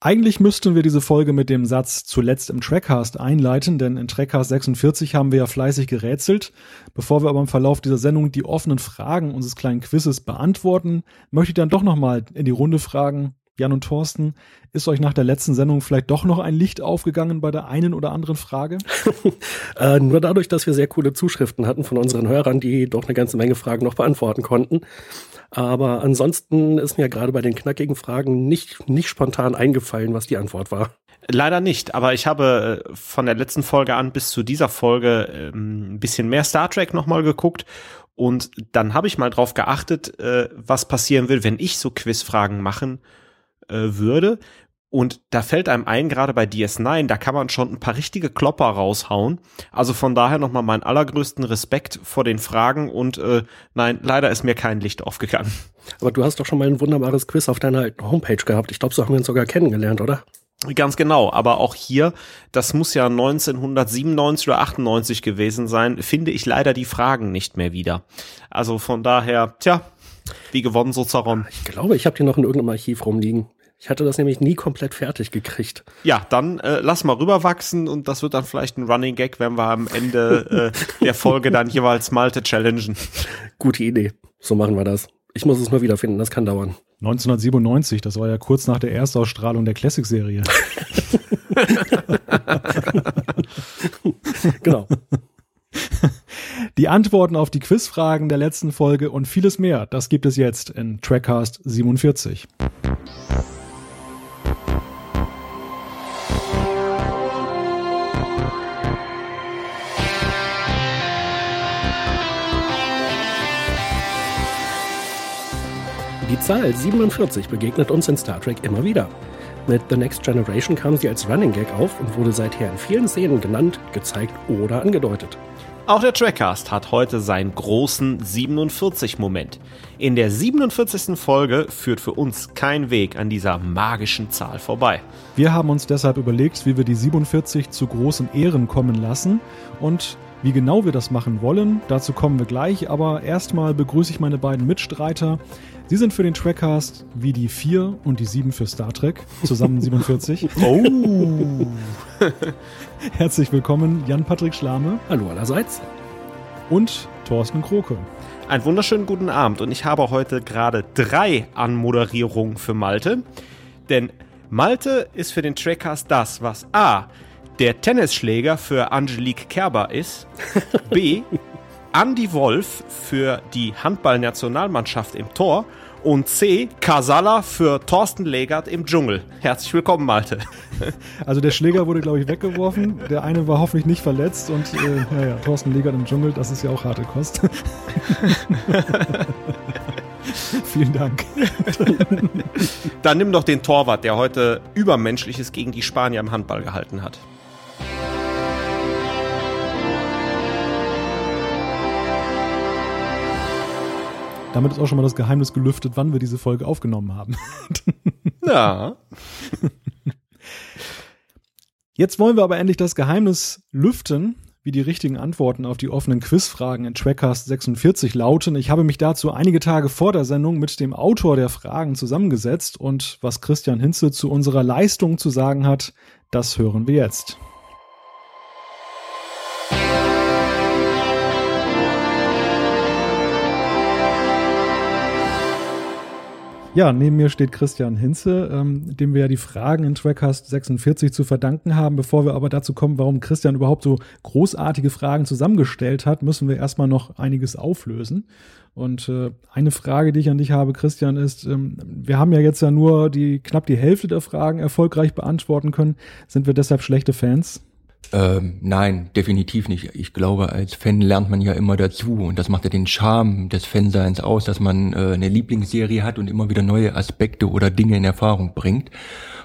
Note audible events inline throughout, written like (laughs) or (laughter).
Eigentlich müssten wir diese Folge mit dem Satz zuletzt im Trackcast einleiten, denn in Trackcast 46 haben wir ja fleißig gerätselt. Bevor wir aber im Verlauf dieser Sendung die offenen Fragen unseres kleinen Quizzes beantworten, möchte ich dann doch nochmal in die Runde fragen, Jan und Thorsten, ist euch nach der letzten Sendung vielleicht doch noch ein Licht aufgegangen bei der einen oder anderen Frage? (laughs) äh, nur dadurch, dass wir sehr coole Zuschriften hatten von unseren Hörern, die doch eine ganze Menge Fragen noch beantworten konnten. Aber ansonsten ist mir gerade bei den knackigen Fragen nicht, nicht spontan eingefallen, was die Antwort war. Leider nicht, aber ich habe äh, von der letzten Folge an bis zu dieser Folge ähm, ein bisschen mehr Star Trek nochmal geguckt und dann habe ich mal drauf geachtet, äh, was passieren will, wenn ich so Quizfragen machen würde. Und da fällt einem ein, gerade bei DS9, da kann man schon ein paar richtige Klopper raushauen. Also von daher nochmal meinen allergrößten Respekt vor den Fragen und äh, nein, leider ist mir kein Licht aufgegangen. Aber du hast doch schon mal ein wunderbares Quiz auf deiner Homepage gehabt. Ich glaube, so haben wir uns sogar kennengelernt, oder? Ganz genau, aber auch hier, das muss ja 1997 oder 98 gewesen sein, finde ich leider die Fragen nicht mehr wieder. Also von daher, tja, wie gewonnen so zerronnen. Ich glaube, ich habe die noch in irgendeinem Archiv rumliegen. Ich hatte das nämlich nie komplett fertig gekriegt. Ja, dann äh, lass mal rüberwachsen und das wird dann vielleicht ein Running Gag, wenn wir am Ende äh, (laughs) der Folge dann jeweils Malte challengen. Gute Idee. So machen wir das. Ich muss es mal wiederfinden, das kann dauern. 1997, das war ja kurz nach der Erstausstrahlung der Classic-Serie. (laughs) genau. (laughs) Die Antworten auf die Quizfragen der letzten Folge und vieles mehr, das gibt es jetzt in Trackcast 47. Die Zahl 47 begegnet uns in Star Trek immer wieder. Mit The Next Generation kam sie als Running Gag auf und wurde seither in vielen Szenen genannt, gezeigt oder angedeutet. Auch der Trackcast hat heute seinen großen 47-Moment. In der 47. Folge führt für uns kein Weg an dieser magischen Zahl vorbei. Wir haben uns deshalb überlegt, wie wir die 47 zu großen Ehren kommen lassen und wie genau wir das machen wollen, dazu kommen wir gleich, aber erstmal begrüße ich meine beiden Mitstreiter. Sie sind für den Trackcast wie die 4 und die 7 für Star Trek, zusammen 47. (laughs) oh! (laughs) Herzlich willkommen, Jan-Patrick Schlame. Hallo allerseits. Und Thorsten Kroke. Einen wunderschönen guten Abend und ich habe heute gerade drei Anmoderierungen für Malte. Denn Malte ist für den Trackcast das, was A der Tennisschläger für Angelique Kerber ist, B. Andy Wolf für die Handballnationalmannschaft im Tor und C. Kasala für Thorsten Legert im Dschungel. Herzlich willkommen, Malte. (laughs) Also der Schläger wurde, glaube ich, weggeworfen. Der eine war hoffentlich nicht verletzt und äh, naja, Thorsten Legert im Dschungel, das ist ja auch harte Kost. (laughs) Vielen Dank. Dann nimm doch den Torwart, der heute Übermenschliches gegen die Spanier im Handball gehalten hat. Damit ist auch schon mal das Geheimnis gelüftet, wann wir diese Folge aufgenommen haben. Ja. (laughs) Jetzt wollen wir aber endlich das Geheimnis lüften, wie die richtigen Antworten auf die offenen Quizfragen in Trackcast 46 lauten. Ich habe mich dazu einige Tage vor der Sendung mit dem Autor der Fragen zusammengesetzt und was Christian Hinze zu unserer Leistung zu sagen hat, das hören wir jetzt. Ja, neben mir steht Christian Hinze, ähm, dem wir ja die Fragen in Trackcast 46 zu verdanken haben. Bevor wir aber dazu kommen, warum Christian überhaupt so großartige Fragen zusammengestellt hat, müssen wir erstmal noch einiges auflösen. Und äh, eine Frage, die ich an dich habe, Christian, ist, ähm, wir haben ja jetzt ja nur die knapp die Hälfte der Fragen erfolgreich beantworten können. Sind wir deshalb schlechte Fans? Ähm, nein, definitiv nicht. Ich glaube, als Fan lernt man ja immer dazu und das macht ja den Charme des Fanseins aus, dass man äh, eine Lieblingsserie hat und immer wieder neue Aspekte oder Dinge in Erfahrung bringt.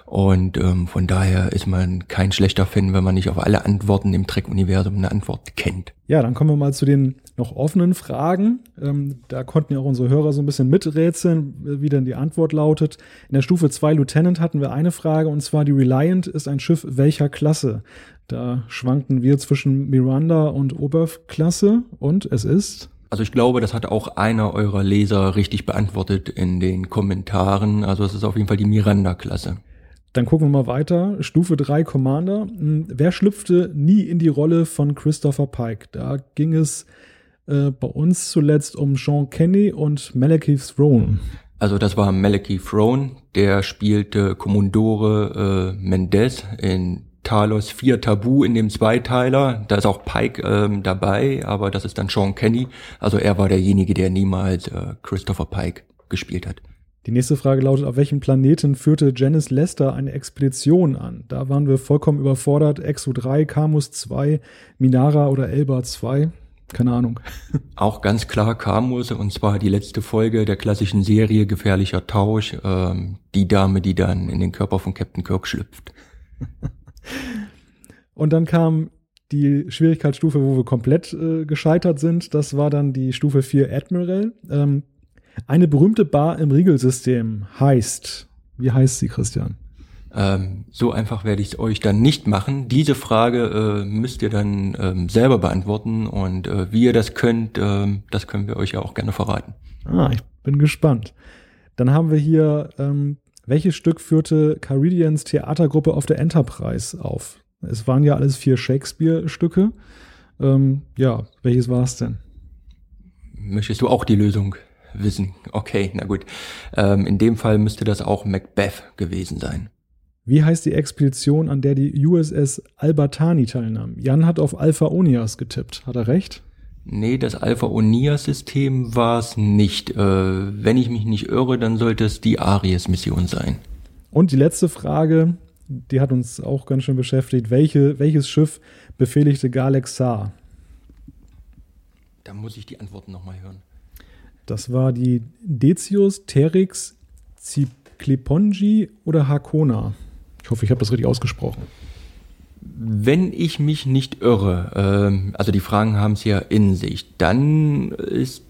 Und ähm, von daher ist man kein schlechter Fan, wenn man nicht auf alle Antworten im Trek-Universum eine Antwort kennt. Ja, dann kommen wir mal zu den noch offenen Fragen. Ähm, da konnten ja auch unsere Hörer so ein bisschen miträtseln, wie denn die Antwort lautet. In der Stufe 2 Lieutenant hatten wir eine Frage und zwar die Reliant ist ein Schiff welcher Klasse? Da schwankten wir zwischen Miranda und Oberklasse und es ist. Also ich glaube, das hat auch einer eurer Leser richtig beantwortet in den Kommentaren. Also es ist auf jeden Fall die Miranda-Klasse. Dann gucken wir mal weiter. Stufe 3 Commander. Hm, wer schlüpfte nie in die Rolle von Christopher Pike? Da ging es äh, bei uns zuletzt um Sean Kenny und Malachi Throne. Also das war Malachi Throne, der spielte Commodore äh, Mendez in Talos 4 Tabu in dem Zweiteiler. Da ist auch Pike ähm, dabei, aber das ist dann Sean Kenny. Also er war derjenige, der niemals äh, Christopher Pike gespielt hat. Die nächste Frage lautet, auf welchem Planeten führte Janice Lester eine Expedition an? Da waren wir vollkommen überfordert. Exo 3, Camus 2, Minara oder Elba 2 keine Ahnung. (laughs) Auch ganz klar Camus, und zwar die letzte Folge der klassischen Serie Gefährlicher Tausch, ähm, die Dame, die dann in den Körper von Captain Kirk schlüpft. (laughs) und dann kam die Schwierigkeitsstufe, wo wir komplett äh, gescheitert sind. Das war dann die Stufe 4 Admiral. Ähm, eine berühmte Bar im Riegelsystem heißt, wie heißt sie, Christian? Ähm, so einfach werde ich es euch dann nicht machen. Diese Frage äh, müsst ihr dann ähm, selber beantworten und äh, wie ihr das könnt, äh, das können wir euch ja auch gerne verraten. Ah, ich bin gespannt. Dann haben wir hier, ähm, welches Stück führte Caridians Theatergruppe auf der Enterprise auf? Es waren ja alles vier Shakespeare-Stücke. Ähm, ja, welches war es denn? Möchtest du auch die Lösung wissen? Okay, na gut. Ähm, in dem Fall müsste das auch Macbeth gewesen sein. Wie heißt die Expedition, an der die USS Albertani teilnahm? Jan hat auf Alpha Onias getippt. Hat er recht? Nee, das Alpha Onias-System war es nicht. Äh, wenn ich mich nicht irre, dann sollte es die Aries-Mission sein. Und die letzte Frage, die hat uns auch ganz schön beschäftigt. Welche, welches Schiff befehligte Galexar? Da muss ich die Antworten nochmal hören. Das war die Decius, Terix, Ziklepongi oder Hakona? Ich hoffe, ich habe das richtig ausgesprochen. Wenn ich mich nicht irre, äh, also die Fragen haben es ja in sich, dann ist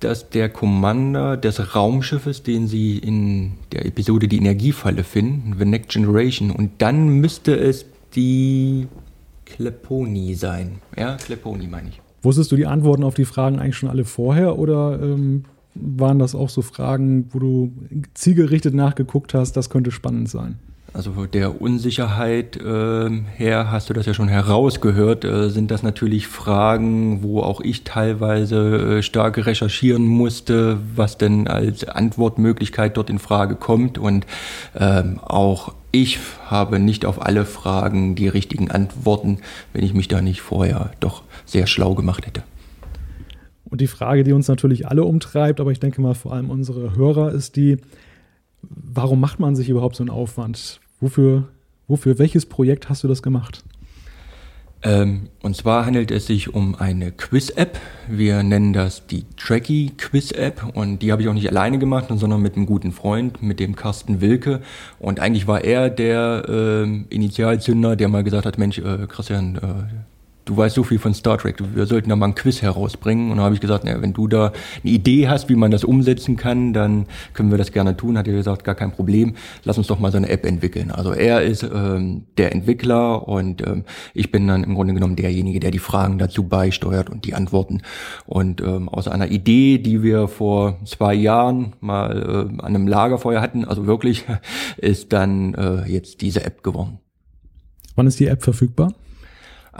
das der Commander des Raumschiffes, den Sie in der Episode Die Energiefalle finden, The Next Generation. Und dann müsste es die Kleponi sein. Ja, Kleponi meine ich. Wusstest du die Antworten auf die Fragen eigentlich schon alle vorher oder ähm, waren das auch so Fragen, wo du zielgerichtet nachgeguckt hast, das könnte spannend sein? Also der Unsicherheit äh, her hast du das ja schon herausgehört, äh, sind das natürlich Fragen, wo auch ich teilweise äh, stark recherchieren musste, was denn als Antwortmöglichkeit dort in Frage kommt. Und ähm, auch ich habe nicht auf alle Fragen die richtigen Antworten, wenn ich mich da nicht vorher doch sehr schlau gemacht hätte. Und die Frage, die uns natürlich alle umtreibt, aber ich denke mal vor allem unsere Hörer, ist die, warum macht man sich überhaupt so einen Aufwand? Wofür, wofür, welches Projekt hast du das gemacht? Ähm, und zwar handelt es sich um eine Quiz-App. Wir nennen das die Tracky Quiz-App und die habe ich auch nicht alleine gemacht, sondern mit einem guten Freund, mit dem Carsten Wilke. Und eigentlich war er der äh, Initialzünder, der mal gesagt hat, Mensch, äh, Christian, äh, du weißt so viel von Star Trek, wir sollten da mal ein Quiz herausbringen. Und dann habe ich gesagt, na, wenn du da eine Idee hast, wie man das umsetzen kann, dann können wir das gerne tun. Hat er gesagt, gar kein Problem, lass uns doch mal so eine App entwickeln. Also er ist ähm, der Entwickler und ähm, ich bin dann im Grunde genommen derjenige, der die Fragen dazu beisteuert und die Antworten. Und ähm, aus einer Idee, die wir vor zwei Jahren mal äh, an einem Lagerfeuer hatten, also wirklich, (laughs) ist dann äh, jetzt diese App geworden. Wann ist die App verfügbar?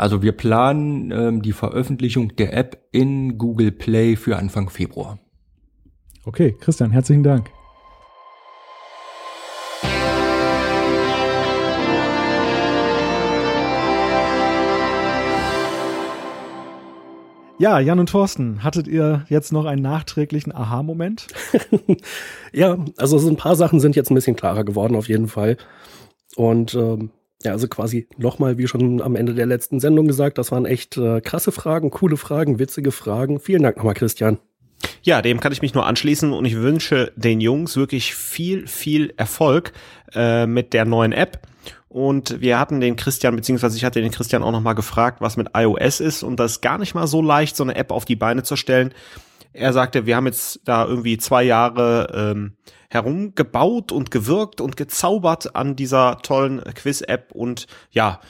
Also wir planen ähm, die Veröffentlichung der App in Google Play für Anfang Februar. Okay, Christian, herzlichen Dank. Ja, Jan und Thorsten, hattet ihr jetzt noch einen nachträglichen Aha-Moment? (laughs) ja, also so ein paar Sachen sind jetzt ein bisschen klarer geworden auf jeden Fall. Und ähm, ja, also quasi nochmal, wie schon am Ende der letzten Sendung gesagt, das waren echt äh, krasse Fragen, coole Fragen, witzige Fragen. Vielen Dank nochmal, Christian. Ja, dem kann ich mich nur anschließen und ich wünsche den Jungs wirklich viel, viel Erfolg äh, mit der neuen App. Und wir hatten den Christian, beziehungsweise ich hatte den Christian auch nochmal gefragt, was mit iOS ist. Und das ist gar nicht mal so leicht, so eine App auf die Beine zu stellen. Er sagte, wir haben jetzt da irgendwie zwei Jahre ähm, herumgebaut und gewirkt und gezaubert an dieser tollen Quiz-App und ja,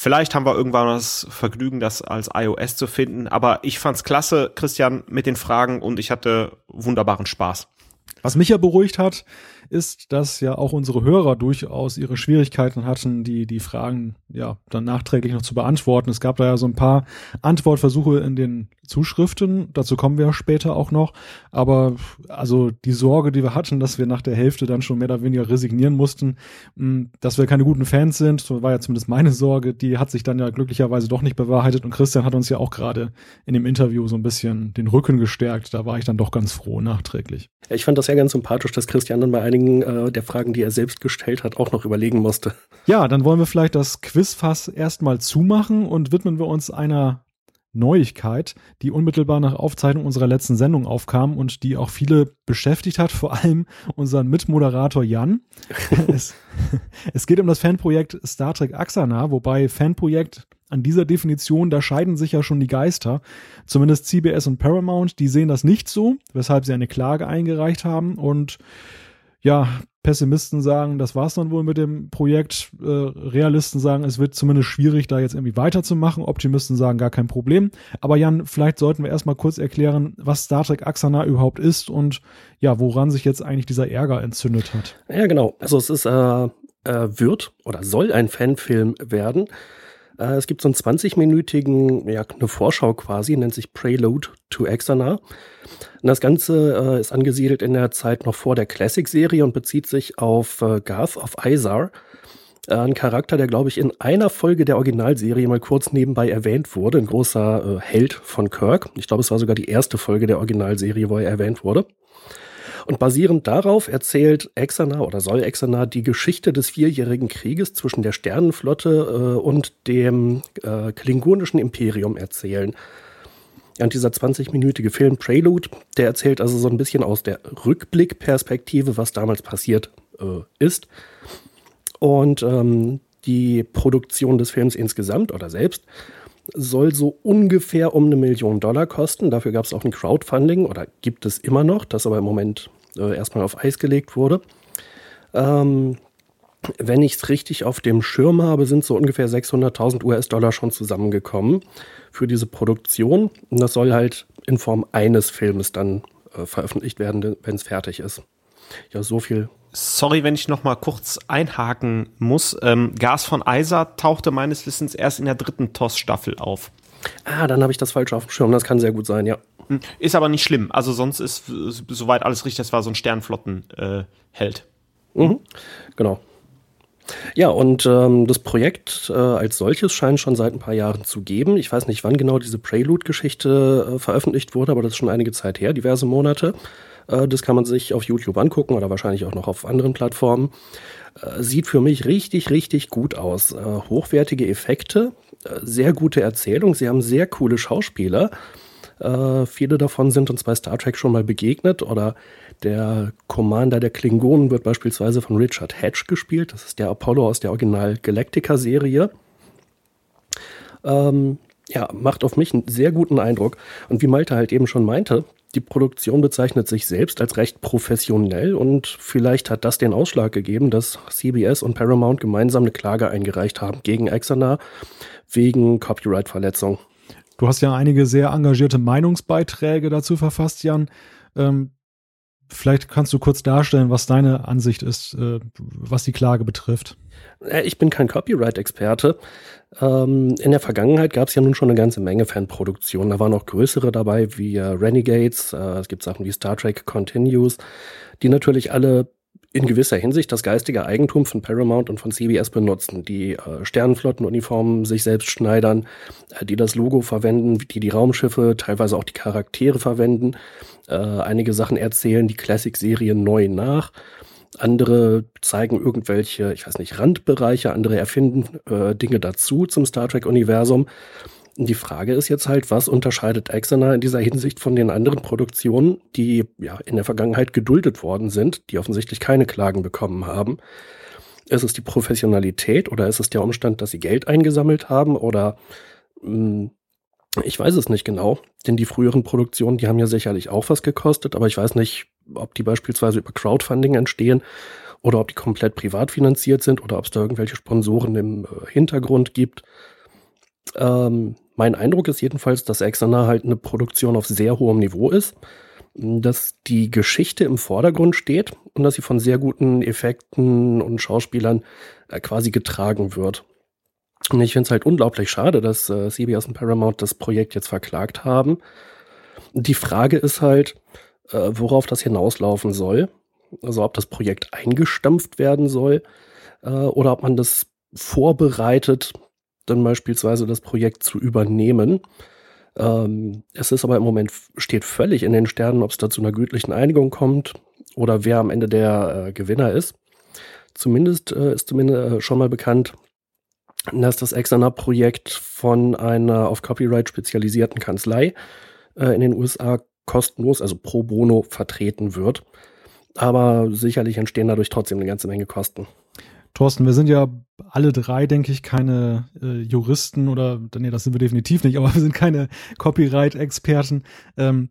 Vielleicht haben wir irgendwann das Vergnügen, das als iOS zu finden, aber ich fand's klasse, Christian, mit den Fragen und ich hatte wunderbaren Spaß. Was mich ja beruhigt hat, ist, dass ja auch unsere Hörer durchaus ihre Schwierigkeiten hatten, die, die Fragen ja dann nachträglich noch zu beantworten. Es gab da ja so ein paar Antwortversuche in den Zuschriften, dazu kommen wir später auch noch. Aber also die Sorge, die wir hatten, dass wir nach der Hälfte dann schon mehr oder weniger resignieren mussten, hm, dass wir keine guten Fans sind, so war ja zumindest meine Sorge, die hat sich dann ja glücklicherweise doch nicht bewahrheitet. Und Christian hat uns ja auch gerade in dem Interview so ein bisschen den Rücken gestärkt. Da war ich dann doch ganz froh nachträglich. Ja, ich fand das ja ganz sympathisch, dass Christian dann bei einigen äh, der Fragen, die er selbst gestellt hat, auch noch überlegen musste. Ja, dann wollen wir vielleicht das Quizfass erstmal zumachen und widmen wir uns einer Neuigkeit, die unmittelbar nach Aufzeichnung unserer letzten Sendung aufkam und die auch viele beschäftigt hat, vor allem unseren Mitmoderator Jan. (laughs) es, es geht um das Fanprojekt Star Trek Axana, wobei Fanprojekt an dieser Definition, da scheiden sich ja schon die Geister. Zumindest CBS und Paramount, die sehen das nicht so, weshalb sie eine Klage eingereicht haben und ja, Pessimisten sagen, das war's dann wohl mit dem Projekt. Äh, Realisten sagen, es wird zumindest schwierig, da jetzt irgendwie weiterzumachen. Optimisten sagen, gar kein Problem. Aber Jan, vielleicht sollten wir erstmal kurz erklären, was Star Trek Axana überhaupt ist und ja, woran sich jetzt eigentlich dieser Ärger entzündet hat. Ja, genau. Also es ist, äh, äh, wird oder soll ein Fanfilm werden. Äh, es gibt so einen 20-minütigen, ja, eine Vorschau quasi, nennt sich Prelude to Axana. Und das Ganze äh, ist angesiedelt in der Zeit noch vor der Classic-Serie und bezieht sich auf äh, Garth of Izar, äh, ein Charakter, der, glaube ich, in einer Folge der Originalserie mal kurz nebenbei erwähnt wurde, ein großer äh, Held von Kirk. Ich glaube, es war sogar die erste Folge der Originalserie, wo er erwähnt wurde. Und basierend darauf erzählt Exana oder soll Exana die Geschichte des vierjährigen Krieges zwischen der Sternenflotte äh, und dem äh, klingonischen Imperium erzählen. Und dieser 20-minütige Film Prelude, der erzählt also so ein bisschen aus der Rückblickperspektive, was damals passiert äh, ist. Und ähm, die Produktion des Films insgesamt oder selbst soll so ungefähr um eine Million Dollar kosten. Dafür gab es auch ein Crowdfunding oder gibt es immer noch, das aber im Moment äh, erstmal auf Eis gelegt wurde. Ähm, wenn ich es richtig auf dem Schirm habe, sind so ungefähr 600.000 US-Dollar schon zusammengekommen für diese Produktion. Und das soll halt in Form eines Filmes dann äh, veröffentlicht werden, wenn es fertig ist. Ja, so viel. Sorry, wenn ich noch mal kurz einhaken muss. Ähm, Gas von Eisa tauchte meines Wissens erst in der dritten TOS-Staffel auf. Ah, dann habe ich das falsch auf dem Schirm. Das kann sehr gut sein, ja. Ist aber nicht schlimm. Also sonst ist soweit alles richtig. Das war so ein Sternflotten-Held. Äh, mhm. Genau. Ja, und ähm, das Projekt äh, als solches scheint schon seit ein paar Jahren zu geben. Ich weiß nicht, wann genau diese Prelude-Geschichte äh, veröffentlicht wurde, aber das ist schon einige Zeit her, diverse Monate. Äh, das kann man sich auf YouTube angucken oder wahrscheinlich auch noch auf anderen Plattformen. Äh, sieht für mich richtig, richtig gut aus. Äh, hochwertige Effekte, sehr gute Erzählung. Sie haben sehr coole Schauspieler. Äh, viele davon sind uns bei Star Trek schon mal begegnet oder der Commander der Klingonen wird beispielsweise von Richard Hatch gespielt. Das ist der Apollo aus der Original Galactica-Serie. Ähm, ja, macht auf mich einen sehr guten Eindruck. Und wie Malte halt eben schon meinte, die Produktion bezeichnet sich selbst als recht professionell und vielleicht hat das den Ausschlag gegeben, dass CBS und Paramount gemeinsam eine Klage eingereicht haben gegen Exana wegen Copyright-Verletzung. Du hast ja einige sehr engagierte Meinungsbeiträge dazu verfasst, Jan. Ähm, vielleicht kannst du kurz darstellen, was deine Ansicht ist, äh, was die Klage betrifft. Äh, ich bin kein Copyright-Experte. Ähm, in der Vergangenheit gab es ja nun schon eine ganze Menge Fanproduktionen. Da waren auch größere dabei, wie äh, Renegades. Äh, es gibt Sachen wie Star Trek Continues, die natürlich alle in gewisser Hinsicht das geistige Eigentum von Paramount und von CBS benutzen, die äh, Sternenflottenuniformen sich selbst schneidern, äh, die das Logo verwenden, die die Raumschiffe, teilweise auch die Charaktere verwenden, äh, einige Sachen erzählen die Classic-Serien neu nach, andere zeigen irgendwelche, ich weiß nicht, Randbereiche, andere erfinden äh, Dinge dazu zum Star Trek-Universum. Die Frage ist jetzt halt, was unterscheidet Exana in dieser Hinsicht von den anderen Produktionen, die ja in der Vergangenheit geduldet worden sind, die offensichtlich keine Klagen bekommen haben? Ist es die Professionalität oder ist es der Umstand, dass sie Geld eingesammelt haben oder mh, hm, ich weiß es nicht genau, denn die früheren Produktionen, die haben ja sicherlich auch was gekostet, aber ich weiß nicht, ob die beispielsweise über Crowdfunding entstehen oder ob die komplett privat finanziert sind oder ob es da irgendwelche Sponsoren im äh, Hintergrund gibt. Ähm, mein Eindruck ist jedenfalls, dass Exana halt eine Produktion auf sehr hohem Niveau ist. dass die Geschichte im Vordergrund steht und dass sie von sehr guten Effekten und Schauspielern äh, quasi getragen wird. Und ich finde es halt unglaublich schade, dass äh, CBS und Paramount das Projekt jetzt verklagt haben. Die Frage ist halt, äh, worauf das hinauslaufen soll. Also ob das Projekt eingestampft werden soll äh, oder ob man das vorbereitet, dann beispielsweise das Projekt zu übernehmen. Ähm, es ist aber im Moment steht völlig in den Sternen, ob es da zu einer gütlichen Einigung kommt oder wer am Ende der äh, Gewinner ist. Zumindest äh, ist zumindest äh, schon mal bekannt, dass das Exana-Projekt von einer auf Copyright spezialisierten Kanzlei äh, in den USA kostenlos, also pro bono vertreten wird. Aber sicherlich entstehen dadurch trotzdem eine ganze Menge Kosten. Thorsten, wir sind ja alle drei, denke ich, keine äh, Juristen oder, nee, das sind wir definitiv nicht, aber wir sind keine Copyright-Experten. Ähm,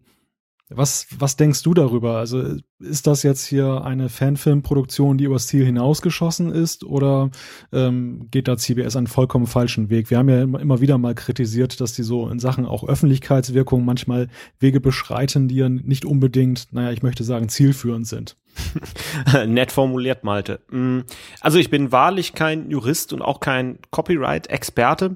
was, was denkst du darüber? Also ist das jetzt hier eine Fanfilmproduktion, die übers Ziel hinausgeschossen ist oder ähm, geht da CBS einen vollkommen falschen Weg? Wir haben ja immer wieder mal kritisiert, dass die so in Sachen auch Öffentlichkeitswirkung manchmal Wege beschreiten, die ja nicht unbedingt, naja, ich möchte sagen, zielführend sind. (laughs) Nett formuliert, Malte. Mm, also ich bin wahrlich kein Jurist und auch kein Copyright-Experte.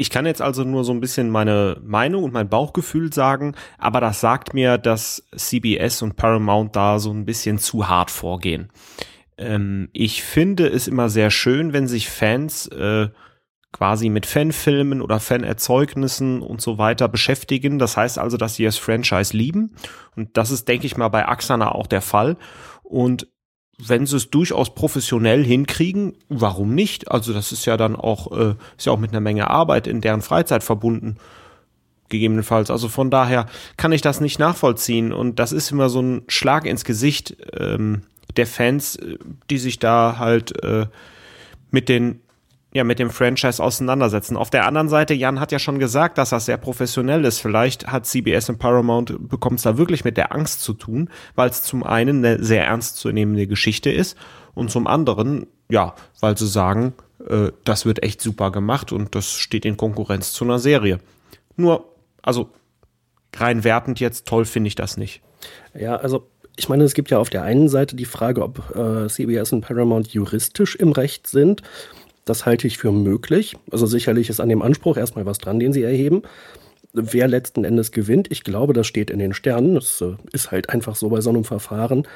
Ich kann jetzt also nur so ein bisschen meine Meinung und mein Bauchgefühl sagen, aber das sagt mir, dass CBS und Paramount da so ein bisschen zu hart vorgehen. Ähm, ich finde es immer sehr schön, wenn sich Fans äh, quasi mit Fanfilmen oder Fanerzeugnissen und so weiter beschäftigen. Das heißt also, dass sie das Franchise lieben. Und das ist, denke ich mal, bei Axana auch der Fall. Und wenn sie es durchaus professionell hinkriegen, warum nicht? Also das ist ja dann auch, äh, ist ja auch mit einer Menge Arbeit in deren Freizeit verbunden. Gegebenenfalls. Also von daher kann ich das nicht nachvollziehen. Und das ist immer so ein Schlag ins Gesicht ähm, der Fans, äh, die sich da halt äh, mit den ja, mit dem Franchise auseinandersetzen. Auf der anderen Seite, Jan hat ja schon gesagt, dass das sehr professionell ist. Vielleicht hat CBS und Paramount bekommt es da wirklich mit der Angst zu tun, weil es zum einen eine sehr ernstzunehmende Geschichte ist und zum anderen, ja, weil sie sagen, äh, das wird echt super gemacht und das steht in Konkurrenz zu einer Serie. Nur, also rein wertend jetzt, toll finde ich das nicht. Ja, also ich meine, es gibt ja auf der einen Seite die Frage, ob äh, CBS und Paramount juristisch im Recht sind das halte ich für möglich. Also sicherlich ist an dem Anspruch erstmal was dran, den sie erheben. Wer letzten Endes gewinnt, ich glaube, das steht in den Sternen. Das äh, ist halt einfach so bei so einem Verfahren.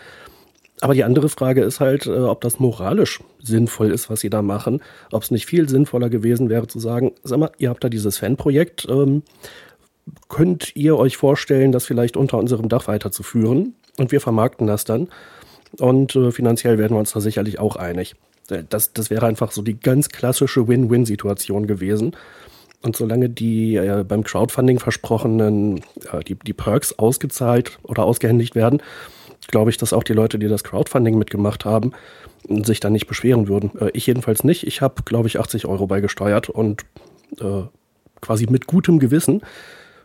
Aber die andere Frage ist halt, äh, ob das moralisch sinnvoll ist, was sie da machen. Ob es nicht viel sinnvoller gewesen wäre zu sagen, sag mal, ihr habt da dieses Fanprojekt, ähm, könnt ihr euch vorstellen, das vielleicht unter unserem Dach weiterzuführen? Und wir vermarkten das dann. Und äh, finanziell werden wir uns da sicherlich auch einig. Das, das wäre einfach so die ganz klassische Win-Win-Situation gewesen. Und solange die äh, beim Crowdfunding versprochenen äh, die, die Perks ausgezahlt oder ausgehändigt werden, glaube ich, dass auch die Leute, die das Crowdfunding mitgemacht haben, sich da nicht beschweren würden. Äh, ich jedenfalls nicht. Ich habe, glaube ich, 80 Euro beigesteuert und äh, quasi mit gutem Gewissen äh,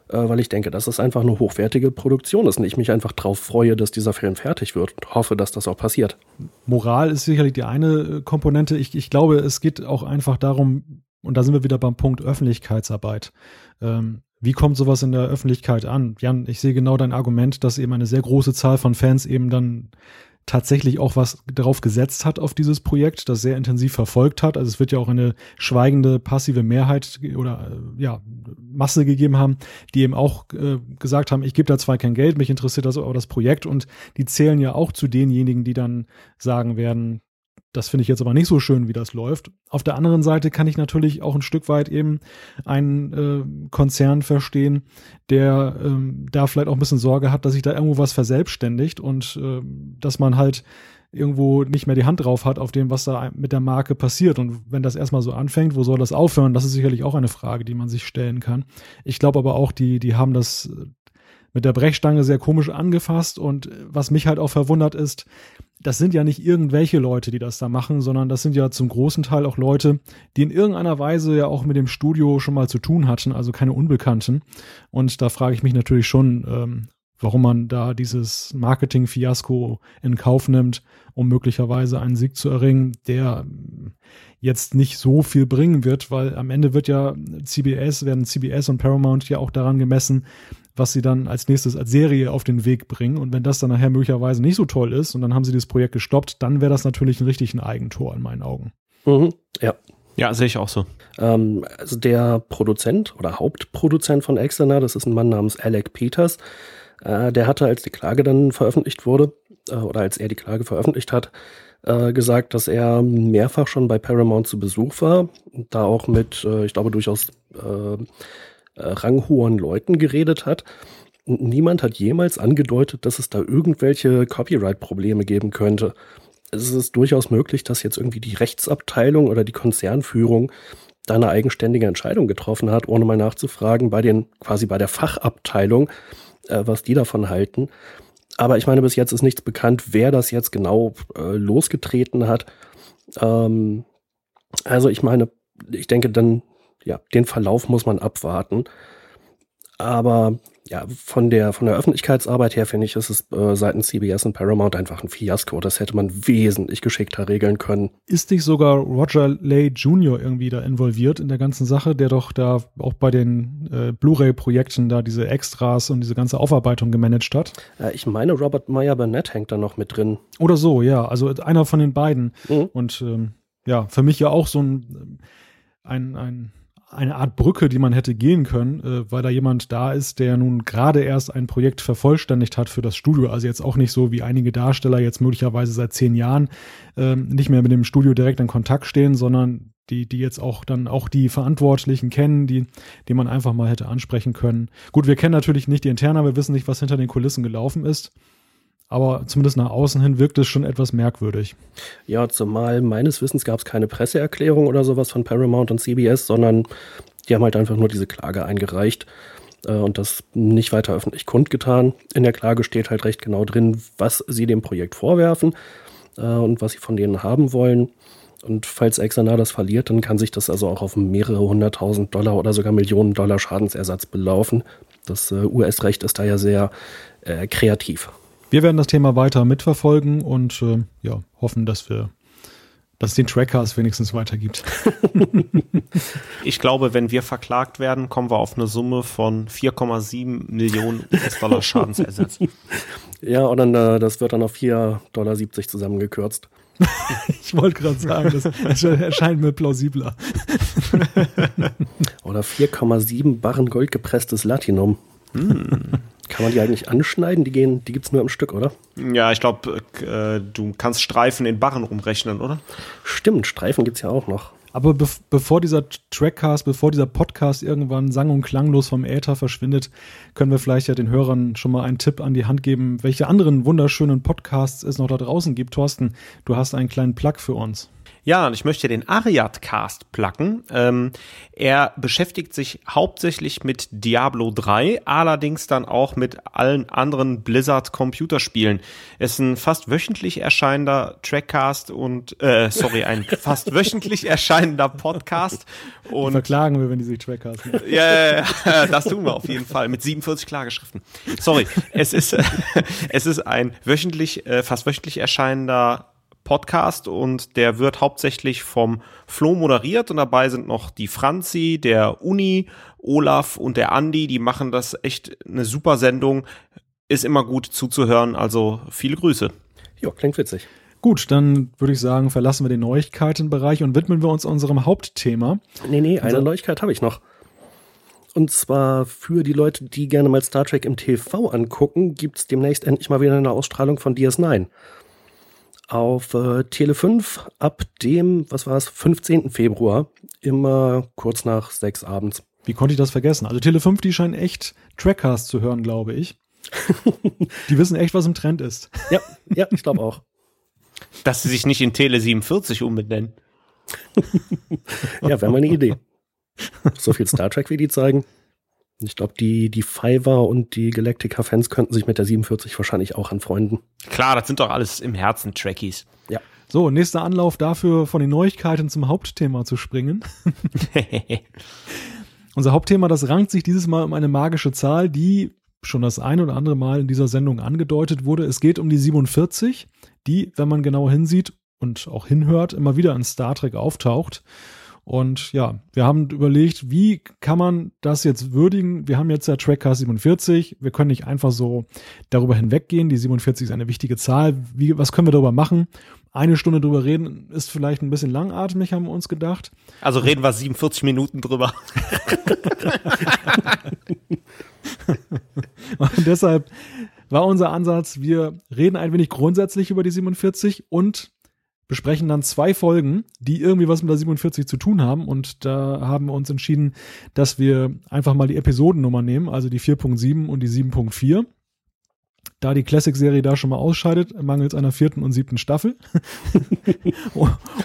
weil ich denke, dass es einfach eine hochwertige Produktion ist und ich mich einfach darauf freue, dass dieser Film fertig wird und hoffe, dass das auch passiert. Moral ist sicherlich die eine äh, Komponente. Ich, ich glaube, es geht auch einfach darum, und da sind wir wieder beim Punkt Öffentlichkeitsarbeit. Ähm, wie kommt sowas in der Öffentlichkeit an? Jan, ich sehe genau dein Argument, dass eben eine sehr große Zahl von Fans eben dann tatsächlich auch was darauf gesetzt hat auf dieses Projekt, das sehr intensiv verfolgt hat. Also es wird ja auch eine schweigende passive Mehrheit oder äh, ja Masse gegeben haben, die eben auch äh, gesagt haben, ich gebe da zwar kein Geld, mich interessiert das aber das Projekt und die zählen ja auch zu denjenigen, die dann sagen werden, das finde ich jetzt aber nicht so schön, wie das läuft. Auf der anderen Seite kann ich natürlich auch ein Stück weit eben einen äh, Konzern verstehen, der ähm, da vielleicht auch ein bisschen Sorge hat, dass sich da irgendwo was verselbstständigt und äh, dass man halt irgendwo nicht mehr die Hand drauf hat auf dem, was da mit der Marke passiert. Und wenn das erstmal so anfängt, wo soll das aufhören? Das ist sicherlich auch eine Frage, die man sich stellen kann. Ich glaube aber auch, die, die haben das mit der Brechstange sehr komisch angefasst. Und was mich halt auch verwundert ist, das sind ja nicht irgendwelche Leute, die das da machen, sondern das sind ja zum großen Teil auch Leute, die in irgendeiner Weise ja auch mit dem Studio schon mal zu tun hatten, also keine Unbekannten. Und da frage ich mich natürlich schon, ähm, warum man da dieses Marketing-Fiasko in Kauf nimmt, um möglicherweise einen Sieg zu erringen, der jetzt nicht so viel bringen wird, weil am Ende wird ja CBS, werden CBS und Paramount ja auch daran gemessen, was sie dann als nächstes als Serie auf den Weg bringen. Und wenn das dann nachher möglicherweise nicht so toll ist und dann haben sie das Projekt gestoppt, dann wäre das natürlich ein richtig ein Eigentor in meinen Augen. Mhm, ja. Ja, sehe ich auch so. Ähm, also der Produzent oder Hauptproduzent von Exana, das ist ein Mann namens Alec Peters, äh, der hatte, als die Klage dann veröffentlicht wurde, äh, oder als er die Klage veröffentlicht hat, äh, gesagt, dass er mehrfach schon bei Paramount zu Besuch war, da auch mit, äh, ich glaube, durchaus äh, ranghohen Leuten geredet hat. Und niemand hat jemals angedeutet, dass es da irgendwelche Copyright-Probleme geben könnte. Es ist durchaus möglich, dass jetzt irgendwie die Rechtsabteilung oder die Konzernführung da eine eigenständige Entscheidung getroffen hat, ohne mal nachzufragen bei den, quasi bei der Fachabteilung, äh, was die davon halten. Aber ich meine, bis jetzt ist nichts bekannt, wer das jetzt genau äh, losgetreten hat. Ähm, also ich meine, ich denke dann, ja, den Verlauf muss man abwarten. Aber ja, von der, von der Öffentlichkeitsarbeit her finde ich, ist es äh, seitens CBS und Paramount einfach ein Fiasko. Das hätte man wesentlich geschickter regeln können. Ist nicht sogar Roger Lay Jr. irgendwie da involviert in der ganzen Sache, der doch da auch bei den äh, Blu-ray-Projekten da diese Extras und diese ganze Aufarbeitung gemanagt hat? Äh, ich meine, Robert Meyer Burnett hängt da noch mit drin. Oder so, ja. Also einer von den beiden. Mhm. Und ähm, ja, für mich ja auch so ein, ein, ein eine Art Brücke, die man hätte gehen können, äh, weil da jemand da ist, der nun gerade erst ein Projekt vervollständigt hat für das Studio. Also jetzt auch nicht so wie einige Darsteller jetzt möglicherweise seit zehn Jahren äh, nicht mehr mit dem Studio direkt in Kontakt stehen, sondern die, die jetzt auch dann auch die Verantwortlichen kennen, die, die man einfach mal hätte ansprechen können. Gut, wir kennen natürlich nicht die Interna, wir wissen nicht, was hinter den Kulissen gelaufen ist aber zumindest nach außen hin wirkt es schon etwas merkwürdig. Ja, zumal meines Wissens gab es keine Presseerklärung oder sowas von Paramount und CBS, sondern die haben halt einfach nur diese Klage eingereicht äh, und das nicht weiter öffentlich kundgetan. In der Klage steht halt recht genau drin, was sie dem Projekt vorwerfen äh, und was sie von denen haben wollen. Und falls Exana das verliert, dann kann sich das also auch auf mehrere hunderttausend Dollar oder sogar Millionen Dollar Schadensersatz belaufen. Das äh, US-Recht ist da ja sehr äh, kreativ. Wir werden das Thema weiter mitverfolgen und äh, ja, hoffen, dass wir dass es den Trackers wenigstens weitergibt. (laughs) ich glaube, wenn wir verklagt werden, kommen wir auf eine Summe von 4,7 Millionen US-Dollar Schadensersatz. (laughs) Ja, und dann, äh, das wird dann auf 4,70 Dollar zusammengekürzt. (laughs) ich wollte gerade sagen, das, das erscheint mir plausibler. Oder 4,7 Barren goldgepresstes Latinum. Hm. Kann man die eigentlich anschneiden? Die gehen, die gibt's nur im Stück, oder? Ja, ich glaube, äh, du kannst Streifen in Barren umrechnen, oder? Stimmt, Streifen gibt's ja auch noch. Aber be bevor dieser Trackcast, bevor dieser Podcast irgendwann sang- und klanglos vom Äther verschwindet, können wir vielleicht ja den Hörern schon mal einen Tipp an die Hand geben, welche anderen wunderschönen Podcasts es noch da draußen gibt. Thorsten, du hast einen kleinen Plug für uns. Ja, und ich möchte den Ariad-Cast placken. Ähm, er beschäftigt sich hauptsächlich mit Diablo 3, allerdings dann auch mit allen anderen Blizzard-Computerspielen. Es ist ein fast wöchentlich erscheinender Trackcast und, äh, sorry, ein (laughs) fast wöchentlich erscheinender Podcast. Und die verklagen wir, wenn die sich Trackcast nennen. Ja, yeah, das tun wir auf jeden Fall mit 47 Klageschriften. Sorry, es ist, (laughs) es ist ein wöchentlich, äh, fast wöchentlich erscheinender Podcast und der wird hauptsächlich vom Flo moderiert und dabei sind noch die Franzi, der Uni, Olaf und der Andi, die machen das echt eine super Sendung, ist immer gut zuzuhören, also viele Grüße. Ja, klingt witzig. Gut, dann würde ich sagen, verlassen wir den Neuigkeitenbereich und widmen wir uns unserem Hauptthema. Nee, nee, eine also, Neuigkeit habe ich noch. Und zwar für die Leute, die gerne mal Star Trek im TV angucken, gibt es demnächst endlich mal wieder eine Ausstrahlung von DS9 auf äh, Tele 5 ab dem, was war es, 15. Februar, immer kurz nach sechs abends. Wie konnte ich das vergessen? Also Tele 5, die scheinen echt Trackcast zu hören, glaube ich. (laughs) die wissen echt, was im Trend ist. Ja, ja, ich glaube auch. Dass sie sich nicht in Tele 47 umbenennen. (laughs) ja, wäre mal eine Idee. So viel Star Trek, wie die zeigen. Ich glaube, die, die Fiverr und die Galactica-Fans könnten sich mit der 47 wahrscheinlich auch anfreunden. Klar, das sind doch alles im Herzen Trekkies. Ja. So, nächster Anlauf dafür, von den Neuigkeiten zum Hauptthema zu springen. (laughs) Unser Hauptthema, das rankt sich dieses Mal um eine magische Zahl, die schon das ein oder andere Mal in dieser Sendung angedeutet wurde. Es geht um die 47, die, wenn man genau hinsieht und auch hinhört, immer wieder in Star Trek auftaucht. Und ja, wir haben überlegt, wie kann man das jetzt würdigen? Wir haben jetzt ja Trackcast 47. Wir können nicht einfach so darüber hinweggehen. Die 47 ist eine wichtige Zahl. Wie, was können wir darüber machen? Eine Stunde drüber reden ist vielleicht ein bisschen langatmig, haben wir uns gedacht. Also reden wir 47 Minuten drüber. (laughs) und deshalb war unser Ansatz, wir reden ein wenig grundsätzlich über die 47 und besprechen dann zwei Folgen, die irgendwie was mit der 47 zu tun haben. Und da haben wir uns entschieden, dass wir einfach mal die Episodennummer nehmen, also die 4.7 und die 7.4. Da die Classic-Serie da schon mal ausscheidet, mangels einer vierten und siebten Staffel. (laughs)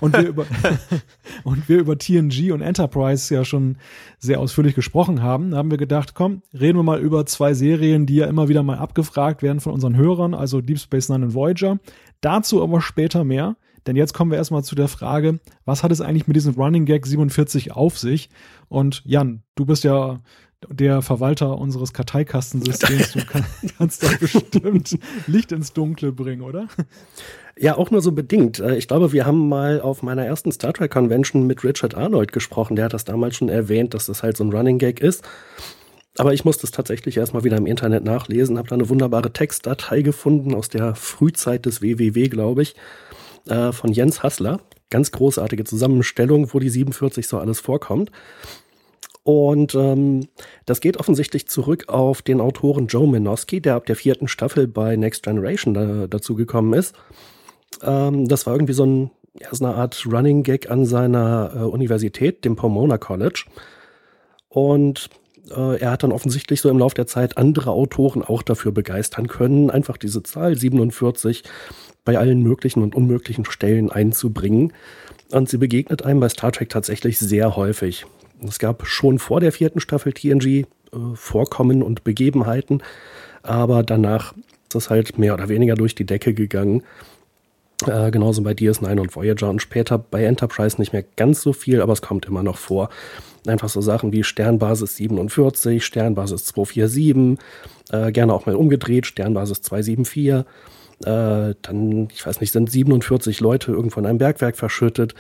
und, wir über, (laughs) und wir über TNG und Enterprise ja schon sehr ausführlich gesprochen haben, haben wir gedacht, komm, reden wir mal über zwei Serien, die ja immer wieder mal abgefragt werden von unseren Hörern, also Deep Space Nine und Voyager. Dazu aber später mehr. Denn jetzt kommen wir erstmal zu der Frage, was hat es eigentlich mit diesem Running Gag 47 auf sich? Und Jan, du bist ja der Verwalter unseres Karteikastensystems. Du kann, (laughs) kannst da bestimmt Licht ins Dunkle bringen, oder? Ja, auch nur so bedingt. Äh, ich glaube, wir haben mal auf meiner ersten Star Trek Convention mit Richard Arnold gesprochen. Der hat das damals schon erwähnt, dass das halt so ein Running Gag ist. Aber ich musste es tatsächlich erstmal wieder im Internet nachlesen, habe da eine wunderbare Textdatei gefunden aus der Frühzeit des WWW, glaube ich äh, von Jens Hassler. Ganz großartige Zusammenstellung, wo die 47 so alles vorkommt. Und ähm, das geht offensichtlich zurück auf den Autoren Joe Minoski, der ab der vierten Staffel bei Next Generation da, dazu gekommen ist. Ähm, das war irgendwie so, ein, ja, so eine Art Running Gag an seiner äh, Universität, dem Pomona College. Und äh, er hat dann offensichtlich so im Laufe der Zeit andere Autoren auch dafür begeistern können, einfach diese Zahl 47 bei allen möglichen und unmöglichen Stellen einzubringen. Und sie begegnet einem bei Star Trek tatsächlich sehr häufig. Es gab schon vor der vierten Staffel TNG äh, Vorkommen und Begebenheiten, aber danach ist es halt mehr oder weniger durch die Decke gegangen. Äh, genauso bei DS9 und Voyager und später bei Enterprise nicht mehr ganz so viel, aber es kommt immer noch vor. Einfach so Sachen wie Sternbasis 47, Sternbasis 247, äh, gerne auch mal umgedreht, Sternbasis 274. Äh, dann, ich weiß nicht, sind 47 Leute irgendwo in einem Bergwerk verschüttet.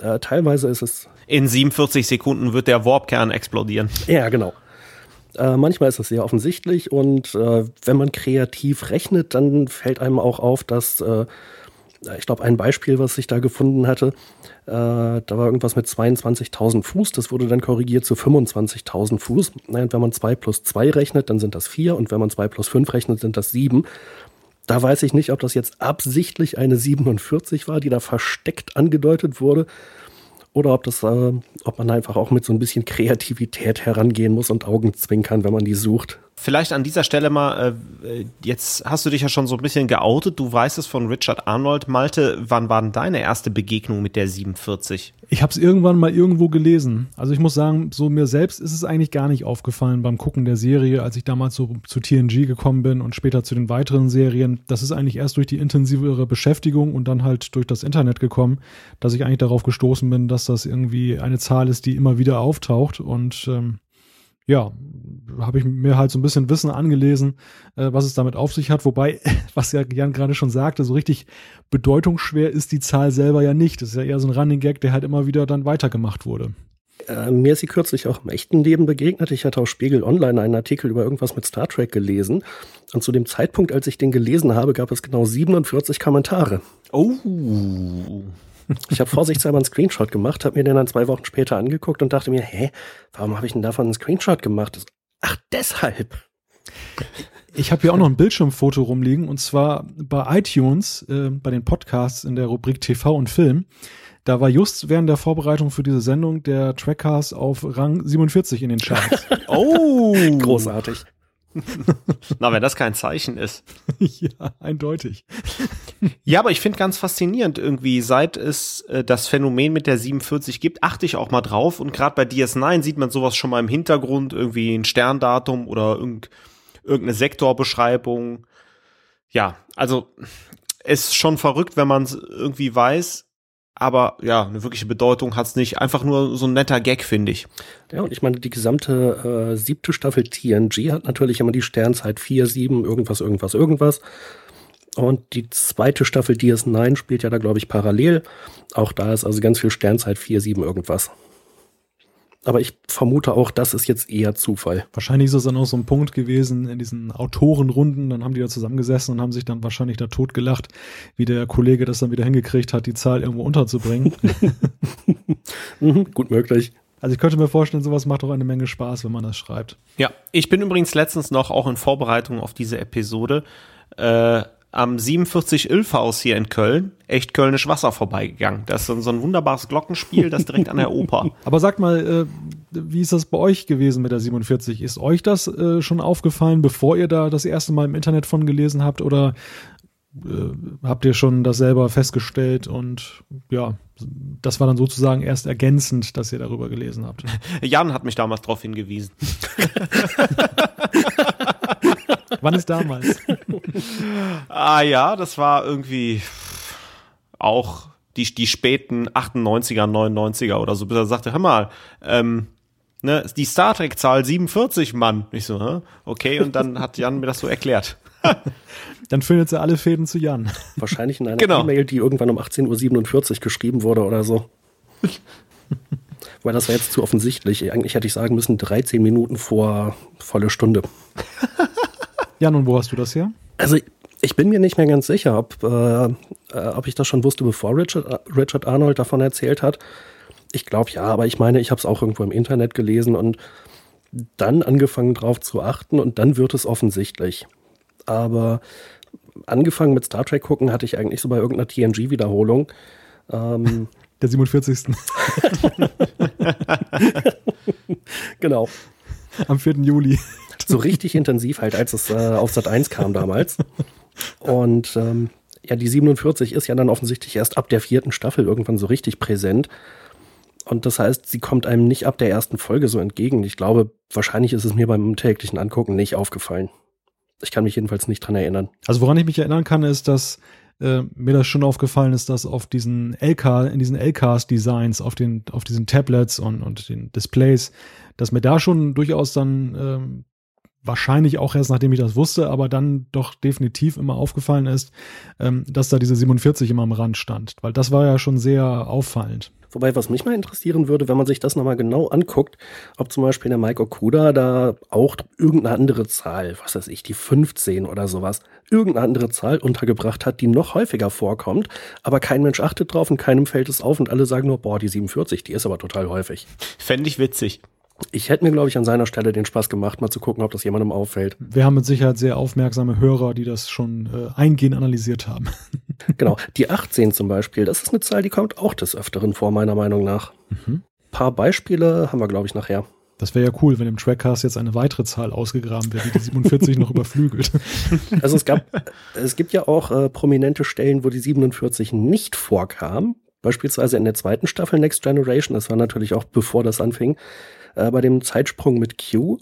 Äh, teilweise ist es. In 47 Sekunden wird der Warpkern explodieren. Ja, genau. Äh, manchmal ist es sehr offensichtlich und äh, wenn man kreativ rechnet, dann fällt einem auch auf, dass äh, ich glaube, ein Beispiel, was ich da gefunden hatte, äh, da war irgendwas mit 22.000 Fuß, das wurde dann korrigiert zu 25.000 Fuß. Und wenn man 2 plus 2 rechnet, dann sind das 4 und wenn man 2 plus 5 rechnet, sind das 7. Da weiß ich nicht, ob das jetzt absichtlich eine 47 war, die da versteckt angedeutet wurde, oder ob das, äh, ob man einfach auch mit so ein bisschen Kreativität herangehen muss und Augen zwinkern, wenn man die sucht. Vielleicht an dieser Stelle mal, äh, jetzt hast du dich ja schon so ein bisschen geoutet, du weißt es von Richard Arnold. Malte, wann war denn deine erste Begegnung mit der 47? Ich habe es irgendwann mal irgendwo gelesen. Also ich muss sagen, so mir selbst ist es eigentlich gar nicht aufgefallen beim Gucken der Serie, als ich damals so zu TNG gekommen bin und später zu den weiteren Serien. Das ist eigentlich erst durch die intensivere Beschäftigung und dann halt durch das Internet gekommen, dass ich eigentlich darauf gestoßen bin, dass das irgendwie eine Zahl ist, die immer wieder auftaucht und ähm, ja, habe ich mir halt so ein bisschen Wissen angelesen, äh, was es damit auf sich hat. Wobei, (laughs) was ja Jan gerade schon sagte, so richtig bedeutungsschwer ist die Zahl selber ja nicht. Das ist ja eher so ein Running Gag, der halt immer wieder dann weitergemacht wurde. Äh, mir ist sie kürzlich auch im echten Leben begegnet. Ich hatte auf Spiegel Online einen Artikel über irgendwas mit Star Trek gelesen. Und zu dem Zeitpunkt, als ich den gelesen habe, gab es genau 47 Kommentare. Oh. Ich habe vorsichtshalber einen Screenshot gemacht, habe mir den dann zwei Wochen später angeguckt und dachte mir, hä, warum habe ich denn davon einen Screenshot gemacht? Ach, deshalb. Ich habe hier auch noch ein Bildschirmfoto rumliegen und zwar bei iTunes, äh, bei den Podcasts in der Rubrik TV und Film. Da war just während der Vorbereitung für diese Sendung der Trackcast auf Rang 47 in den Charts. (laughs) (laughs) oh, großartig. (laughs) Na, wenn das kein Zeichen ist. ja, eindeutig. (laughs) ja, aber ich finde ganz faszinierend irgendwie, seit es äh, das Phänomen mit der 47 gibt, achte ich auch mal drauf und gerade bei DS9 sieht man sowas schon mal im Hintergrund, irgendwie ein Sterndatum oder irgend, irgendeine Sektorbeschreibung. Ja, also ist schon verrückt, wenn man es irgendwie weiß, aber ja, eine wirkliche Bedeutung hat's nicht. Einfach nur so ein netter Gag, finde ich. Ja, und ich meine, die gesamte äh, siebte Staffel TNG hat natürlich immer die Sternzeit 4, 7, irgendwas, irgendwas, irgendwas. Und die zweite Staffel DS9 spielt ja da, glaube ich, parallel. Auch da ist also ganz viel Sternzeit 4, 7 irgendwas. Aber ich vermute auch, das ist jetzt eher Zufall. Wahrscheinlich ist es dann auch so ein Punkt gewesen in diesen Autorenrunden. Dann haben die da zusammengesessen und haben sich dann wahrscheinlich da totgelacht, wie der Kollege das dann wieder hingekriegt hat, die Zahl irgendwo unterzubringen. (laughs) mhm, gut möglich. Also ich könnte mir vorstellen, sowas macht auch eine Menge Spaß, wenn man das schreibt. Ja, ich bin übrigens letztens noch auch in Vorbereitung auf diese Episode äh, am 47 Ilfhaus hier in Köln echt Kölnisch Wasser vorbeigegangen. Das ist so ein, wunderbares Glockenspiel, das direkt an der Oper. (laughs) Aber sagt mal, äh, wie ist das bei euch gewesen mit der 47? Ist euch das äh, schon aufgefallen, bevor ihr da das erste Mal im Internet von gelesen habt oder äh, habt ihr schon das selber festgestellt und ja, das war dann sozusagen erst ergänzend, dass ihr darüber gelesen habt. (laughs) Jan hat mich damals darauf hingewiesen. (laughs) Wann ist damals? (laughs) ah ja, das war irgendwie auch die, die späten 98er, 99er oder so, bis er sagte, hör mal, ähm, ne, die Star Trek-Zahl 47, Mann. Ich so, hä? okay, und dann hat Jan mir das so erklärt. (laughs) dann findet sie alle Fäden zu Jan. Wahrscheinlich in einer genau. E-Mail, die irgendwann um 18.47 Uhr geschrieben wurde oder so. (laughs) Weil das war jetzt zu offensichtlich. Eigentlich hätte ich sagen müssen, 13 Minuten vor volle Stunde. Ja, nun, wo hast du das her? Also ich bin mir nicht mehr ganz sicher, ob, äh, äh, ob ich das schon wusste, bevor Richard, Richard Arnold davon erzählt hat. Ich glaube ja, aber ich meine, ich habe es auch irgendwo im Internet gelesen und dann angefangen drauf zu achten und dann wird es offensichtlich. Aber angefangen mit Star Trek gucken hatte ich eigentlich so bei irgendeiner TNG-Wiederholung. Ähm, (laughs) Der 47. (laughs) (laughs) genau. Am 4. Juli so richtig (laughs) intensiv halt, als es äh, auf Sat 1 kam damals. Und ähm, ja, die 47 ist ja dann offensichtlich erst ab der vierten Staffel irgendwann so richtig präsent. Und das heißt, sie kommt einem nicht ab der ersten Folge so entgegen. Ich glaube, wahrscheinlich ist es mir beim täglichen Angucken nicht aufgefallen. Ich kann mich jedenfalls nicht dran erinnern. Also woran ich mich erinnern kann, ist, dass äh, mir das schon aufgefallen ist, dass auf diesen LK, in diesen LKs-Designs, auf den, auf diesen Tablets und, und den Displays, dass mir da schon durchaus dann ähm, wahrscheinlich auch erst nachdem ich das wusste, aber dann doch definitiv immer aufgefallen ist, ähm, dass da diese 47 immer am Rand stand, weil das war ja schon sehr auffallend. Wobei, was mich mal interessieren würde, wenn man sich das nochmal genau anguckt, ob zum Beispiel der Mike Okuda da auch irgendeine andere Zahl, was weiß ich, die 15 oder sowas, irgendeine andere Zahl untergebracht hat, die noch häufiger vorkommt, aber kein Mensch achtet drauf und keinem fällt es auf und alle sagen nur, boah, die 47, die ist aber total häufig. Fände ich witzig. Ich hätte mir, glaube ich, an seiner Stelle den Spaß gemacht, mal zu gucken, ob das jemandem auffällt. Wir haben mit Sicherheit sehr aufmerksame Hörer, die das schon äh, eingehend analysiert haben. (laughs) genau. Die 18 zum Beispiel, das ist eine Zahl, die kommt auch des Öfteren vor, meiner Meinung nach. Mhm. paar Beispiele haben wir, glaube ich, nachher. Das wäre ja cool, wenn im Trackcast jetzt eine weitere Zahl ausgegraben wird, die die 47 noch (laughs) überflügelt. Also es gab, es gibt ja auch äh, prominente Stellen, wo die 47 nicht vorkam. Beispielsweise in der zweiten Staffel Next Generation, das war natürlich auch bevor das anfing, äh, bei dem Zeitsprung mit Q.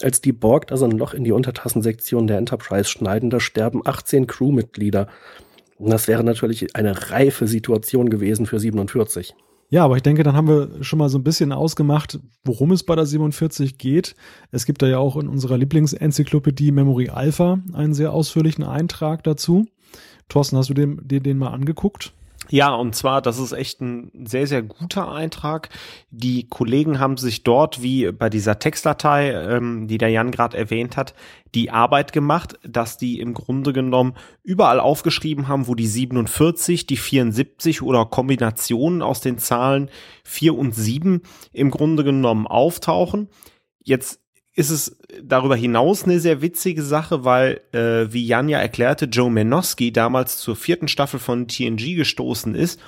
Als die Borg da so ein Loch in die Untertassensektion der Enterprise schneiden, da sterben 18 Crewmitglieder. Und das wäre natürlich eine reife Situation gewesen für 47. Ja, aber ich denke, dann haben wir schon mal so ein bisschen ausgemacht, worum es bei der 47 geht. Es gibt da ja auch in unserer Lieblingsenzyklopädie Memory Alpha einen sehr ausführlichen Eintrag dazu. Thorsten, hast du den, dir den mal angeguckt? Ja, und zwar, das ist echt ein sehr, sehr guter Eintrag. Die Kollegen haben sich dort, wie bei dieser Textdatei, ähm, die der Jan gerade erwähnt hat, die Arbeit gemacht, dass die im Grunde genommen überall aufgeschrieben haben, wo die 47, die 74 oder Kombinationen aus den Zahlen 4 und 7 im Grunde genommen auftauchen. Jetzt ist es darüber hinaus eine sehr witzige Sache, weil, äh, wie Jan ja erklärte, Joe Menoski damals zur vierten Staffel von TNG gestoßen ist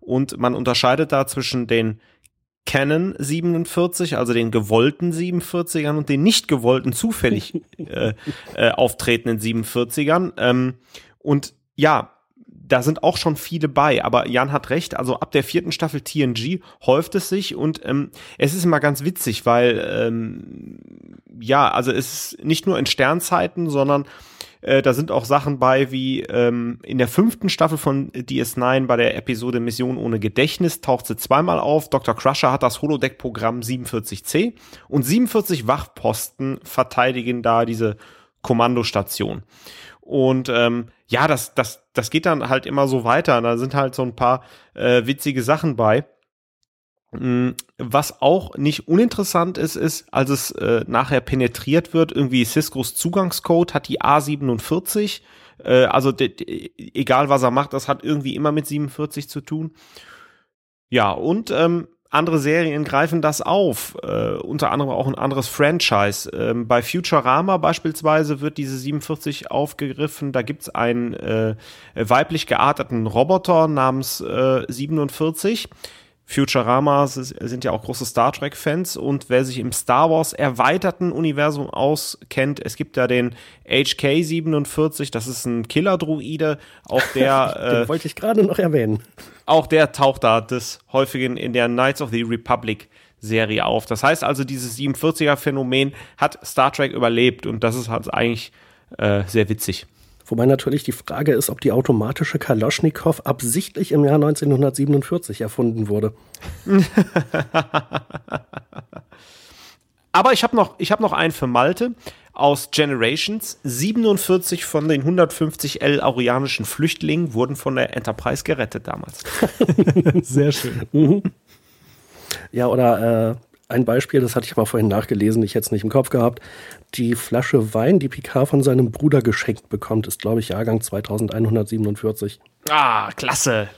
und man unterscheidet da zwischen den Canon 47, also den gewollten 47ern und den nicht gewollten zufällig (laughs) äh, äh, auftretenden 47ern. Ähm, und ja, da sind auch schon viele bei, aber Jan hat recht, also ab der vierten Staffel TNG häuft es sich und ähm, es ist immer ganz witzig, weil ähm, ja, also es ist nicht nur in Sternzeiten, sondern äh, da sind auch Sachen bei wie ähm, in der fünften Staffel von DS9 bei der Episode Mission ohne Gedächtnis taucht sie zweimal auf. Dr. Crusher hat das Holodeck-Programm 47C und 47 Wachposten verteidigen da diese Kommandostation. Und ähm, ja, das, das, das geht dann halt immer so weiter. Da sind halt so ein paar äh, witzige Sachen bei. Mm, was auch nicht uninteressant ist, ist, als es äh, nachher penetriert wird, irgendwie Ciscos Zugangscode hat die A47. Äh, also egal was er macht, das hat irgendwie immer mit 47 zu tun. Ja, und ähm, andere Serien greifen das auf, äh, unter anderem auch ein anderes Franchise. Ähm, bei Futurama beispielsweise wird diese 47 aufgegriffen. Da gibt's einen äh, weiblich gearteten Roboter namens äh, 47. Futurama sind ja auch große Star Trek-Fans und wer sich im Star Wars erweiterten Universum auskennt, es gibt ja den HK-47, das ist ein Killer-Druide, auch der. (laughs) den äh, wollte ich gerade noch erwähnen. Auch der taucht da des Häufigen in der Knights of the Republic Serie auf. Das heißt also, dieses 47er-Phänomen hat Star Trek überlebt und das ist halt eigentlich äh, sehr witzig. Wobei natürlich die Frage ist, ob die automatische Kalaschnikow absichtlich im Jahr 1947 erfunden wurde. (laughs) Aber ich habe noch, ich hab noch einen für Malte aus Generations. 47 von den 150 El-Aurianischen Flüchtlingen wurden von der Enterprise gerettet damals. (laughs) Sehr schön. Mhm. Ja, oder äh, ein Beispiel, das hatte ich mal vorhin nachgelesen, ich hätte es nicht im Kopf gehabt. Die Flasche Wein, die Picard von seinem Bruder geschenkt bekommt, ist, glaube ich, Jahrgang 2147. Ah, klasse.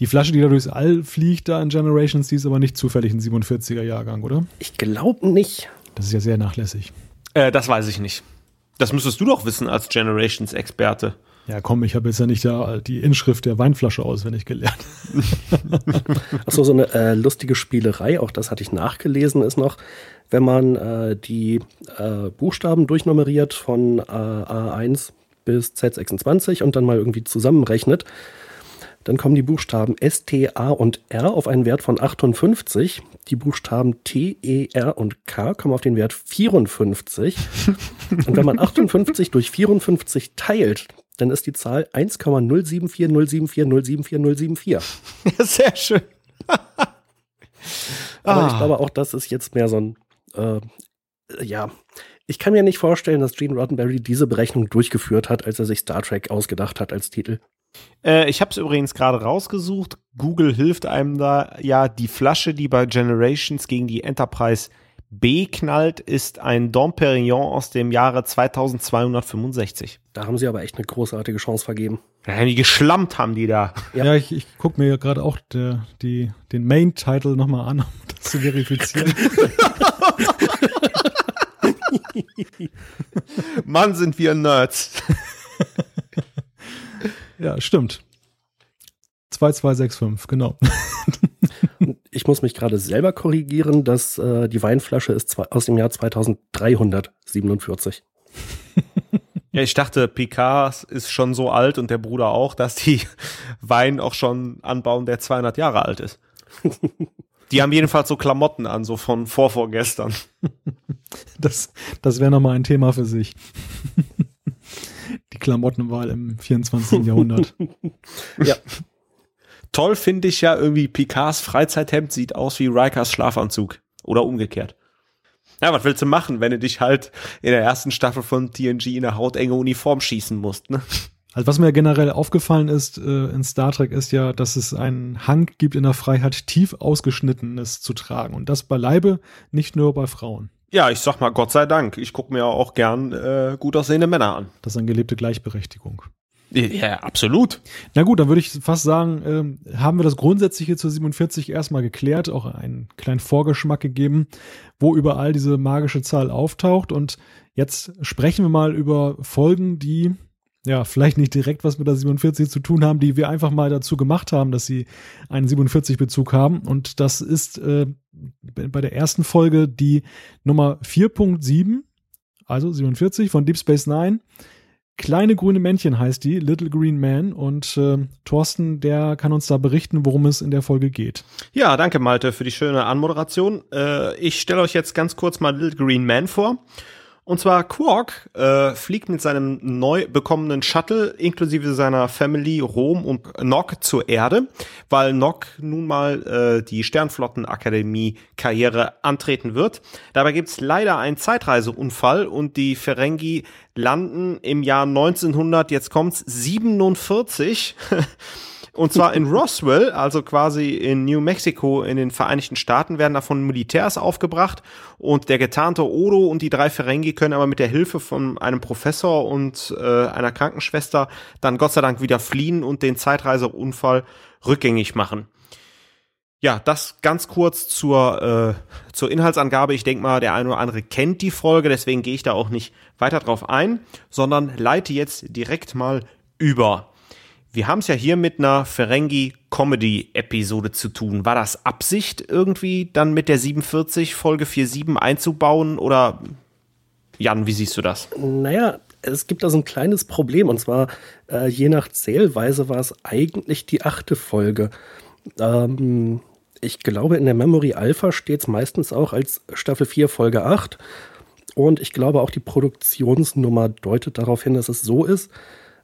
Die Flasche, die da durchs All fliegt, da in Generations, die ist aber nicht zufällig ein 47er Jahrgang, oder? Ich glaube nicht. Das ist ja sehr nachlässig. Äh, das weiß ich nicht. Das müsstest du doch wissen als Generations-Experte. Ja, komm, ich habe jetzt ja nicht da die Inschrift der Weinflasche auswendig gelernt. (laughs) Achso, so eine äh, lustige Spielerei, auch das hatte ich nachgelesen, ist noch, wenn man äh, die äh, Buchstaben durchnummeriert von äh, A1 bis Z26 und dann mal irgendwie zusammenrechnet, dann kommen die Buchstaben S, T, A und R auf einen Wert von 58. Die Buchstaben T, E, R und K kommen auf den Wert 54. (laughs) und wenn man 58 durch 54 teilt, dann ist die Zahl 1,074074074. (laughs) Sehr schön. (laughs) Aber ah. ich glaube auch, das ist jetzt mehr so ein, äh, ja, ich kann mir nicht vorstellen, dass Gene Roddenberry diese Berechnung durchgeführt hat, als er sich Star Trek ausgedacht hat als Titel. Äh, ich habe es übrigens gerade rausgesucht. Google hilft einem da ja die Flasche, die bei Generations gegen die Enterprise B knallt, ist ein Dom Perignon aus dem Jahre 2265. Da haben sie aber echt eine großartige Chance vergeben. Ja, die geschlammt haben die da. Ja, ja ich, ich gucke mir gerade auch der, die, den Main-Title nochmal an, um (laughs) das zu verifizieren. Mann, sind wir Nerds. (laughs) ja, stimmt. 2265, genau. (laughs) ich muss mich gerade selber korrigieren, dass äh, die Weinflasche ist aus dem Jahr 2347. (laughs) Ja, ich dachte, Picard ist schon so alt und der Bruder auch, dass die (laughs) Wein auch schon anbauen, der 200 Jahre alt ist. Die haben jedenfalls so Klamotten an, so von vorvorgestern. Das, das wäre nochmal ein Thema für sich. Die Klamottenwahl im 24. Jahrhundert. Ja. Toll finde ich ja irgendwie Picards Freizeithemd sieht aus wie Rikers Schlafanzug. Oder umgekehrt. Ja, was willst du machen, wenn du dich halt in der ersten Staffel von TNG in eine hautenge Uniform schießen musst, ne? Also was mir generell aufgefallen ist äh, in Star Trek ist ja, dass es einen Hang gibt in der Freiheit, tief ausgeschnittenes zu tragen. Und das beileibe nicht nur bei Frauen. Ja, ich sag mal Gott sei Dank. Ich gucke mir auch gern äh, gut aussehende Männer an. Das ist eine gelebte Gleichberechtigung. Ja, absolut. Na gut, dann würde ich fast sagen, ähm, haben wir das Grundsätzliche zur 47 erstmal geklärt, auch einen kleinen Vorgeschmack gegeben, wo überall diese magische Zahl auftaucht. Und jetzt sprechen wir mal über Folgen, die ja vielleicht nicht direkt was mit der 47 zu tun haben, die wir einfach mal dazu gemacht haben, dass sie einen 47-Bezug haben. Und das ist äh, bei der ersten Folge die Nummer 4.7, also 47 von Deep Space Nine. Kleine grüne Männchen heißt die, Little Green Man. Und äh, Thorsten, der kann uns da berichten, worum es in der Folge geht. Ja, danke Malte für die schöne Anmoderation. Äh, ich stelle euch jetzt ganz kurz mal Little Green Man vor. Und zwar Quark äh, fliegt mit seinem neu bekommenen Shuttle inklusive seiner Family Rom und Nock zur Erde, weil Nock nun mal äh, die Sternflottenakademie Karriere antreten wird. Dabei gibt's leider einen Zeitreiseunfall und die Ferengi landen im Jahr 1900, jetzt kommt's, 47 (laughs) Und zwar in Roswell, also quasi in New Mexico in den Vereinigten Staaten, werden davon Militärs aufgebracht und der getarnte Odo und die drei Ferengi können aber mit der Hilfe von einem Professor und äh, einer Krankenschwester dann Gott sei Dank wieder fliehen und den Zeitreiseunfall rückgängig machen. Ja, das ganz kurz zur, äh, zur Inhaltsangabe. Ich denke mal, der eine oder andere kennt die Folge, deswegen gehe ich da auch nicht weiter drauf ein, sondern leite jetzt direkt mal über. Wir haben es ja hier mit einer Ferengi-Comedy-Episode zu tun. War das Absicht irgendwie dann mit der 47 Folge 47 einzubauen oder Jan, wie siehst du das? Naja, es gibt da so ein kleines Problem und zwar äh, je nach Zählweise war es eigentlich die achte Folge. Ähm, ich glaube, in der Memory Alpha steht es meistens auch als Staffel 4 Folge 8 und ich glaube auch die Produktionsnummer deutet darauf hin, dass es so ist.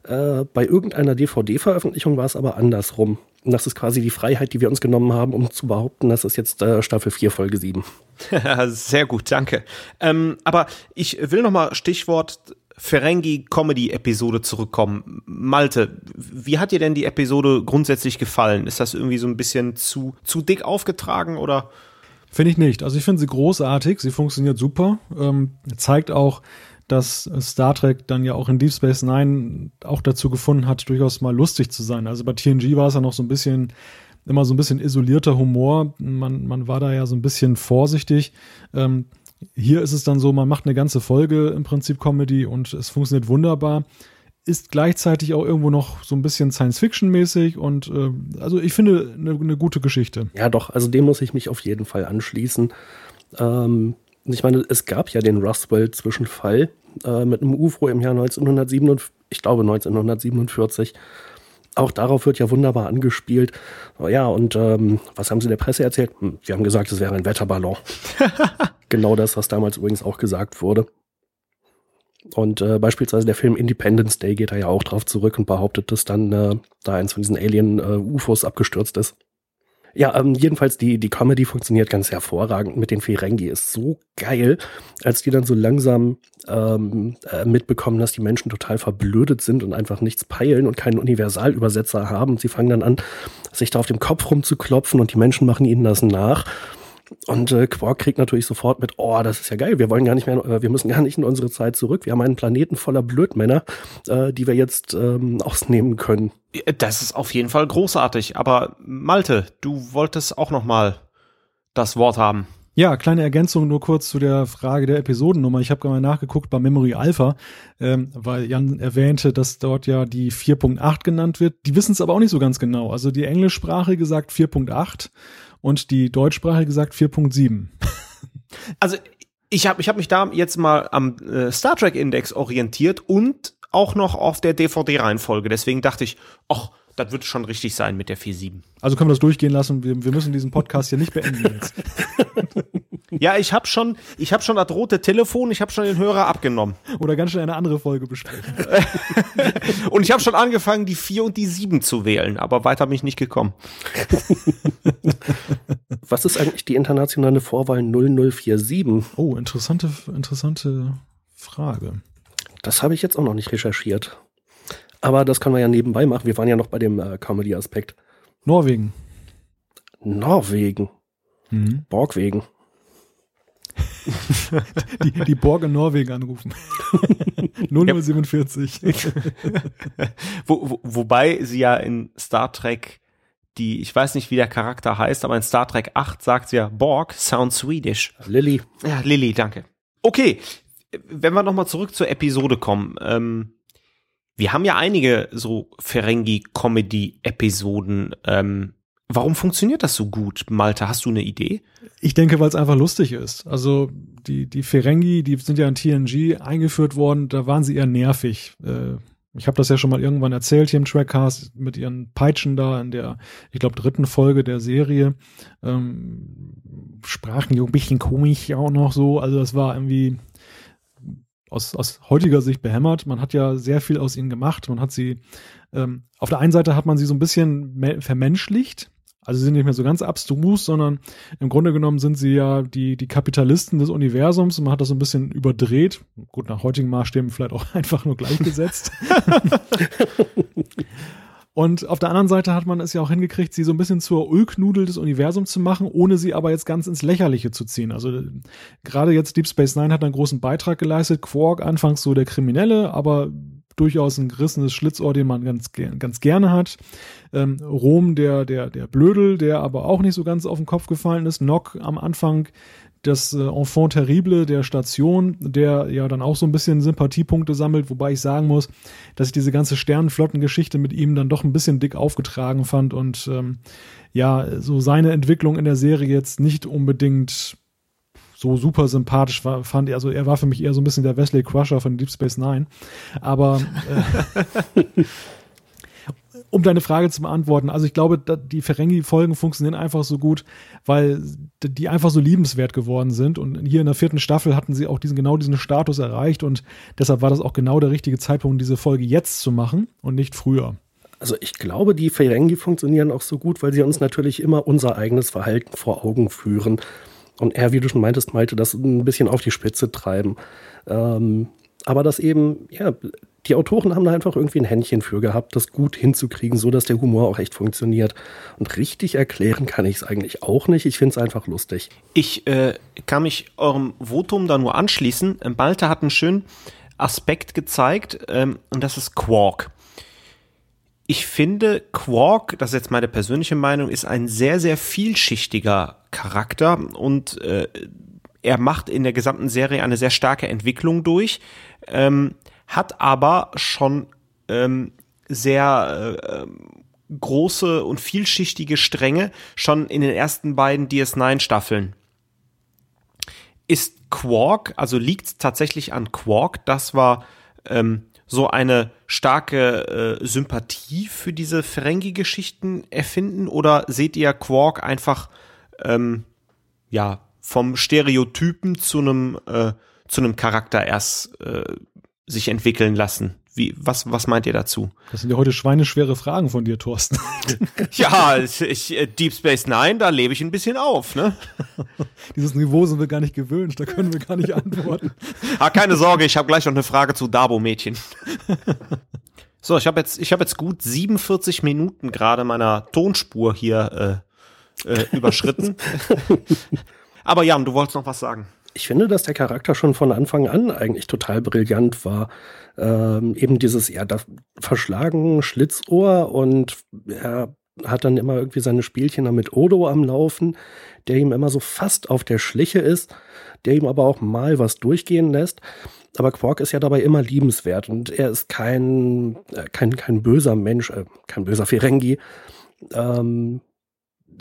Äh, bei irgendeiner DVD-Veröffentlichung war es aber andersrum. Und das ist quasi die Freiheit, die wir uns genommen haben, um zu behaupten, das ist jetzt äh, Staffel 4, Folge 7. (laughs) Sehr gut, danke. Ähm, aber ich will nochmal Stichwort Ferengi Comedy Episode zurückkommen. Malte, wie hat dir denn die Episode grundsätzlich gefallen? Ist das irgendwie so ein bisschen zu, zu dick aufgetragen oder? Finde ich nicht. Also ich finde sie großartig, sie funktioniert super, ähm, zeigt auch, dass Star Trek dann ja auch in Deep Space Nine auch dazu gefunden hat, durchaus mal lustig zu sein. Also bei TNG war es ja noch so ein bisschen immer so ein bisschen isolierter Humor. Man, man war da ja so ein bisschen vorsichtig. Ähm, hier ist es dann so, man macht eine ganze Folge im Prinzip Comedy und es funktioniert wunderbar. Ist gleichzeitig auch irgendwo noch so ein bisschen Science-Fiction-mäßig und äh, also ich finde eine, eine gute Geschichte. Ja, doch, also dem muss ich mich auf jeden Fall anschließen. Ähm, ich meine, es gab ja den Roswell-Zwischenfall äh, mit einem UFO im Jahr 1947, ich glaube 1947. Auch darauf wird ja wunderbar angespielt. Oh ja, und ähm, was haben Sie der Presse erzählt? Hm, Sie haben gesagt, es wäre ein Wetterballon. (laughs) genau das, was damals übrigens auch gesagt wurde. Und äh, beispielsweise der Film Independence Day geht da ja auch drauf zurück und behauptet, dass dann äh, da eins von diesen Alien-UFOs äh, abgestürzt ist. Ja, ähm, jedenfalls die, die Comedy funktioniert ganz hervorragend mit den Ferengi. Ist so geil, als die dann so langsam ähm, äh, mitbekommen, dass die Menschen total verblödet sind und einfach nichts peilen und keinen Universalübersetzer haben. Sie fangen dann an, sich da auf dem Kopf rumzuklopfen und die Menschen machen ihnen das nach. Und äh, Quark kriegt natürlich sofort mit, oh, das ist ja geil, wir wollen gar nicht mehr, äh, wir müssen gar nicht in unsere Zeit zurück. Wir haben einen Planeten voller Blödmänner, äh, die wir jetzt ähm, ausnehmen können. Das ist auf jeden Fall großartig. Aber Malte, du wolltest auch noch mal das Wort haben. Ja, kleine Ergänzung nur kurz zu der Frage der Episodennummer. Ich habe gerade mal nachgeguckt bei Memory Alpha, ähm, weil Jan erwähnte, dass dort ja die 4.8 genannt wird. Die wissen es aber auch nicht so ganz genau. Also die englischsprachige sagt 4.8 und die deutschsprachige sagt 4.7. (laughs) also ich habe ich hab mich da jetzt mal am äh, Star Trek Index orientiert und auch noch auf der DVD-Reihenfolge. Deswegen dachte ich, ach, das wird schon richtig sein mit der 4.7. Also können wir das durchgehen lassen. Wir, wir müssen diesen Podcast hier nicht beenden jetzt. (laughs) (laughs) ja, ich habe schon, ich habe schon das rote Telefon, ich habe schon den Hörer abgenommen. Oder ganz schnell eine andere Folge besprechen. (laughs) und ich habe schon angefangen, die 4 und die 7 zu wählen, aber weiter bin ich nicht gekommen. Was ist eigentlich die internationale Vorwahl 0047? Oh, interessante, interessante Frage. Das habe ich jetzt auch noch nicht recherchiert. Aber das können wir ja nebenbei machen. Wir waren ja noch bei dem äh, Comedy-Aspekt. Norwegen. Norwegen. Mhm. Borgwegen. (laughs) die, die Borg in Norwegen anrufen. (laughs) 0047. (laughs) wo, wo, wobei sie ja in Star Trek die, ich weiß nicht, wie der Charakter heißt, aber in Star Trek 8 sagt sie ja Borg, sounds Swedish. Lilly. Ja, Lilly, danke. Okay, wenn wir nochmal zurück zur Episode kommen, ähm, wir haben ja einige so Ferengi-Comedy-Episoden. Ähm, warum funktioniert das so gut, Malte? Hast du eine Idee? Ich denke, weil es einfach lustig ist. Also die, die Ferengi, die sind ja in TNG eingeführt worden, da waren sie eher nervig. Äh, ich habe das ja schon mal irgendwann erzählt hier im Trackcast mit ihren Peitschen da in der, ich glaube, dritten Folge der Serie. Ähm, sprachen die ein bisschen komisch auch noch so. Also das war irgendwie aus, aus heutiger Sicht behämmert. Man hat ja sehr viel aus ihnen gemacht. Man hat sie, ähm, auf der einen Seite hat man sie so ein bisschen vermenschlicht. Also sie sind nicht mehr so ganz abstrus, sondern im Grunde genommen sind sie ja die, die Kapitalisten des Universums. Man hat das so ein bisschen überdreht. Gut, nach heutigen Maßstäben vielleicht auch (laughs) einfach nur gleichgesetzt. (laughs) Und auf der anderen Seite hat man es ja auch hingekriegt, sie so ein bisschen zur Ölknudel des Universums zu machen, ohne sie aber jetzt ganz ins Lächerliche zu ziehen. Also gerade jetzt Deep Space Nine hat einen großen Beitrag geleistet. Quark anfangs so der Kriminelle, aber durchaus ein gerissenes Schlitzohr, den man ganz, ganz gerne hat. Ähm, Rom, der, der, der Blödel, der aber auch nicht so ganz auf den Kopf gefallen ist. Nock am Anfang das äh, Enfant terrible der Station, der ja dann auch so ein bisschen Sympathiepunkte sammelt, wobei ich sagen muss, dass ich diese ganze Sternenflottengeschichte mit ihm dann doch ein bisschen dick aufgetragen fand und ähm, ja, so seine Entwicklung in der Serie jetzt nicht unbedingt so super sympathisch war, fand. Also er war für mich eher so ein bisschen der Wesley Crusher von Deep Space Nine. Aber äh, (laughs) um deine Frage zu beantworten, also ich glaube, die Ferengi-Folgen funktionieren einfach so gut, weil die einfach so liebenswert geworden sind. Und hier in der vierten Staffel hatten sie auch diesen, genau diesen Status erreicht und deshalb war das auch genau der richtige Zeitpunkt, diese Folge jetzt zu machen und nicht früher. Also ich glaube, die Ferengi funktionieren auch so gut, weil sie uns natürlich immer unser eigenes Verhalten vor Augen führen. Und er, wie du schon meintest, Malte, das ein bisschen auf die Spitze treiben. Ähm, aber das eben, ja, die Autoren haben da einfach irgendwie ein Händchen für gehabt, das gut hinzukriegen, so dass der Humor auch echt funktioniert. Und richtig erklären kann ich es eigentlich auch nicht. Ich finde es einfach lustig. Ich äh, kann mich eurem Votum da nur anschließen. Malte hat einen schönen Aspekt gezeigt ähm, und das ist Quark. Ich finde, Quark, das ist jetzt meine persönliche Meinung, ist ein sehr, sehr vielschichtiger Charakter und äh, er macht in der gesamten Serie eine sehr starke Entwicklung durch. Ähm, hat aber schon ähm, sehr äh, große und vielschichtige Stränge schon in den ersten beiden DS9-Staffeln. Ist Quark, also liegt tatsächlich an Quark, das war ähm, so eine starke äh, Sympathie für diese Ferengi-Geschichten erfinden oder seht ihr Quark einfach ähm, ja vom Stereotypen zu einem äh, zu einem Charakter erst äh, sich entwickeln lassen? Wie, was, was meint ihr dazu? Das sind ja heute schweineschwere Fragen von dir, Thorsten. (laughs) ja, ich, äh, Deep Space Nine, da lebe ich ein bisschen auf, ne? (laughs) Dieses Niveau sind wir gar nicht gewöhnt, da können wir gar nicht antworten. (laughs) ah, keine Sorge, ich habe gleich noch eine Frage zu Dabo-Mädchen. so, ich habe jetzt, ich habe jetzt gut 47 Minuten gerade meiner Tonspur hier äh, äh, überschritten. Aber Jan, du wolltest noch was sagen ich finde, dass der Charakter schon von Anfang an eigentlich total brillant war. Ähm, eben dieses, ja, da verschlagen Schlitzohr und er hat dann immer irgendwie seine Spielchen mit Odo am Laufen, der ihm immer so fast auf der Schliche ist, der ihm aber auch mal was durchgehen lässt. Aber Quark ist ja dabei immer liebenswert und er ist kein, äh, kein, kein böser Mensch, äh, kein böser Ferengi. Ähm,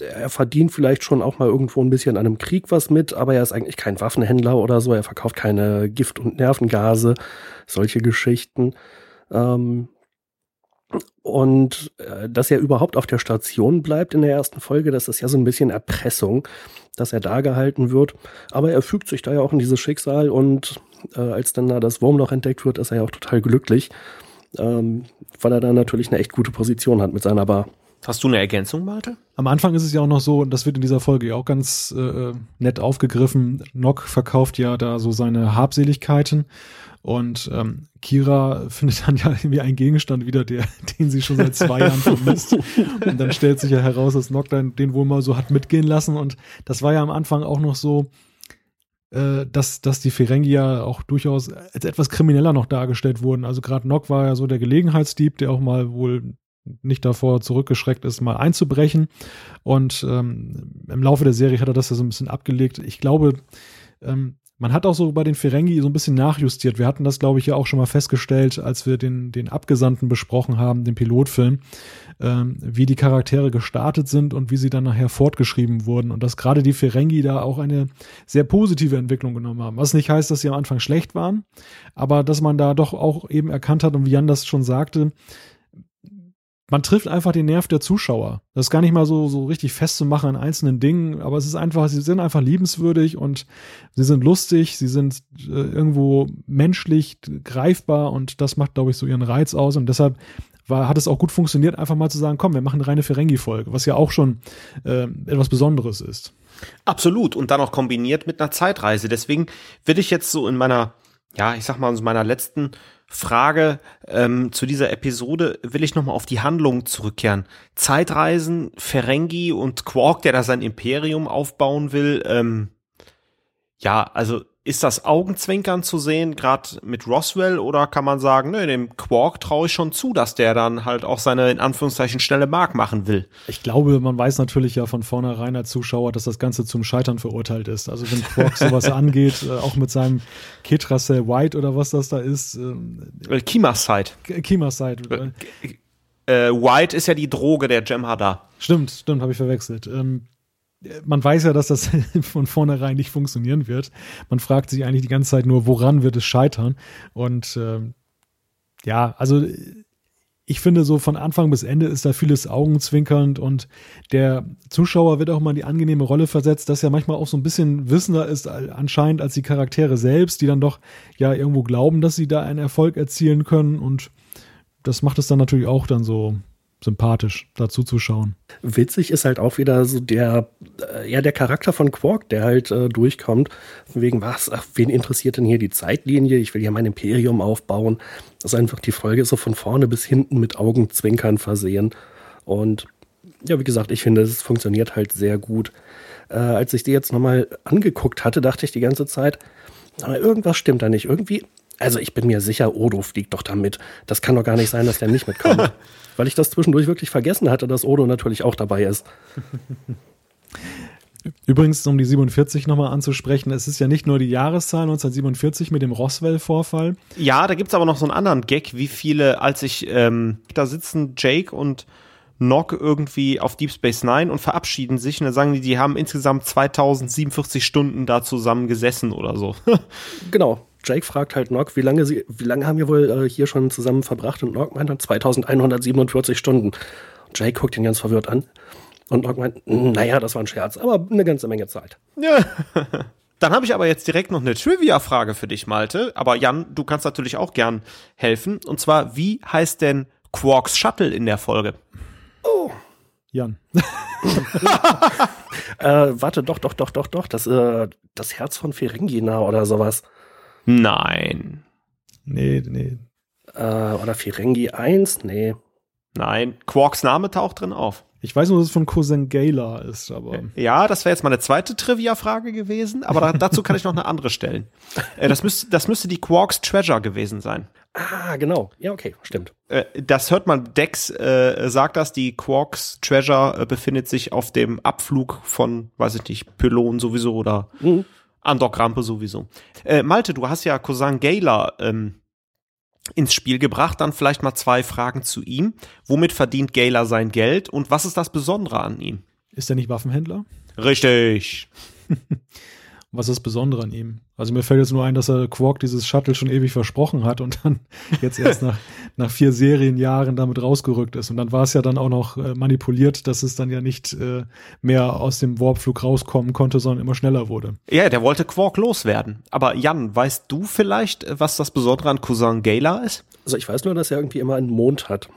er verdient vielleicht schon auch mal irgendwo ein bisschen an einem Krieg was mit, aber er ist eigentlich kein Waffenhändler oder so. Er verkauft keine Gift- und Nervengase, solche Geschichten. Ähm, und äh, dass er überhaupt auf der Station bleibt in der ersten Folge, das ist ja so ein bisschen Erpressung, dass er da gehalten wird. Aber er fügt sich da ja auch in dieses Schicksal und äh, als dann da das Wurmloch entdeckt wird, ist er ja auch total glücklich, ähm, weil er da natürlich eine echt gute Position hat mit seiner Bar. Hast du eine Ergänzung, Malte? Am Anfang ist es ja auch noch so, und das wird in dieser Folge ja auch ganz äh, nett aufgegriffen. Nock verkauft ja da so seine Habseligkeiten und ähm, Kira (laughs) findet dann ja irgendwie einen Gegenstand wieder, der, (laughs) den sie schon seit zwei Jahren vermisst. Und dann stellt sich ja heraus, dass Nock dann den wohl mal so hat mitgehen lassen. Und das war ja am Anfang auch noch so, äh, dass, dass die Ferengi ja auch durchaus als etwas krimineller noch dargestellt wurden. Also gerade Nock war ja so der Gelegenheitsdieb, der auch mal wohl nicht davor zurückgeschreckt ist, mal einzubrechen. Und ähm, im Laufe der Serie hat er das ja so ein bisschen abgelegt. Ich glaube, ähm, man hat auch so bei den Ferengi so ein bisschen nachjustiert. Wir hatten das, glaube ich, ja auch schon mal festgestellt, als wir den, den Abgesandten besprochen haben, den Pilotfilm, ähm, wie die Charaktere gestartet sind und wie sie dann nachher fortgeschrieben wurden. Und dass gerade die Ferengi da auch eine sehr positive Entwicklung genommen haben. Was nicht heißt, dass sie am Anfang schlecht waren, aber dass man da doch auch eben erkannt hat, und wie Jan das schon sagte, man trifft einfach den Nerv der Zuschauer. Das ist gar nicht mal so, so richtig festzumachen an einzelnen Dingen, aber es ist einfach, sie sind einfach liebenswürdig und sie sind lustig, sie sind äh, irgendwo menschlich, greifbar und das macht, glaube ich, so ihren Reiz aus und deshalb war, hat es auch gut funktioniert, einfach mal zu sagen, komm, wir machen eine reine Ferengi-Folge, was ja auch schon äh, etwas Besonderes ist. Absolut. Und dann auch kombiniert mit einer Zeitreise. Deswegen will ich jetzt so in meiner, ja, ich sag mal, in meiner letzten Frage ähm, zu dieser Episode will ich nochmal auf die Handlung zurückkehren. Zeitreisen, Ferengi und Quark, der da sein Imperium aufbauen will. Ähm, ja, also ist das Augenzwinkern zu sehen, gerade mit Roswell, oder kann man sagen, ne, dem Quark traue ich schon zu, dass der dann halt auch seine in Anführungszeichen schnelle Mark machen will? Ich glaube, man weiß natürlich ja von vornherein als Zuschauer, dass das Ganze zum Scheitern verurteilt ist. Also wenn Quark sowas (laughs) angeht, äh, auch mit seinem Ketracell White oder was das da ist. Ähm, äh, Kimaside. Kimaside. Äh, White ist ja die Droge der Jem'Hadar. Stimmt, stimmt, habe ich verwechselt. Ähm, man weiß ja, dass das (laughs) von vornherein nicht funktionieren wird. Man fragt sich eigentlich die ganze Zeit nur, woran wird es scheitern? Und äh, ja, also ich finde, so von Anfang bis Ende ist da vieles augenzwinkernd und der Zuschauer wird auch mal in die angenehme Rolle versetzt, dass er manchmal auch so ein bisschen wissender ist anscheinend als die Charaktere selbst, die dann doch ja irgendwo glauben, dass sie da einen Erfolg erzielen können und das macht es dann natürlich auch dann so sympathisch, dazu zu schauen. Witzig ist halt auch wieder so der, äh, ja, der Charakter von Quark, der halt äh, durchkommt. Wegen was, ach, wen interessiert denn hier die Zeitlinie? Ich will ja mein Imperium aufbauen. Das ist einfach die Folge so von vorne bis hinten mit Augenzwinkern versehen. Und ja, wie gesagt, ich finde, es funktioniert halt sehr gut. Äh, als ich die jetzt nochmal angeguckt hatte, dachte ich die ganze Zeit, irgendwas stimmt da nicht. Irgendwie, also ich bin mir sicher, Odo fliegt doch da mit. Das kann doch gar nicht sein, dass der nicht mitkommt. (laughs) weil ich das zwischendurch wirklich vergessen hatte, dass Odo natürlich auch dabei ist. (laughs) Übrigens, um die 47 nochmal anzusprechen, es ist ja nicht nur die Jahreszahl 1947 mit dem Roswell-Vorfall. Ja, da gibt's aber noch so einen anderen Gag, wie viele, als ich, ähm, da sitzen Jake und Nock irgendwie auf Deep Space Nine und verabschieden sich und dann sagen die, die haben insgesamt 2047 Stunden da zusammen gesessen oder so. genau. Jake fragt halt Nock, wie lange sie, wie lange haben wir wohl äh, hier schon zusammen verbracht? Und Nock meint dann 2147 Stunden. Und Jake guckt ihn ganz verwirrt an. Und Nock meint, naja, das war ein Scherz, aber eine ganze Menge Zeit. Ja. (laughs) Dann habe ich aber jetzt direkt noch eine Trivia-Frage für dich, Malte. Aber Jan, du kannst natürlich auch gern helfen. Und zwar, wie heißt denn Quarks Shuttle in der Folge? Oh. Jan. (laughs) (laughs) äh, warte, doch, doch, doch, doch, doch. Das, äh, das Herz von Ferengina oder sowas. Nein. Nee, nee. Äh, oder Ferengi 1? Nee. Nein. Quarks Name taucht drin auf. Ich weiß nur, dass es von Cousin Gala ist, aber. Ja, das wäre jetzt meine zweite Trivia-Frage gewesen, aber da, dazu kann ich noch eine andere stellen. Äh, das, müsste, das müsste die Quarks Treasure gewesen sein. Ah, genau. Ja, okay, stimmt. Äh, das hört man, Dex äh, sagt das, die Quarks Treasure äh, befindet sich auf dem Abflug von, weiß ich nicht, Pylon sowieso oder mhm. Andock-Rampe sowieso. Äh, Malte, du hast ja Cousin Gala ähm, ins Spiel gebracht. Dann vielleicht mal zwei Fragen zu ihm. Womit verdient Gala sein Geld und was ist das Besondere an ihm? Ist er nicht Waffenhändler? Richtig. (laughs) was ist das Besondere an ihm? Also mir fällt jetzt nur ein, dass er Quark dieses Shuttle schon ewig versprochen hat und dann (laughs) jetzt erst nach, nach vier Serienjahren damit rausgerückt ist. Und dann war es ja dann auch noch äh, manipuliert, dass es dann ja nicht äh, mehr aus dem Warpflug rauskommen konnte, sondern immer schneller wurde. Ja, der wollte Quark loswerden. Aber Jan, weißt du vielleicht, was das Besondere an Cousin Gala ist? Also ich weiß nur, dass er irgendwie immer einen Mond hat.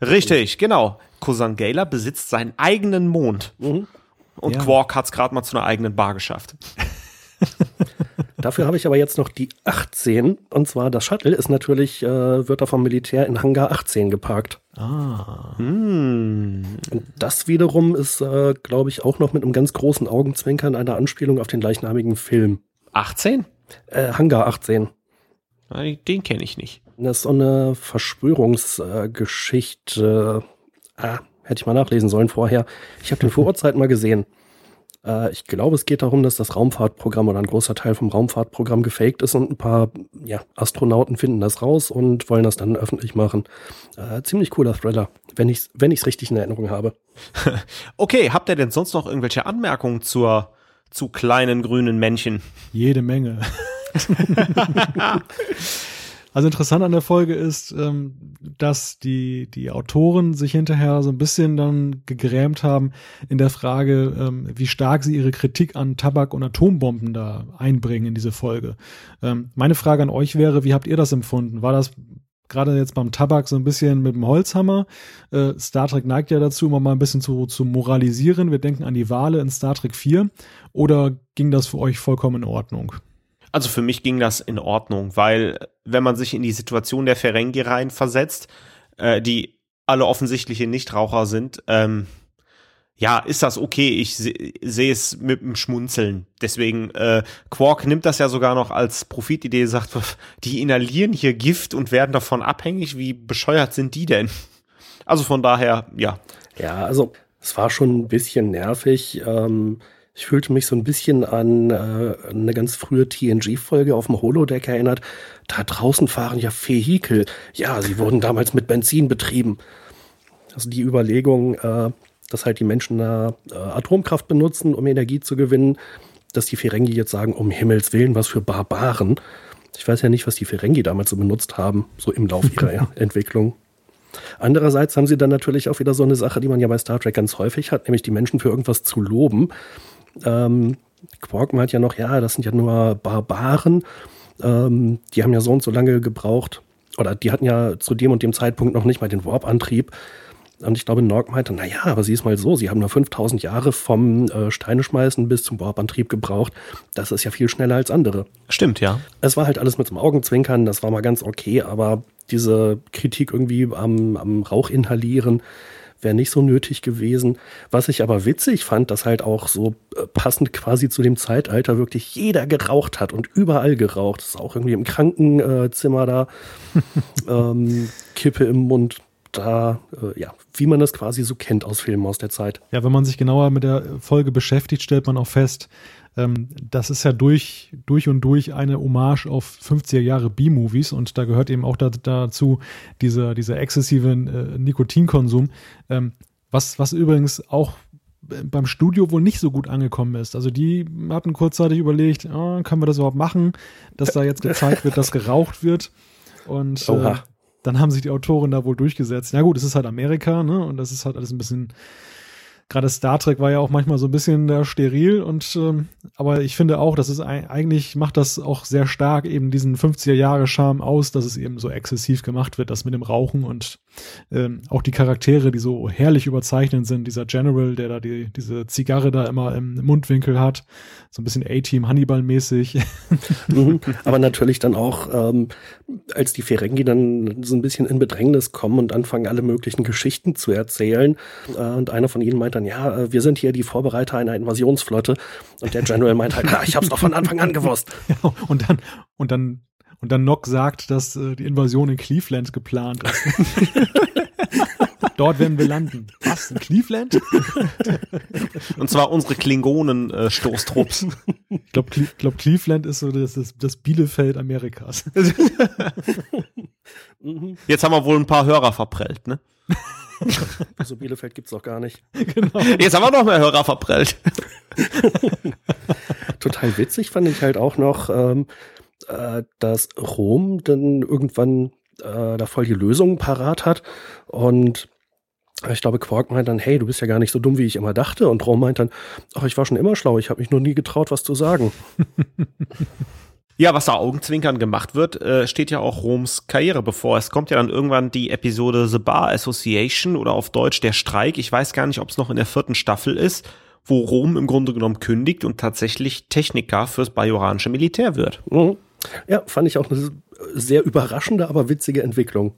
Richtig, genau. Cousin Gala besitzt seinen eigenen Mond. Mhm. Und ja. Quark hat es gerade mal zu einer eigenen Bar geschafft. (laughs) (laughs) Dafür habe ich aber jetzt noch die 18. Und zwar das Shuttle ist natürlich, äh, wird da vom Militär in Hangar 18 geparkt. Ah. Hm. Und das wiederum ist, äh, glaube ich, auch noch mit einem ganz großen Augenzwinkern eine Anspielung auf den gleichnamigen Film. 18? Äh, Hangar 18. Den kenne ich nicht. Das ist so eine Verschwörungsgeschichte. ah, hätte ich mal nachlesen sollen vorher. Ich habe den Vorurteil (laughs) mal gesehen. Äh, ich glaube, es geht darum, dass das Raumfahrtprogramm oder ein großer Teil vom Raumfahrtprogramm gefaked ist und ein paar ja, Astronauten finden das raus und wollen das dann öffentlich machen. Äh, ziemlich cooler Thriller, wenn ich es wenn ich's richtig in Erinnerung habe. (laughs) okay, habt ihr denn sonst noch irgendwelche Anmerkungen zur, zu kleinen grünen Männchen? Jede Menge. (laughs) (laughs) Also interessant an der Folge ist, ähm, dass die, die Autoren sich hinterher so ein bisschen dann gegrämt haben in der Frage, ähm, wie stark sie ihre Kritik an Tabak und Atombomben da einbringen in diese Folge. Ähm, meine Frage an euch wäre, wie habt ihr das empfunden? War das gerade jetzt beim Tabak so ein bisschen mit dem Holzhammer. Äh, Star Trek neigt ja dazu, immer mal ein bisschen zu, zu moralisieren. Wir denken an die Wale in Star Trek 4. Oder ging das für euch vollkommen in Ordnung? Also für mich ging das in Ordnung, weil wenn man sich in die Situation der Ferengi reinversetzt, äh, die alle offensichtliche Nichtraucher sind, ähm, ja, ist das okay. Ich sehe seh es mit dem Schmunzeln. Deswegen, äh, Quark nimmt das ja sogar noch als Profitidee, sagt, die inhalieren hier Gift und werden davon abhängig. Wie bescheuert sind die denn? Also von daher, ja. Ja, also es war schon ein bisschen nervig. Ähm, ich fühlte mich so ein bisschen an äh, eine ganz frühe TNG-Folge auf dem Holodeck erinnert. Da draußen fahren ja Vehikel. Ja, sie wurden damals mit Benzin betrieben. Also die Überlegung, äh, dass halt die Menschen äh, Atomkraft benutzen, um Energie zu gewinnen, dass die Ferengi jetzt sagen, um Himmels Willen, was für Barbaren. Ich weiß ja nicht, was die Ferengi damals so benutzt haben, so im Lauf ihrer (laughs) Entwicklung. Andererseits haben sie dann natürlich auch wieder so eine Sache, die man ja bei Star Trek ganz häufig hat, nämlich die Menschen für irgendwas zu loben. Ähm, Quark meint ja noch, ja, das sind ja nur Barbaren. Ähm, die haben ja so und so lange gebraucht, oder die hatten ja zu dem und dem Zeitpunkt noch nicht mal den Warp-Antrieb. Und ich glaube, Norg meinte, naja, aber sieh es mal so, sie haben nur 5000 Jahre vom äh, Steine schmeißen bis zum Warpantrieb gebraucht. Das ist ja viel schneller als andere. Stimmt, ja. Es war halt alles mit dem Augenzwinkern, das war mal ganz okay, aber diese Kritik irgendwie am, am Rauch inhalieren wäre nicht so nötig gewesen. Was ich aber witzig fand, dass halt auch so äh, passend quasi zu dem Zeitalter wirklich jeder geraucht hat und überall geraucht. Das ist auch irgendwie im Krankenzimmer da. (laughs) ähm, Kippe im Mund da, äh, ja, wie man das quasi so kennt aus Filmen aus der Zeit. Ja, wenn man sich genauer mit der Folge beschäftigt, stellt man auch fest, ähm, das ist ja durch, durch und durch eine Hommage auf 50er Jahre B-Movies und da gehört eben auch da, dazu dieser, dieser exzessive äh, Nikotinkonsum, ähm, was, was übrigens auch beim Studio wohl nicht so gut angekommen ist. Also die hatten kurzzeitig überlegt, oh, können wir das überhaupt machen, dass da jetzt gezeigt wird, dass geraucht wird. Und äh, dann haben sich die Autoren da wohl durchgesetzt. Ja gut, es ist halt Amerika, ne? Und das ist halt alles ein bisschen gerade Star Trek war ja auch manchmal so ein bisschen da steril und ähm, aber ich finde auch, dass es eigentlich macht das auch sehr stark eben diesen 50er Jahre Charme aus, dass es eben so exzessiv gemacht wird, das mit dem Rauchen und ähm, auch die Charaktere, die so herrlich überzeichnet sind, dieser General, der da die, diese Zigarre da immer im Mundwinkel hat, so ein bisschen A-Team Hannibal mäßig. (laughs) Mhm. aber natürlich dann auch ähm, als die Ferengi dann so ein bisschen in Bedrängnis kommen und anfangen alle möglichen Geschichten zu erzählen äh, und einer von ihnen meint dann, ja, äh, wir sind hier die Vorbereiter einer Invasionsflotte. Und der General meint halt, (laughs) ah, ich hab's doch von Anfang an gewusst. (laughs) Ja, und dann, und dann, und dann Nock sagt, dass äh, die Invasion in Cleveland geplant ist. (laughs) Dort werden wir landen. Was? In Cleveland? (laughs) Und zwar unsere Klingonen-Stoßtrupps. Äh, ich glaube, Cle glaub, Cleveland ist so das, das, das Bielefeld Amerikas. (laughs) Jetzt haben wir wohl ein paar Hörer verprellt, ne? Also Bielefeld gibt es auch gar nicht. Genau. Jetzt haben wir noch mehr Hörer verprellt. Total witzig fand ich halt auch noch, ähm, äh, dass Rom dann irgendwann äh, da voll die Lösungen parat hat und ich glaube, Quark meint dann, hey, du bist ja gar nicht so dumm, wie ich immer dachte. Und Rom meint dann, ach, ich war schon immer schlau, ich habe mich nur nie getraut, was zu sagen. (laughs) Ja, was da Augenzwinkern gemacht wird, äh, steht ja auch Roms Karriere bevor. Es kommt ja dann irgendwann die Episode The Bar Association oder auf Deutsch der Streik. Ich weiß gar nicht, ob es noch in der vierten Staffel ist, wo Rom im Grunde genommen kündigt und tatsächlich Techniker fürs bajoranische Militär wird. Mhm. Ja, fand ich auch eine sehr überraschende, aber witzige Entwicklung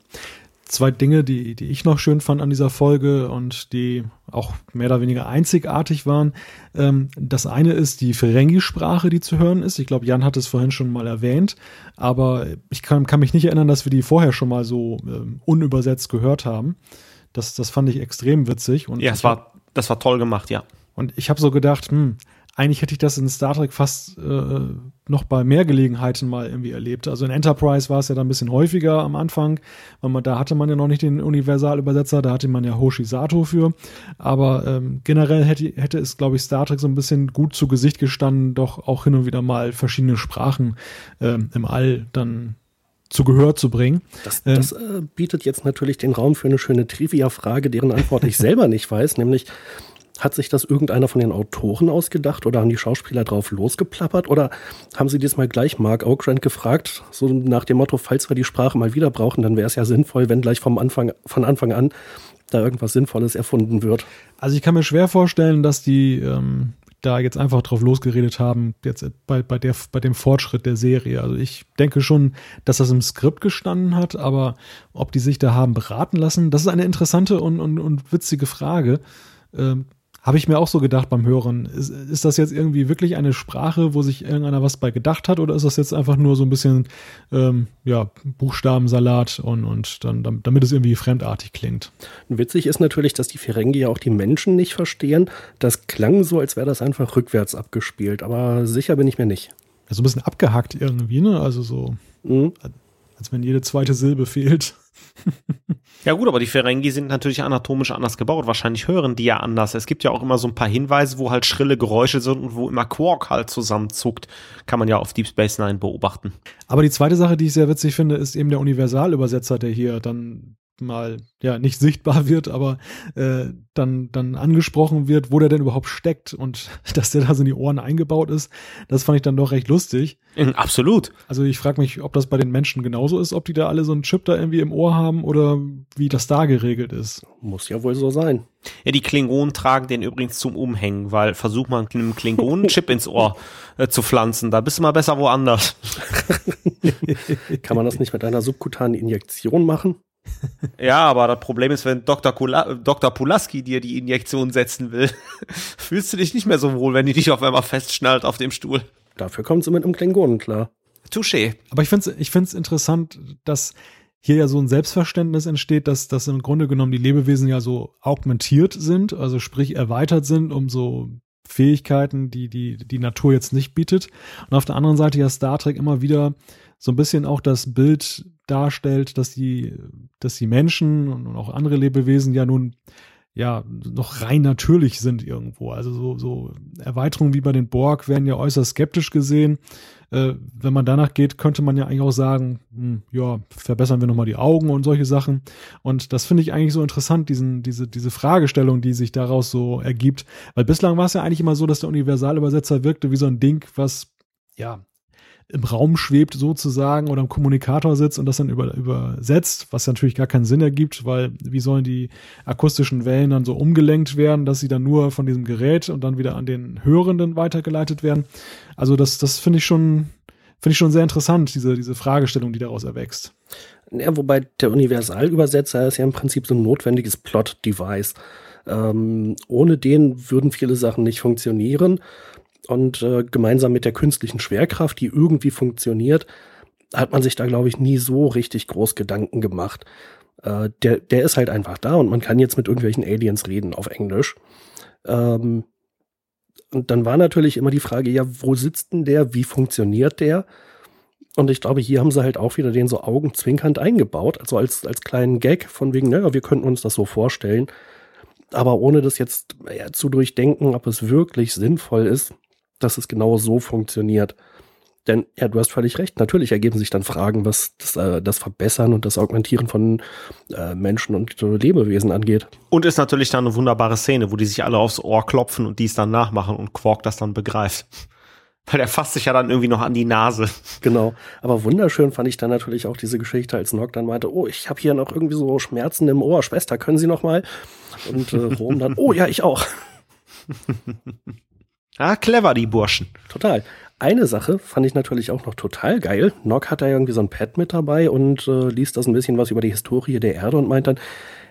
zwei Dinge, die, die ich noch schön fand an dieser Folge und die auch mehr oder weniger einzigartig waren. Ähm, das eine ist die Ferengi-Sprache, die zu hören ist. Ich glaube, Jan hat es vorhin schon mal erwähnt, aber ich kann, kann mich nicht erinnern, dass wir die vorher schon mal so ähm, unübersetzt gehört haben. Das, das fand ich extrem witzig. Und ja, es war, das war toll gemacht, ja. Und ich habe so gedacht, hm, eigentlich hätte ich das in Star Trek fast äh, noch bei mehr Gelegenheiten mal irgendwie erlebt. Also in Enterprise war es ja dann ein bisschen häufiger am Anfang, weil man da hatte man ja noch nicht den Universalübersetzer, da hatte man ja Hoshi Sato für. Aber ähm, generell hätte, hätte es, glaube ich, Star Trek so ein bisschen gut zu Gesicht gestanden, doch auch hin und wieder mal verschiedene Sprachen ähm, im All dann zu Gehör zu bringen. Das, das äh, bietet jetzt natürlich den Raum für eine schöne Trivia-Frage, deren Antwort ich selber nicht weiß, nämlich hat sich das irgendeiner von den Autoren ausgedacht oder haben die Schauspieler drauf losgeplappert oder haben sie diesmal gleich Mark Okrand gefragt, so nach dem Motto, falls wir die Sprache mal wieder brauchen, dann wäre es ja sinnvoll, wenn gleich vom Anfang, von Anfang an da irgendwas Sinnvolles erfunden wird. Also ich kann mir schwer vorstellen, dass die ähm, da jetzt einfach drauf losgeredet haben, jetzt bei, bei, der, bei dem Fortschritt der Serie. Also ich denke schon, dass das im Skript gestanden hat, aber ob die sich da haben beraten lassen, das ist eine interessante und, und, und witzige Frage. Ähm, habe ich mir auch so gedacht beim Hören. Ist, ist das jetzt irgendwie wirklich eine Sprache, wo sich irgendeiner was bei gedacht hat, oder ist das jetzt einfach nur so ein bisschen ähm, ja, Buchstabensalat und, und dann, damit es irgendwie fremdartig klingt? Witzig ist natürlich, dass die Ferengi ja auch die Menschen nicht verstehen. Das klang so, als wäre das einfach rückwärts abgespielt, aber sicher bin ich mir nicht. Ja, so ein bisschen abgehackt irgendwie, ne? Also so, mhm. als wenn jede zweite Silbe fehlt. (laughs) Ja gut, aber die Ferengi sind natürlich anatomisch anders gebaut. Wahrscheinlich hören die ja anders. Es gibt ja auch immer so ein paar Hinweise, wo halt schrille Geräusche sind und wo immer Quark halt zusammenzuckt. Kann man ja auf Deep Space Nine beobachten. Aber die zweite Sache, die ich sehr witzig finde, ist eben der Universalübersetzer, der hier dann mal ja nicht sichtbar (laughs) wird, aber äh, dann dann angesprochen wird, wo der denn überhaupt steckt und (laughs) dass der da so in die Ohren eingebaut ist, das fand ich dann doch recht lustig. Absolut. Also ich frage mich, ob das bei den Menschen genauso ist, ob die da alle so einen Chip da irgendwie im Ohr haben oder wie das da geregelt ist. Muss ja wohl so sein. Ja, die Klingonen tragen den übrigens zum Umhängen, weil versuch mal einen Klingonen-Chip ins Ohr äh, zu pflanzen, da bist du mal besser woanders. (laughs) Kann man das nicht mit einer subkutanen Injektion machen? Ja, aber das Problem ist, wenn Dr. Kula Dr. Pulaski dir die Injektion setzen will, (laughs) fühlst du dich nicht mehr so wohl, wenn die dich auf einmal festschnallt auf dem Stuhl. Dafür kommt sie mit einem Klingonen klar. Touché. Aber ich finde es ich find's interessant, dass hier ja so ein Selbstverständnis entsteht, dass, dass im Grunde genommen die Lebewesen ja so augmentiert sind, also sprich erweitert sind um so Fähigkeiten, die die, die Natur jetzt nicht bietet. Und auf der anderen Seite ja Star Trek immer wieder so ein bisschen auch das Bild darstellt, dass die, dass die Menschen und auch andere Lebewesen ja nun ja noch rein natürlich sind irgendwo. Also so, so Erweiterungen wie bei den Borg werden ja äußerst skeptisch gesehen. Äh, wenn man danach geht, könnte man ja eigentlich auch sagen, hm, ja, verbessern wir nochmal die Augen und solche Sachen. Und das finde ich eigentlich so interessant, diesen, diese, diese Fragestellung, die sich daraus so ergibt. Weil bislang war es ja eigentlich immer so, dass der Universalübersetzer wirkte wie so ein Ding, was ja im Raum schwebt sozusagen oder im Kommunikator sitzt und das dann über, übersetzt, was natürlich gar keinen Sinn ergibt, weil wie sollen die akustischen Wellen dann so umgelenkt werden, dass sie dann nur von diesem Gerät und dann wieder an den Hörenden weitergeleitet werden. Also das, das finde ich schon, finde ich schon sehr interessant, diese, diese Fragestellung, die daraus erwächst. Ja, wobei der Universalübersetzer ist ja im Prinzip so ein notwendiges Plot-Device. Ähm, ohne den würden viele Sachen nicht funktionieren. Und äh, gemeinsam mit der künstlichen Schwerkraft, die irgendwie funktioniert, hat man sich da, glaube ich, nie so richtig groß Gedanken gemacht. Äh, der, der ist halt einfach da und man kann jetzt mit irgendwelchen Aliens reden auf Englisch. Ähm, und dann war natürlich immer die Frage, ja, wo sitzt denn der? Wie funktioniert der? Und ich glaube, hier haben sie halt auch wieder den so augenzwinkernd eingebaut, also als, als kleinen Gag von wegen, naja, wir könnten uns das so vorstellen. Aber ohne das jetzt ja, zu durchdenken, ob es wirklich sinnvoll ist, dass es genau so funktioniert. Denn ja, du hast völlig recht. Natürlich ergeben sich dann Fragen, was das, äh, das Verbessern und das Augmentieren von äh, Menschen und äh, Lebewesen angeht. Und ist natürlich dann eine wunderbare Szene, wo die sich alle aufs Ohr klopfen und dies dann nachmachen und Quark das dann begreift. (laughs) Weil er fasst sich ja dann irgendwie noch an die Nase. Genau. Aber wunderschön fand ich dann natürlich auch diese Geschichte, als Nock dann meinte, oh, ich habe hier noch irgendwie so Schmerzen im Ohr. Schwester, können Sie noch mal? Und äh, Rom dann, oh ja, ich auch. (laughs) Ah, clever, die Burschen. Total. Eine Sache fand ich natürlich auch noch total geil. Nock hat da irgendwie so ein Pad mit dabei und äh, liest das ein bisschen was über die Historie der Erde und meint dann,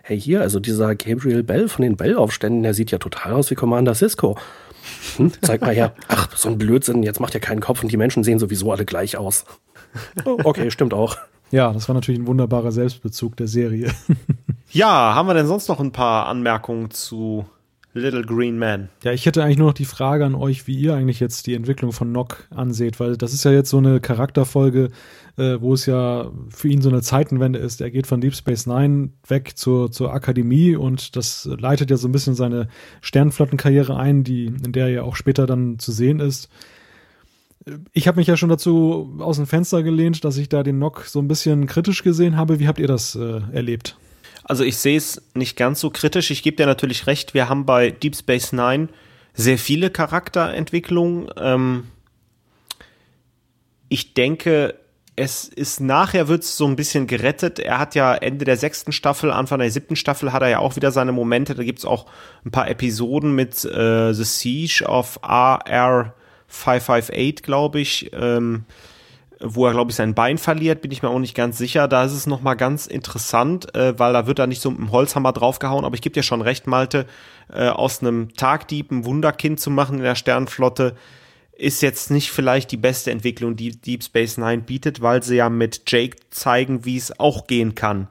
hey hier, also dieser Gabriel Bell von den Bell-Aufständen, der sieht ja total aus wie Commander Cisco. Hm, zeig mal her. (laughs) Ach, so ein Blödsinn, jetzt macht ja keinen Kopf und die Menschen sehen sowieso alle gleich aus. Oh, okay, stimmt auch. Ja, das war natürlich ein wunderbarer Selbstbezug der Serie. ja, haben wir denn sonst noch ein paar Anmerkungen zu Little Green Man. Ja, ich hätte eigentlich nur noch die Frage an euch, wie ihr eigentlich jetzt die Entwicklung von Nock anseht, weil das ist ja jetzt so eine Charakterfolge, äh, wo es ja für ihn so eine Zeitenwende ist. Er geht von Deep Space Nine weg zur, zur Akademie und das leitet ja so ein bisschen seine Sternflottenkarriere ein, die, in der er ja auch später dann zu sehen ist. Ich habe mich ja schon dazu aus dem Fenster gelehnt, dass ich da den Nock so ein bisschen kritisch gesehen habe. Wie habt ihr das äh, erlebt? Also ich sehe es nicht ganz so kritisch. Ich gebe dir natürlich recht, wir haben bei Deep Space Nine sehr viele Charakterentwicklungen. Ähm ich denke, es ist nachher wird es so ein bisschen gerettet. Er hat ja Ende der sechsten Staffel, Anfang der siebten Staffel hat er ja auch wieder seine Momente. Da gibt es auch ein paar Episoden mit äh, The Siege of AR 558, glaube ich. Ähm, wo er, glaube ich, sein Bein verliert, bin ich mir auch nicht ganz sicher. Da ist es nochmal ganz interessant, äh, weil da wird er nicht so mit dem Holzhammer draufgehauen. Aber ich gebe dir schon recht, Malte, äh, aus einem Tagdieb ein Wunderkind zu machen in der Sternenflotte, ist jetzt nicht vielleicht die beste Entwicklung, die Deep Space Nine bietet, weil sie ja mit Jake zeigen, wie es auch gehen kann.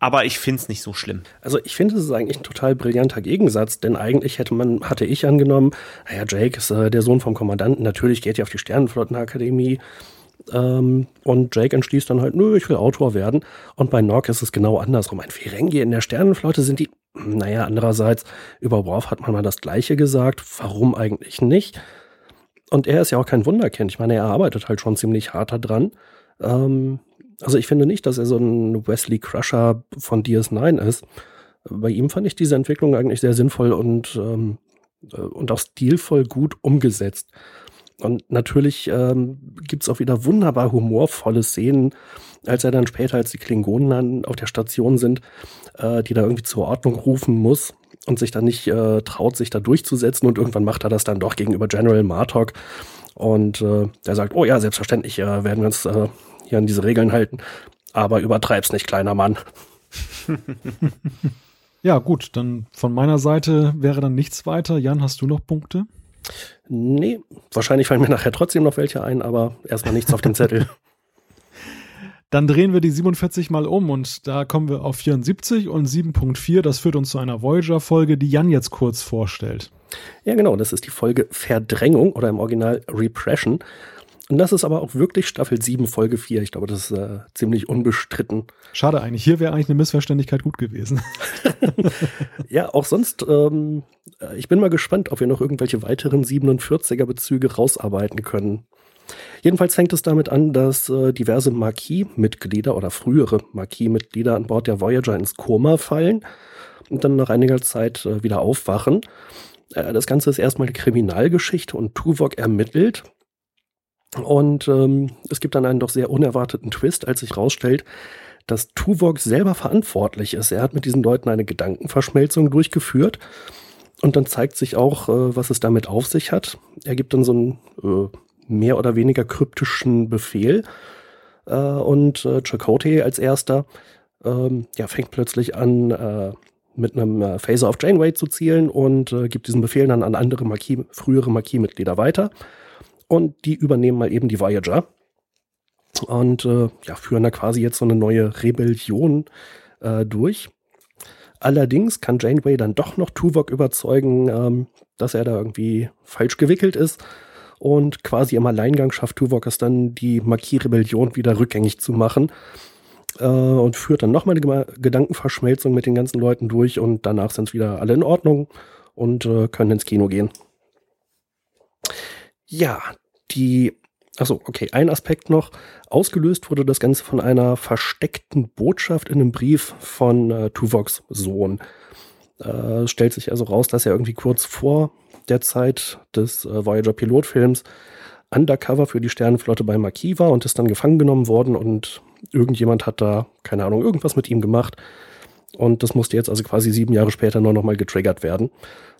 Aber ich finde es nicht so schlimm. Also ich finde, es ist eigentlich ein total brillanter Gegensatz, denn eigentlich hätte man, hatte ich angenommen, naja, Jake ist äh, der Sohn vom Kommandanten, natürlich geht er auf die Sternenflottenakademie, ähm, und Jake entschließt dann halt, nö, ich will Autor werden. Und bei Nock ist es genau andersrum. Ein Ferengi in der Sternenflotte sind die, naja, andererseits, über Worf hat man mal das Gleiche gesagt. Warum eigentlich nicht? Und er ist ja auch kein Wunderkind. Ich meine, er arbeitet halt schon ziemlich hart daran. Ähm, also ich finde nicht, dass er so ein Wesley Crusher von DS9 ist. Bei ihm fand ich diese Entwicklung eigentlich sehr sinnvoll und, ähm, äh, und auch stilvoll gut umgesetzt. Und natürlich ähm, gibt es auch wieder wunderbar humorvolle Szenen, als er dann später, als die Klingonen dann auf der Station sind, äh, die da irgendwie zur Ordnung rufen muss und sich dann nicht äh, traut, sich da durchzusetzen. Und irgendwann macht er das dann doch gegenüber General Martok. Und äh, der sagt, oh ja, selbstverständlich äh, werden wir uns äh, hier an diese Regeln halten. Aber übertreib's nicht, kleiner Mann. (laughs) ja, gut, dann von meiner Seite wäre dann nichts weiter. Jan, hast du noch Punkte? Nee, wahrscheinlich fallen mir nachher trotzdem noch welche ein, aber erstmal nichts auf dem Zettel. (laughs) Dann drehen wir die 47 mal um und da kommen wir auf 74 und 7.4. Das führt uns zu einer Voyager-Folge, die Jan jetzt kurz vorstellt. Ja, genau, das ist die Folge Verdrängung oder im Original Repression. Und das ist aber auch wirklich Staffel 7, Folge 4. Ich glaube, das ist äh, ziemlich unbestritten. Schade eigentlich. Hier wäre eigentlich eine Missverständlichkeit gut gewesen. (laughs) (laughs) ja, auch sonst, ähm, äh, ich bin mal gespannt, ob wir noch irgendwelche weiteren 47er-Bezüge rausarbeiten können. Jedenfalls fängt es damit an, dass äh, diverse Marquis-Mitglieder oder frühere Marquis-Mitglieder an Bord der Voyager ins Koma fallen und dann nach einiger Zeit äh, wieder aufwachen. Äh, das Ganze ist erstmal eine Kriminalgeschichte und Tuvok ermittelt und ähm, es gibt dann einen doch sehr unerwarteten Twist, als sich rausstellt, dass Tuvok selber verantwortlich ist. Er hat mit diesen Leuten eine Gedankenverschmelzung durchgeführt. Und dann zeigt sich auch, äh, was es damit auf sich hat. Er gibt dann so einen äh, mehr oder weniger kryptischen Befehl. Äh, und äh, Chakotay als erster ähm, ja, fängt plötzlich an, äh, mit einem äh, Phaser auf Janeway zu zielen und äh, gibt diesen Befehl dann an andere Marquis, frühere Marquis-Mitglieder weiter und die übernehmen mal eben die Voyager und äh, ja, führen da quasi jetzt so eine neue Rebellion äh, durch. Allerdings kann Janeway dann doch noch Tuvok überzeugen, ähm, dass er da irgendwie falsch gewickelt ist. Und quasi im Alleingang schafft Tuvok es dann, die Marquis-Rebellion wieder rückgängig zu machen. Äh, und führt dann nochmal eine Gedankenverschmelzung mit den ganzen Leuten durch. Und danach sind es wieder alle in Ordnung und äh, können ins Kino gehen. Ja, die, achso, okay, ein Aspekt noch. Ausgelöst wurde das Ganze von einer versteckten Botschaft in einem Brief von äh, Tuvoks Sohn. Äh, stellt sich also raus, dass er irgendwie kurz vor der Zeit des äh, Voyager Pilotfilms undercover für die Sternenflotte bei Marquis war und ist dann gefangen genommen worden und irgendjemand hat da, keine Ahnung, irgendwas mit ihm gemacht. Und das musste jetzt also quasi sieben Jahre später nur nochmal getriggert werden.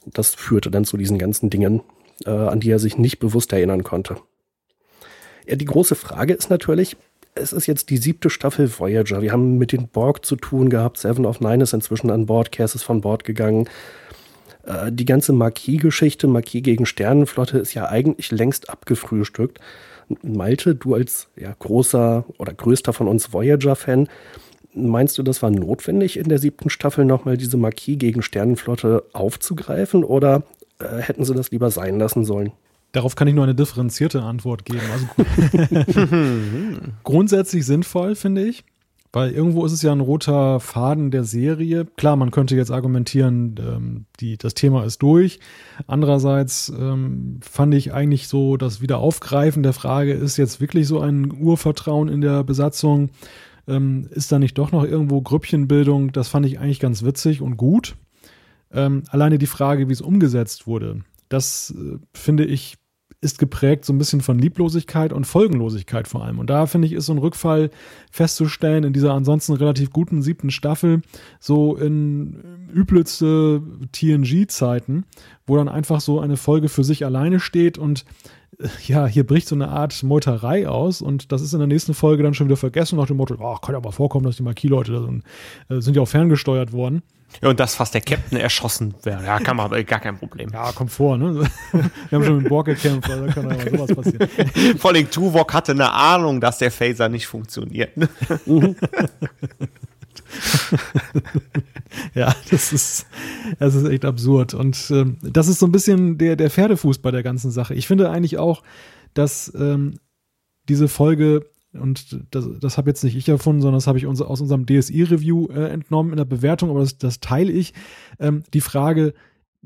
Das führte dann zu diesen ganzen Dingen, äh, an die er sich nicht bewusst erinnern konnte. Ja, die große Frage ist natürlich, es ist jetzt die siebte Staffel Voyager. Wir haben mit den Borg zu tun gehabt. Seven of Nine ist inzwischen an Bord. Cass ist von Bord gegangen. Äh, die ganze Marquis-Geschichte, Marquis gegen Sternenflotte, ist ja eigentlich längst abgefrühstückt. Malte, du als ja, großer oder größter von uns Voyager-Fan, meinst du, das war notwendig, in der siebten Staffel nochmal diese Marquis gegen Sternenflotte aufzugreifen? Oder äh, hätten sie das lieber sein lassen sollen. Darauf kann ich nur eine differenzierte Antwort geben. Also (laughs) grundsätzlich sinnvoll, finde ich. Weil irgendwo ist es ja ein roter Faden der Serie. Klar, man könnte jetzt argumentieren, ähm, die, das Thema ist durch. Andererseits ähm, fand ich eigentlich so das Wiederaufgreifen der Frage, ist jetzt wirklich so ein Urvertrauen in der Besatzung? Ähm, ist da nicht doch noch irgendwo Grüppchenbildung? Das fand ich eigentlich ganz witzig und gut. Ähm, alleine die Frage, wie es umgesetzt wurde, das äh, finde ich ist geprägt so ein bisschen von Lieblosigkeit und Folgenlosigkeit vor allem. Und da finde ich, ist so ein Rückfall festzustellen in dieser ansonsten relativ guten siebten Staffel, so in übelste TNG-Zeiten, wo dann einfach so eine Folge für sich alleine steht und äh, (laughs) ja, hier bricht so eine Art Meuterei aus und das ist in der nächsten Folge dann schon wieder vergessen nach dem Motto, ach, kann ja mal vorkommen, dass die Marquis-Leute äh, sind ja auch ferngesteuert worden. Ja, und das fast der Captain erschossen wäre. Ja, kann man, gar kein Problem. Ja, kommt vor, ne? (laughs) Wir haben schon mit Borg gekämpft, also da kann ja mal sowas passieren. (laughs) Vor allem Tuvok hatte eine Ahnung, dass der Phaser nicht funktioniert. (laughs) ja, das ist, das ist echt absurd. Und ähm, das ist so ein bisschen der, der Pferdefuß bei der ganzen Sache. Ich finde eigentlich auch, dass ähm, diese Folge und das, das habe jetzt nicht ich erfunden, sondern das habe ich uns, aus unserem DSI-Review äh, entnommen in der Bewertung, aber das, das teile ich. Ähm, die Frage,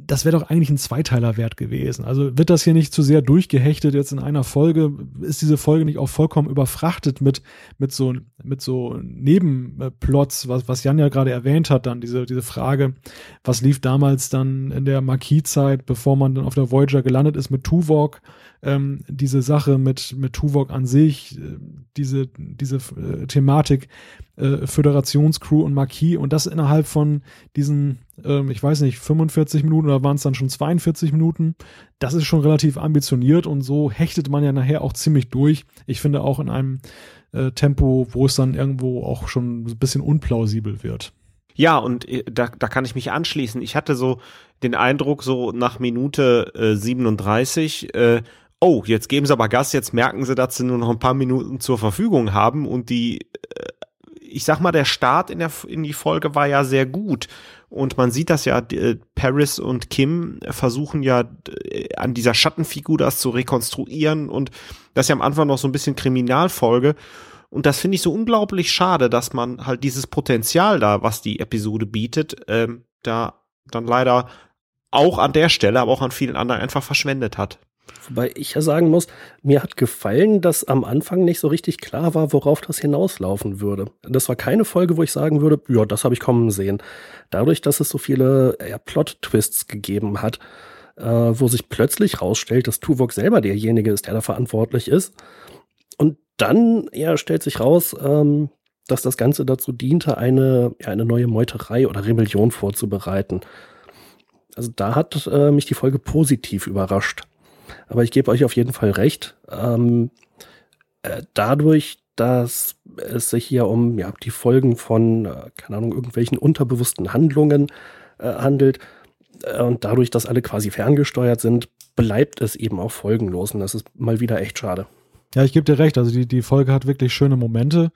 das wäre doch eigentlich ein Zweiteiler wert gewesen. Also wird das hier nicht zu sehr durchgehechtet jetzt in einer Folge? Ist diese Folge nicht auch vollkommen überfrachtet mit, mit so, mit so Nebenplots, was, was Jan ja gerade erwähnt hat, dann diese, diese Frage, was lief damals dann in der Marquis-Zeit, bevor man dann auf der Voyager gelandet ist mit Tuvok? Ähm, diese Sache mit, mit Tuvok an sich, äh, diese, diese äh, Thematik äh, Föderationscrew und Marquis und das innerhalb von diesen, ähm, ich weiß nicht, 45 Minuten oder waren es dann schon 42 Minuten, das ist schon relativ ambitioniert und so hechtet man ja nachher auch ziemlich durch. Ich finde auch in einem äh, Tempo, wo es dann irgendwo auch schon ein bisschen unplausibel wird. Ja, und äh, da, da kann ich mich anschließen. Ich hatte so den Eindruck, so nach Minute äh, 37, äh, oh, jetzt geben sie aber Gas, jetzt merken sie, dass sie nur noch ein paar Minuten zur Verfügung haben und die, äh, ich sag mal, der Start in, der, in die Folge war ja sehr gut. Und man sieht das ja, äh, Paris und Kim versuchen ja äh, an dieser Schattenfigur das zu rekonstruieren und das ist ja am Anfang noch so ein bisschen Kriminalfolge. Und das finde ich so unglaublich schade, dass man halt dieses Potenzial da, was die Episode bietet, ähm, da dann leider auch an der Stelle, aber auch an vielen anderen einfach verschwendet hat. Wobei ich ja sagen muss, mir hat gefallen, dass am Anfang nicht so richtig klar war, worauf das hinauslaufen würde. Das war keine Folge, wo ich sagen würde, ja, das habe ich kommen sehen. Dadurch, dass es so viele ja, Plot-Twists gegeben hat, äh, wo sich plötzlich rausstellt, dass Tuvok selber derjenige ist, der da verantwortlich ist. Und dann ja, stellt sich raus, ähm, dass das Ganze dazu diente, eine, ja, eine neue Meuterei oder Rebellion vorzubereiten. Also da hat äh, mich die Folge positiv überrascht. Aber ich gebe euch auf jeden Fall recht. Ähm, äh, dadurch, dass es sich hier um ja, die Folgen von, äh, keine Ahnung, irgendwelchen unterbewussten Handlungen äh, handelt äh, und dadurch, dass alle quasi ferngesteuert sind, bleibt es eben auch folgenlos. Und das ist mal wieder echt schade. Ja, ich gebe dir recht. Also die, die Folge hat wirklich schöne Momente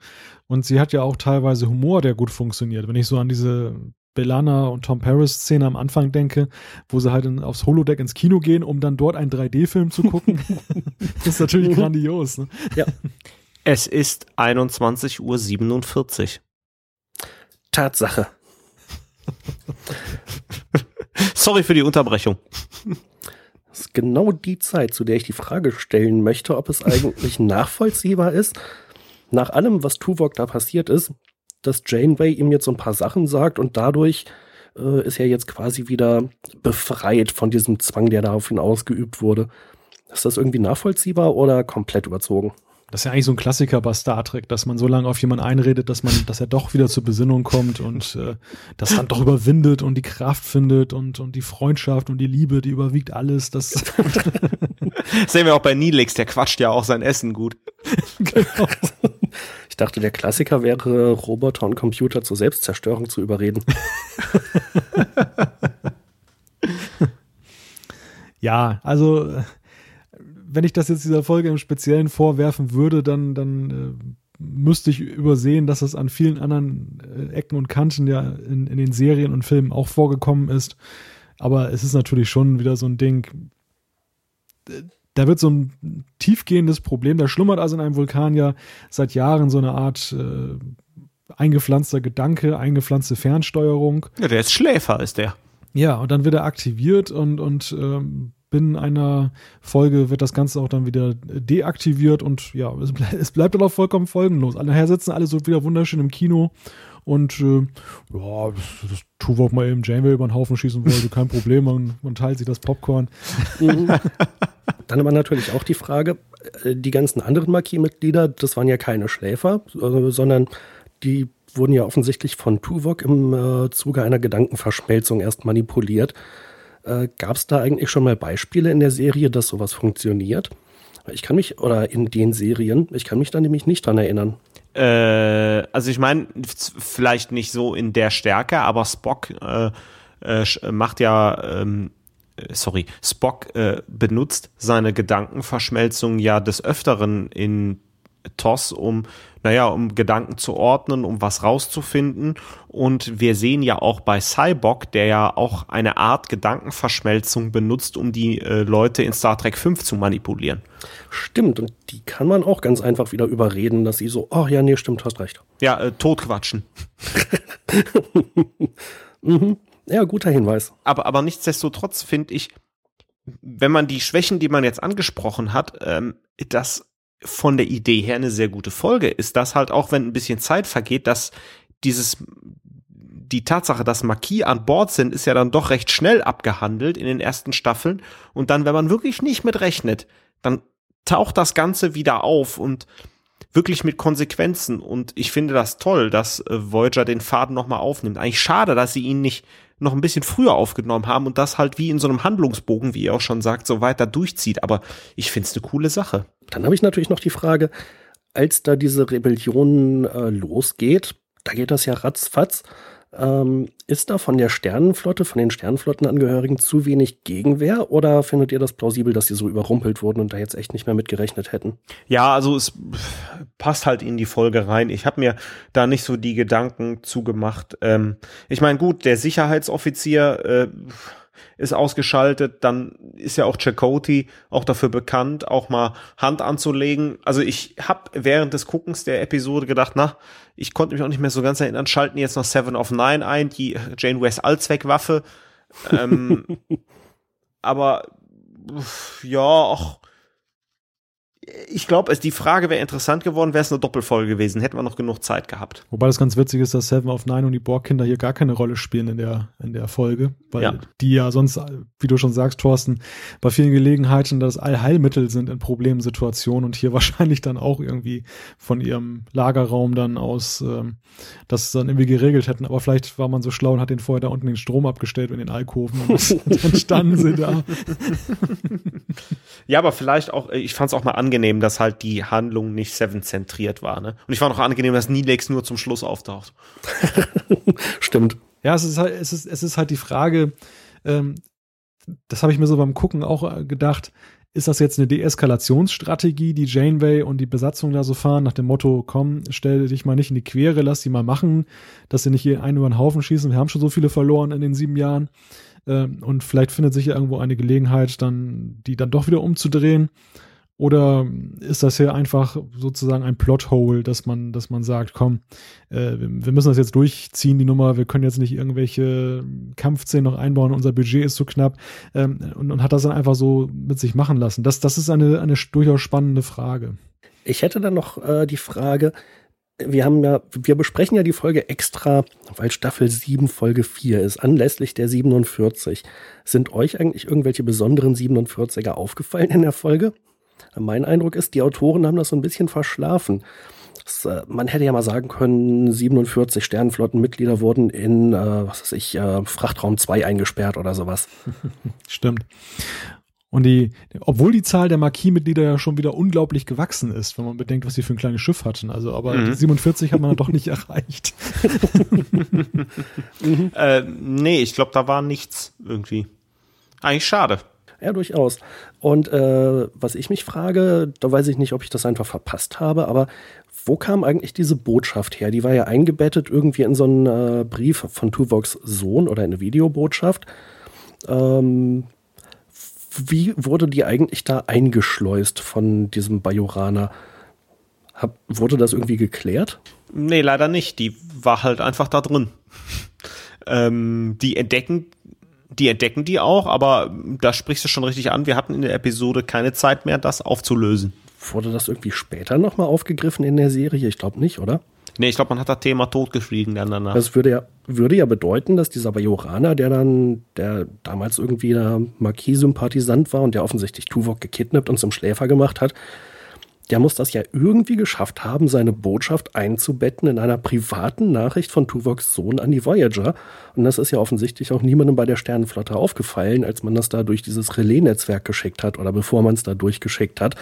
und sie hat ja auch teilweise Humor, der gut funktioniert. Wenn ich so an diese Belana und Tom Paris Szene am Anfang denke, wo sie halt in, aufs Holodeck ins Kino gehen, um dann dort einen 3D-Film zu gucken. (laughs) das ist natürlich mhm. grandios. Ne? Ja. Es ist 21.47 Uhr. Tatsache. (laughs) Sorry für die Unterbrechung. Das ist genau die Zeit, zu der ich die Frage stellen möchte, ob es eigentlich (laughs) nachvollziehbar ist, nach allem, was Tuvok da passiert ist, dass Janeway ihm jetzt so ein paar Sachen sagt und dadurch äh, ist er jetzt quasi wieder befreit von diesem Zwang, der da auf ihn ausgeübt wurde. Ist das irgendwie nachvollziehbar oder komplett überzogen? Das ist ja eigentlich so ein Klassiker bei Star Trek, dass man so lange auf jemanden einredet, dass man, dass er doch wieder zur Besinnung kommt und äh, das dann doch überwindet und die Kraft findet und, und die Freundschaft und die Liebe, die überwiegt alles. Das (laughs) sehen wir auch bei Nilix, der quatscht ja auch sein Essen gut. (laughs) genau. Ich dachte, der Klassiker wäre, Roboter und Computer zur Selbstzerstörung zu überreden. (laughs) ja, also wenn ich das jetzt dieser Folge im Speziellen vorwerfen würde, dann, dann äh, müsste ich übersehen, dass es an vielen anderen äh, Ecken und Kanten ja in, in den Serien und Filmen auch vorgekommen ist. Aber es ist natürlich schon wieder so ein Ding. Da wird so ein tiefgehendes Problem, da schlummert also in einem Vulkan ja seit Jahren so eine Art äh, eingepflanzter Gedanke, eingepflanzte Fernsteuerung. Ja, der ist Schläfer, ist der. Ja, und dann wird er aktiviert und, und ähm, binnen einer Folge wird das Ganze auch dann wieder deaktiviert und ja, es, ble es bleibt dann auch vollkommen folgenlos. Nachher sitzen alle so wieder wunderschön im Kino und äh, ja, das, Tuvok mal eben Janeway über den Haufen schießen wollte, kein Problem, man, man teilt sich das Popcorn. (laughs) Dann aber natürlich auch die Frage, äh, die ganzen anderen Marquis-Mitglieder, das waren ja keine Schläfer, äh, sondern die wurden ja offensichtlich von Tuvok im äh, Zuge einer Gedankenverschmelzung erst manipuliert. Äh, Gab es da eigentlich schon mal Beispiele in der Serie, dass sowas funktioniert? Ich kann mich, oder in den Serien, ich kann mich da nämlich nicht dran erinnern. Äh, also ich meine, vielleicht nicht so in der Stärke, aber Spock äh, äh, macht ja, ähm, äh, sorry, Spock äh, benutzt seine Gedankenverschmelzung ja des Öfteren in TOS, um, naja, um Gedanken zu ordnen, um was rauszufinden. Und wir sehen ja auch bei Cyborg, der ja auch eine Art Gedankenverschmelzung benutzt, um die äh, Leute in Star Trek 5 zu manipulieren. Stimmt, und die kann man auch ganz einfach wieder überreden, dass sie so, ach oh, ja, nee, stimmt, hast recht. Ja, äh, totquatschen. (laughs) mhm. Ja, guter Hinweis. Aber, aber nichtsdestotrotz finde ich, wenn man die Schwächen, die man jetzt angesprochen hat, ähm, das von der Idee her eine sehr gute Folge ist, dass halt auch wenn ein bisschen Zeit vergeht, dass dieses die Tatsache, dass Marquis an Bord sind, ist ja dann doch recht schnell abgehandelt in den ersten Staffeln. Und dann, wenn man wirklich nicht mit rechnet, dann taucht das Ganze wieder auf und wirklich mit Konsequenzen. Und ich finde das toll, dass äh, Voyager den Faden nochmal aufnimmt. Eigentlich schade, dass sie ihn nicht noch ein bisschen früher aufgenommen haben und das halt wie in so einem Handlungsbogen, wie ihr auch schon sagt, so weiter durchzieht. Aber ich finde es eine coole Sache. Dann habe ich natürlich noch die Frage, als da diese Rebellion äh, losgeht, da geht das ja ratzfatz. Ähm, ist da von der Sternenflotte, von den Sternenflottenangehörigen zu wenig Gegenwehr oder findet ihr das plausibel, dass sie so überrumpelt wurden und da jetzt echt nicht mehr mitgerechnet hätten? Ja, also es passt halt in die Folge rein. Ich habe mir da nicht so die Gedanken zugemacht. Ähm, ich meine, gut, der Sicherheitsoffizier äh, ist ausgeschaltet, dann ist ja auch Chakoti auch dafür bekannt, auch mal Hand anzulegen. Also ich habe während des Guckens der Episode gedacht, na, ich konnte mich auch nicht mehr so ganz erinnern, schalten jetzt noch Seven of Nine ein, die Janeways Allzweckwaffe. ähm, (laughs) aber ja, auch ich glaube, die Frage wäre interessant geworden, wäre es eine Doppelfolge gewesen, hätten wir noch genug Zeit gehabt. Wobei das ganz witzig ist, dass Seven of Nine und die Borg-Kinder hier gar keine Rolle spielen in der, in der Folge, weil ja. die ja sonst, wie du schon sagst, Thorsten, bei vielen Gelegenheiten das Allheilmittel sind in Problemsituationen und hier (laughs) wahrscheinlich dann auch irgendwie von ihrem Lagerraum dann aus ähm, das dann irgendwie geregelt hätten. Aber vielleicht war man so schlau und hat den vorher da unten den Strom abgestellt in den Alkoven und (laughs) (laughs) dann standen sie da. ja, aber vielleicht auch, ich fand es auch mal angenehm, angenehm, dass halt die Handlung nicht Seven-zentriert war. Ne? Und ich fand auch angenehm, dass Nilex nur zum Schluss auftaucht. (laughs) Stimmt. Ja, es ist halt, es ist, es ist halt die Frage, ähm, das habe ich mir so beim Gucken auch äh, gedacht, ist das jetzt eine Deeskalationsstrategie, die Janeway und die Besatzung da so fahren, nach dem Motto, komm, stell dich mal nicht in die Quere, lass sie mal machen, dass sie nicht hier einen über den Haufen schießen, wir haben schon so viele verloren in den sieben Jahren. Ähm, und vielleicht findet sich ja irgendwo eine Gelegenheit, dann, die dann doch wieder umzudrehen. Oder ist das hier einfach sozusagen ein Plothole, dass man, dass man sagt, komm, äh, wir müssen das jetzt durchziehen, die Nummer, wir können jetzt nicht irgendwelche Kampfszenen noch einbauen, unser Budget ist zu knapp ähm, und, und hat das dann einfach so mit sich machen lassen. Das, das ist eine, eine durchaus spannende Frage. Ich hätte dann noch äh, die Frage, wir haben ja, wir besprechen ja die Folge extra, weil Staffel 7 Folge 4 ist, anlässlich der 47. Sind euch eigentlich irgendwelche besonderen 47er aufgefallen in der Folge? Mein Eindruck ist, die Autoren haben das so ein bisschen verschlafen. Das, äh, man hätte ja mal sagen können, 47 Sternenflottenmitglieder wurden in, äh, was weiß ich, äh, Frachtraum 2 eingesperrt oder sowas. (laughs) Stimmt. Und die, obwohl die Zahl der Marquis-Mitglieder ja schon wieder unglaublich gewachsen ist, wenn man bedenkt, was sie für ein kleines Schiff hatten. Also, aber mhm. 47 hat man doch nicht (laughs) erreicht. mhm. (laughs) äh, nee, ich glaube, da war nichts irgendwie. Eigentlich schade. Ja, durchaus. Und äh, was ich mich frage, da weiß ich nicht, ob ich das einfach verpasst habe, aber wo kam eigentlich diese Botschaft her? Die war ja eingebettet irgendwie in so einen äh, Brief von Tuvoks Sohn oder eine Videobotschaft. Ähm, wie wurde die eigentlich da eingeschleust von diesem Bajoraner? Hab, wurde das irgendwie geklärt? Nee, leider nicht. Die war halt einfach da drin. (laughs) ähm, die entdecken, die entdecken die auch, aber da sprichst du schon richtig an. Wir hatten in der Episode keine Zeit mehr, das aufzulösen. Wurde das irgendwie später nochmal aufgegriffen in der Serie? Ich glaube nicht, oder? Nee, ich glaube, man hat das Thema totgeschwiegen dann danach. Das würde ja, würde ja bedeuten, dass dieser Bajoraner, der dann, der damals irgendwie der Marquis-Sympathisant war und der offensichtlich Tuvok gekidnappt und zum Schläfer gemacht hat, der muss das ja irgendwie geschafft haben, seine Botschaft einzubetten in einer privaten Nachricht von Tuvoks Sohn an die Voyager. Und das ist ja offensichtlich auch niemandem bei der Sternenflotte aufgefallen, als man das da durch dieses Relais-Netzwerk geschickt hat oder bevor man es da durchgeschickt hat.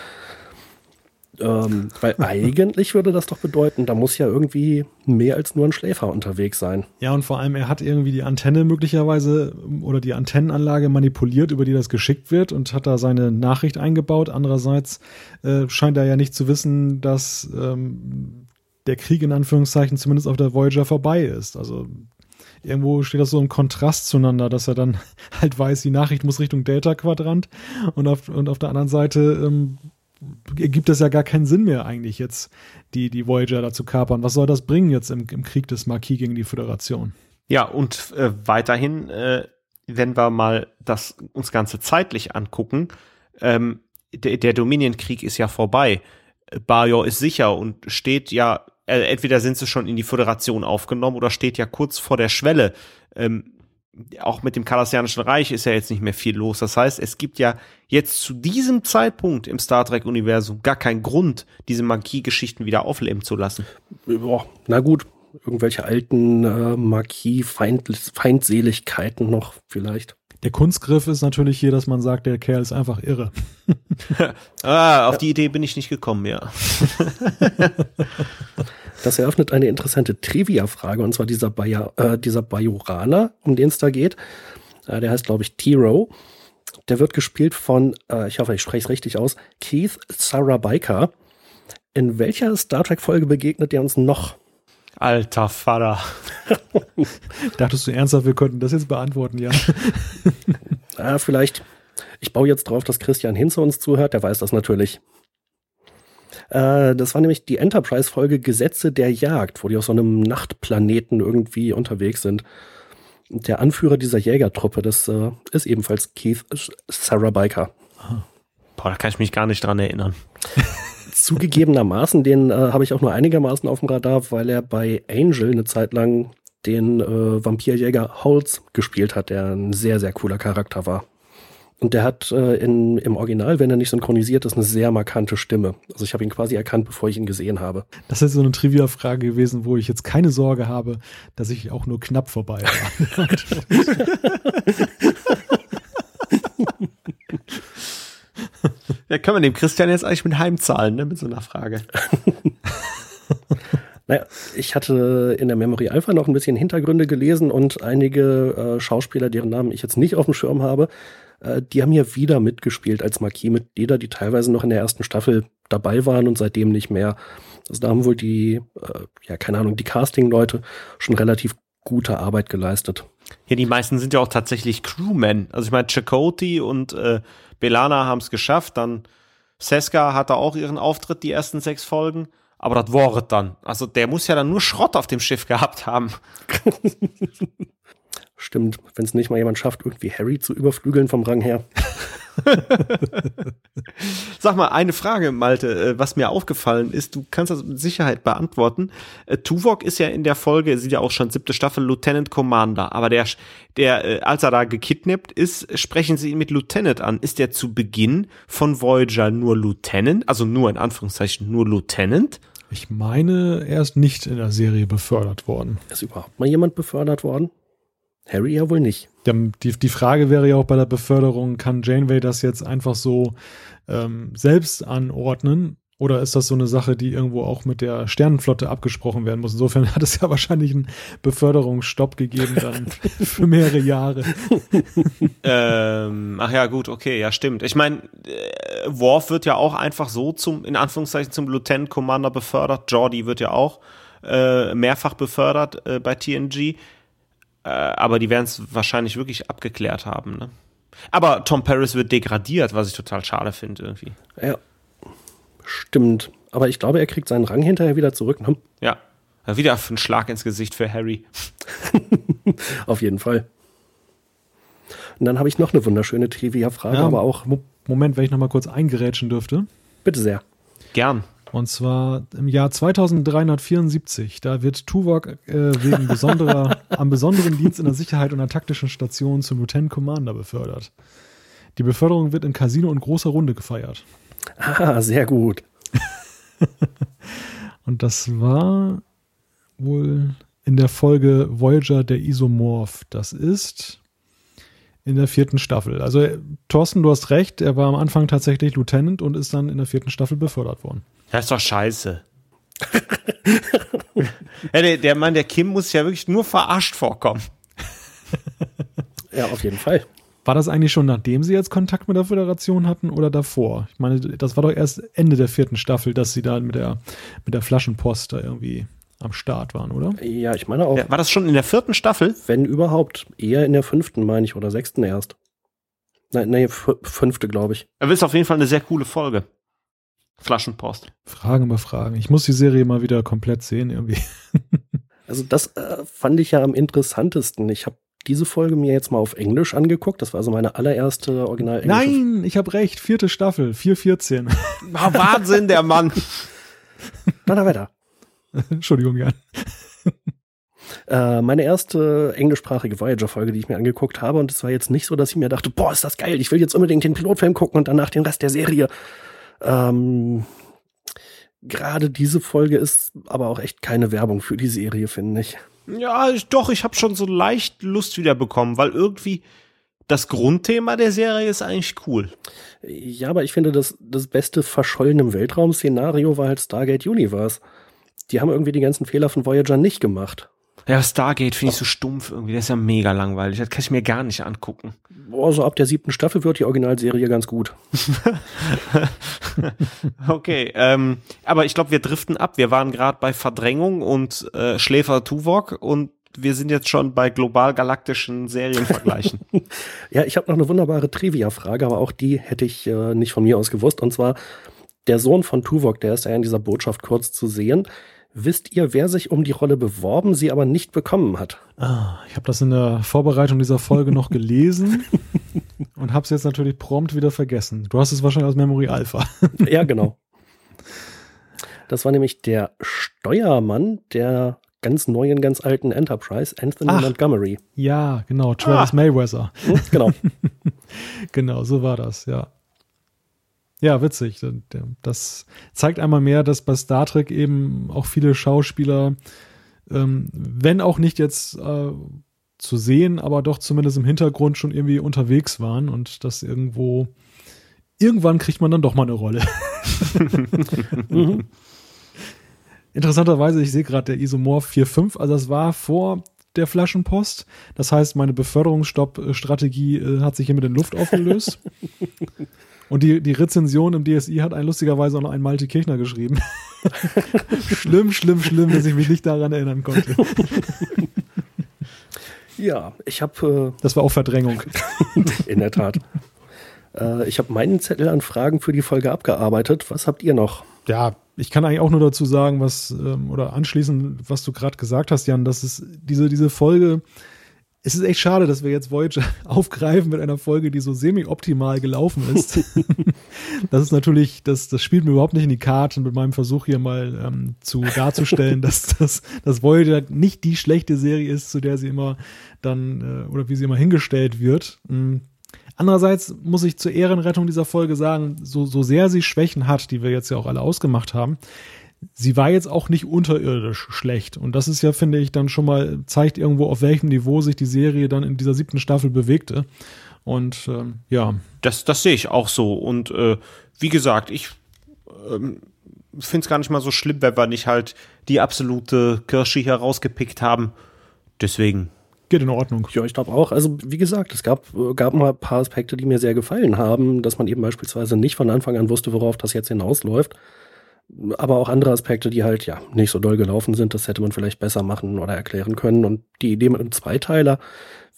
Ähm, weil (laughs) eigentlich würde das doch bedeuten, da muss ja irgendwie mehr als nur ein Schläfer unterwegs sein. Ja, und vor allem, er hat irgendwie die Antenne möglicherweise oder die Antennenanlage manipuliert, über die das geschickt wird und hat da seine Nachricht eingebaut. Andererseits äh, scheint er ja nicht zu wissen, dass ähm, der Krieg in Anführungszeichen zumindest auf der Voyager vorbei ist. Also irgendwo steht das so im Kontrast zueinander, dass er dann (laughs) halt weiß, die Nachricht muss Richtung Delta-Quadrant und auf, und auf der anderen Seite ähm, gibt es ja gar keinen Sinn mehr eigentlich jetzt, die, die Voyager da zu kapern. Was soll das bringen jetzt im, im Krieg des Marquis gegen die Föderation? Ja, und äh, weiterhin, äh, wenn wir mal das uns Ganze zeitlich angucken, ähm, der, der Dominion-Krieg ist ja vorbei. Bajor ist sicher und steht ja, äh, entweder sind sie schon in die Föderation aufgenommen oder steht ja kurz vor der Schwelle. Ähm, auch mit dem Kardassianischen Reich ist ja jetzt nicht mehr viel los. Das heißt, es gibt ja jetzt zu diesem Zeitpunkt im Star Trek-Universum gar keinen Grund, diese Magie-Geschichten wieder aufleben zu lassen. Boah, na gut, irgendwelche alten äh, Magie-Feindseligkeiten noch vielleicht. Der Kunstgriff ist natürlich hier, dass man sagt, der Kerl ist einfach irre. (laughs) ah, auf die Idee bin ich nicht gekommen, ja. (laughs) Das eröffnet eine interessante Trivia-Frage, und zwar dieser, Baja, äh, dieser Bajoraner, um den es da geht. Äh, der heißt, glaube ich, Tiro. Der wird gespielt von, äh, ich hoffe, ich spreche es richtig aus, Keith Sarabaika. In welcher Star Trek-Folge begegnet der uns noch? Alter Vater. (laughs) Dachtest du ernsthaft, wir könnten das jetzt beantworten, ja? (laughs) ah, vielleicht. Ich baue jetzt drauf, dass Christian Hinze uns zuhört. Der weiß das natürlich. Äh, das war nämlich die Enterprise-Folge Gesetze der Jagd, wo die auf so einem Nachtplaneten irgendwie unterwegs sind. Der Anführer dieser Jägertruppe, das äh, ist ebenfalls Keith Sarabiker. Boah, da kann ich mich gar nicht dran erinnern. (laughs) Zugegebenermaßen, den äh, habe ich auch nur einigermaßen auf dem Radar, weil er bei Angel eine Zeit lang den äh, Vampirjäger Holz gespielt hat, der ein sehr, sehr cooler Charakter war. Und der hat äh, in, im Original, wenn er nicht synchronisiert ist, eine sehr markante Stimme. Also ich habe ihn quasi erkannt, bevor ich ihn gesehen habe. Das ist so eine Trivia-Frage gewesen, wo ich jetzt keine Sorge habe, dass ich auch nur knapp vorbei war. (laughs) ja, können wir dem Christian jetzt eigentlich mit heimzahlen, ne, mit so einer Frage. (laughs) Naja, ich hatte in der Memory Alpha noch ein bisschen Hintergründe gelesen und einige äh, Schauspieler, deren Namen ich jetzt nicht auf dem Schirm habe, äh, die haben ja wieder mitgespielt als Marquis-Mitglieder, die teilweise noch in der ersten Staffel dabei waren und seitdem nicht mehr. Also da haben wohl die, äh, ja, keine Ahnung, die Casting-Leute schon relativ gute Arbeit geleistet. Ja, die meisten sind ja auch tatsächlich Crewmen. Also ich meine, Chakoti und äh, Belana haben es geschafft, dann Seska hatte auch ihren Auftritt die ersten sechs Folgen, aber das war dann. Also der muss ja dann nur Schrott auf dem Schiff gehabt haben. (laughs) Stimmt, wenn es nicht mal jemand schafft, irgendwie Harry zu überflügeln vom Rang her. (laughs) Sag mal, eine Frage, Malte, äh, was mir aufgefallen ist, du kannst das mit Sicherheit beantworten. Äh, Tuvok ist ja in der Folge, sieht ja auch schon siebte Staffel, Lieutenant Commander, aber der, der, äh, als er da gekidnappt ist, sprechen sie ihn mit Lieutenant an. Ist der zu Beginn von Voyager nur Lieutenant, also nur in Anführungszeichen nur Lieutenant? Ich meine, er ist nicht in der Serie befördert worden. Ist überhaupt mal jemand befördert worden? Harry ja wohl nicht. Die, die Frage wäre ja auch bei der Beförderung, kann Janeway das jetzt einfach so ähm, selbst anordnen? Oder ist das so eine Sache, die irgendwo auch mit der Sternenflotte abgesprochen werden muss? Insofern (laughs) hat es ja wahrscheinlich einen Beförderungsstopp gegeben dann (laughs) für mehrere Jahre. ähm, ach ja, gut, okay, ja, stimmt. Ich meine, äh, Worf wird ja auch einfach so zum, in Anführungszeichen, zum Lieutenant Commander befördert. Jordi wird ja auch äh, mehrfach befördert äh, bei TNG. Äh, aber die werden es wahrscheinlich wirklich abgeklärt haben. Ne? Aber Tom Paris wird degradiert, was ich total schade finde irgendwie. Ja, stimmt. Aber ich glaube, er kriegt seinen Rang hinterher wieder zurück. Ne? Ja. Wieder ein Schlag ins Gesicht für Harry. (laughs) Auf jeden Fall. Und dann habe ich noch eine wunderschöne Trivia-Frage, ja, aber auch. Moment, wenn ich noch mal kurz eingerätschen dürfte. Bitte sehr. Gern. Und zwar im Jahr 2374. Da wird Tuvok äh, wegen besonderer, (laughs) am besonderen Dienst in der Sicherheit und der taktischen Station zum Lieutenant Commander befördert. Die Beförderung wird in Casino und großer Runde gefeiert. Ah, sehr gut. (laughs) und das war wohl in der Folge Voyager der Isomorph. Das ist in der vierten Staffel. Also Thorsten, du hast recht, er war am Anfang tatsächlich Lieutenant und ist dann in der vierten Staffel befördert worden. Das ist doch scheiße. (laughs) ja, der, der Mann, der Kim muss ja wirklich nur verarscht vorkommen. (laughs) ja, auf jeden Fall. War das eigentlich schon nachdem sie jetzt Kontakt mit der Föderation hatten oder davor? Ich meine, das war doch erst Ende der vierten Staffel, dass sie da mit der, mit der Flaschenpost da irgendwie am Start waren, oder? Ja, ich meine auch. Ja, war das schon in der vierten Staffel? Wenn überhaupt. Eher in der fünften, meine ich, oder sechsten erst. Nein, nee, fünfte, glaube ich. Aber ist auf jeden Fall eine sehr coole Folge. Flaschenpost. Fragen über Fragen. Ich muss die Serie mal wieder komplett sehen, irgendwie. (laughs) also, das äh, fand ich ja am interessantesten. Ich habe diese Folge mir jetzt mal auf Englisch angeguckt. Das war also meine allererste original englische Nein, ich habe recht. Vierte Staffel, 414. (laughs) Ah, Wahnsinn, der Mann. (laughs) Na, da weiter. Entschuldigung, Jan. Äh, meine erste englischsprachige Voyager-Folge, die ich mir angeguckt habe, und es war jetzt nicht so, dass ich mir dachte, boah, ist das geil, ich will jetzt unbedingt den Pilotfilm gucken und danach den Rest der Serie. Ähm, Gerade diese Folge ist aber auch echt keine Werbung für die Serie, finde ich. Ja, doch, ich habe schon so leicht Lust wieder bekommen, weil irgendwie das Grundthema der Serie ist eigentlich cool. Ja, aber ich finde, das, das beste verschollene im Weltraum-Szenario war halt Stargate Universe die haben irgendwie die ganzen Fehler von Voyager nicht gemacht. Ja, Stargate finde ich so stumpf irgendwie. Der ist ja mega langweilig. Das kann ich mir gar nicht angucken. Boah, so ab der siebten Staffel wird die Originalserie ganz gut. (laughs) okay, ähm, aber ich glaube, wir driften ab. Wir waren gerade bei Verdrängung und äh, Schläfer Tuvok und wir sind jetzt schon bei global galaktischen Serienvergleichen. (laughs) ja, ich habe noch eine wunderbare Trivia-Frage, aber auch die hätte ich äh, nicht von mir aus gewusst. Und zwar, der Sohn von Tuvok, der ist ja in dieser Botschaft kurz zu sehen. Wisst ihr, wer sich um die Rolle beworben, sie aber nicht bekommen hat? Ah, ich habe das in der Vorbereitung dieser Folge noch gelesen (laughs) und habe es jetzt natürlich prompt wieder vergessen. Du hast es wahrscheinlich aus Memory Alpha. ja, genau. Das war nämlich der Steuermann der ganz neuen, ganz alten Enterprise, Anthony Ach, Montgomery. Ja, genau, Travis ah. Mayweather. Hm, genau. (laughs) genau, so war das, ja. Ja, witzig. Das zeigt einmal mehr, dass bei Star Trek eben auch viele Schauspieler, ähm, wenn auch nicht jetzt äh, zu sehen, aber doch zumindest im Hintergrund schon irgendwie unterwegs waren und das irgendwo, irgendwann kriegt man dann doch mal eine Rolle. (laughs) mhm. Interessanterweise, ich sehe gerade der Isomorph 4.5, also das war vor der Flaschenpost. Das heißt, meine Beförderungsstopp-Strategie äh, hat sich hier mit in Luft aufgelöst. (laughs) Und die, die Rezension im DSI hat ein lustigerweise auch noch ein Malte Kirchner geschrieben. (laughs) schlimm, schlimm, schlimm, dass ich mich nicht daran erinnern konnte. Ja, ich habe. Äh, das war auch Verdrängung. (laughs) In der Tat. Äh, ich habe meinen Zettel an Fragen für die Folge abgearbeitet. Was habt ihr noch? Ja, ich kann eigentlich auch nur dazu sagen, was ähm, oder anschließen, was du gerade gesagt hast, Jan, dass es diese, diese Folge es ist echt schade, dass wir jetzt Voyager (laughs) aufgreifen mit einer Folge, die so semi-optimal gelaufen ist. (laughs) das ist natürlich, das, das spielt mir überhaupt nicht in die Karten mit meinem Versuch hier mal ähm, zu darzustellen, (laughs) dass, dass, dass Voyager nicht die schlechte Serie ist, zu der sie immer dann äh, oder wie sie immer hingestellt wird. Mhm. Andererseits muss ich zur Ehrenrettung dieser Folge sagen, so, so sehr sie Schwächen hat, die wir jetzt ja auch alle ausgemacht haben, sie war jetzt auch nicht unterirdisch schlecht. Und das ist ja, finde ich, dann schon mal, zeigt irgendwo, auf welchem Niveau sich die Serie dann in dieser siebten Staffel bewegte. Und ähm, ja. Das, das sehe ich auch so. Und äh, wie gesagt, ich ähm, finde es gar nicht mal so schlimm, wenn wir nicht halt die absolute Kirsche hier rausgepickt haben. Deswegen. Geht in Ordnung. Ja, ich glaube auch. Also, wie gesagt, es gab, gab mal ein paar Aspekte, die mir sehr gefallen haben, dass man eben beispielsweise nicht von Anfang an wusste, worauf das jetzt hinausläuft aber auch andere Aspekte, die halt ja nicht so doll gelaufen sind, das hätte man vielleicht besser machen oder erklären können. Und die Idee mit einem Zweiteiler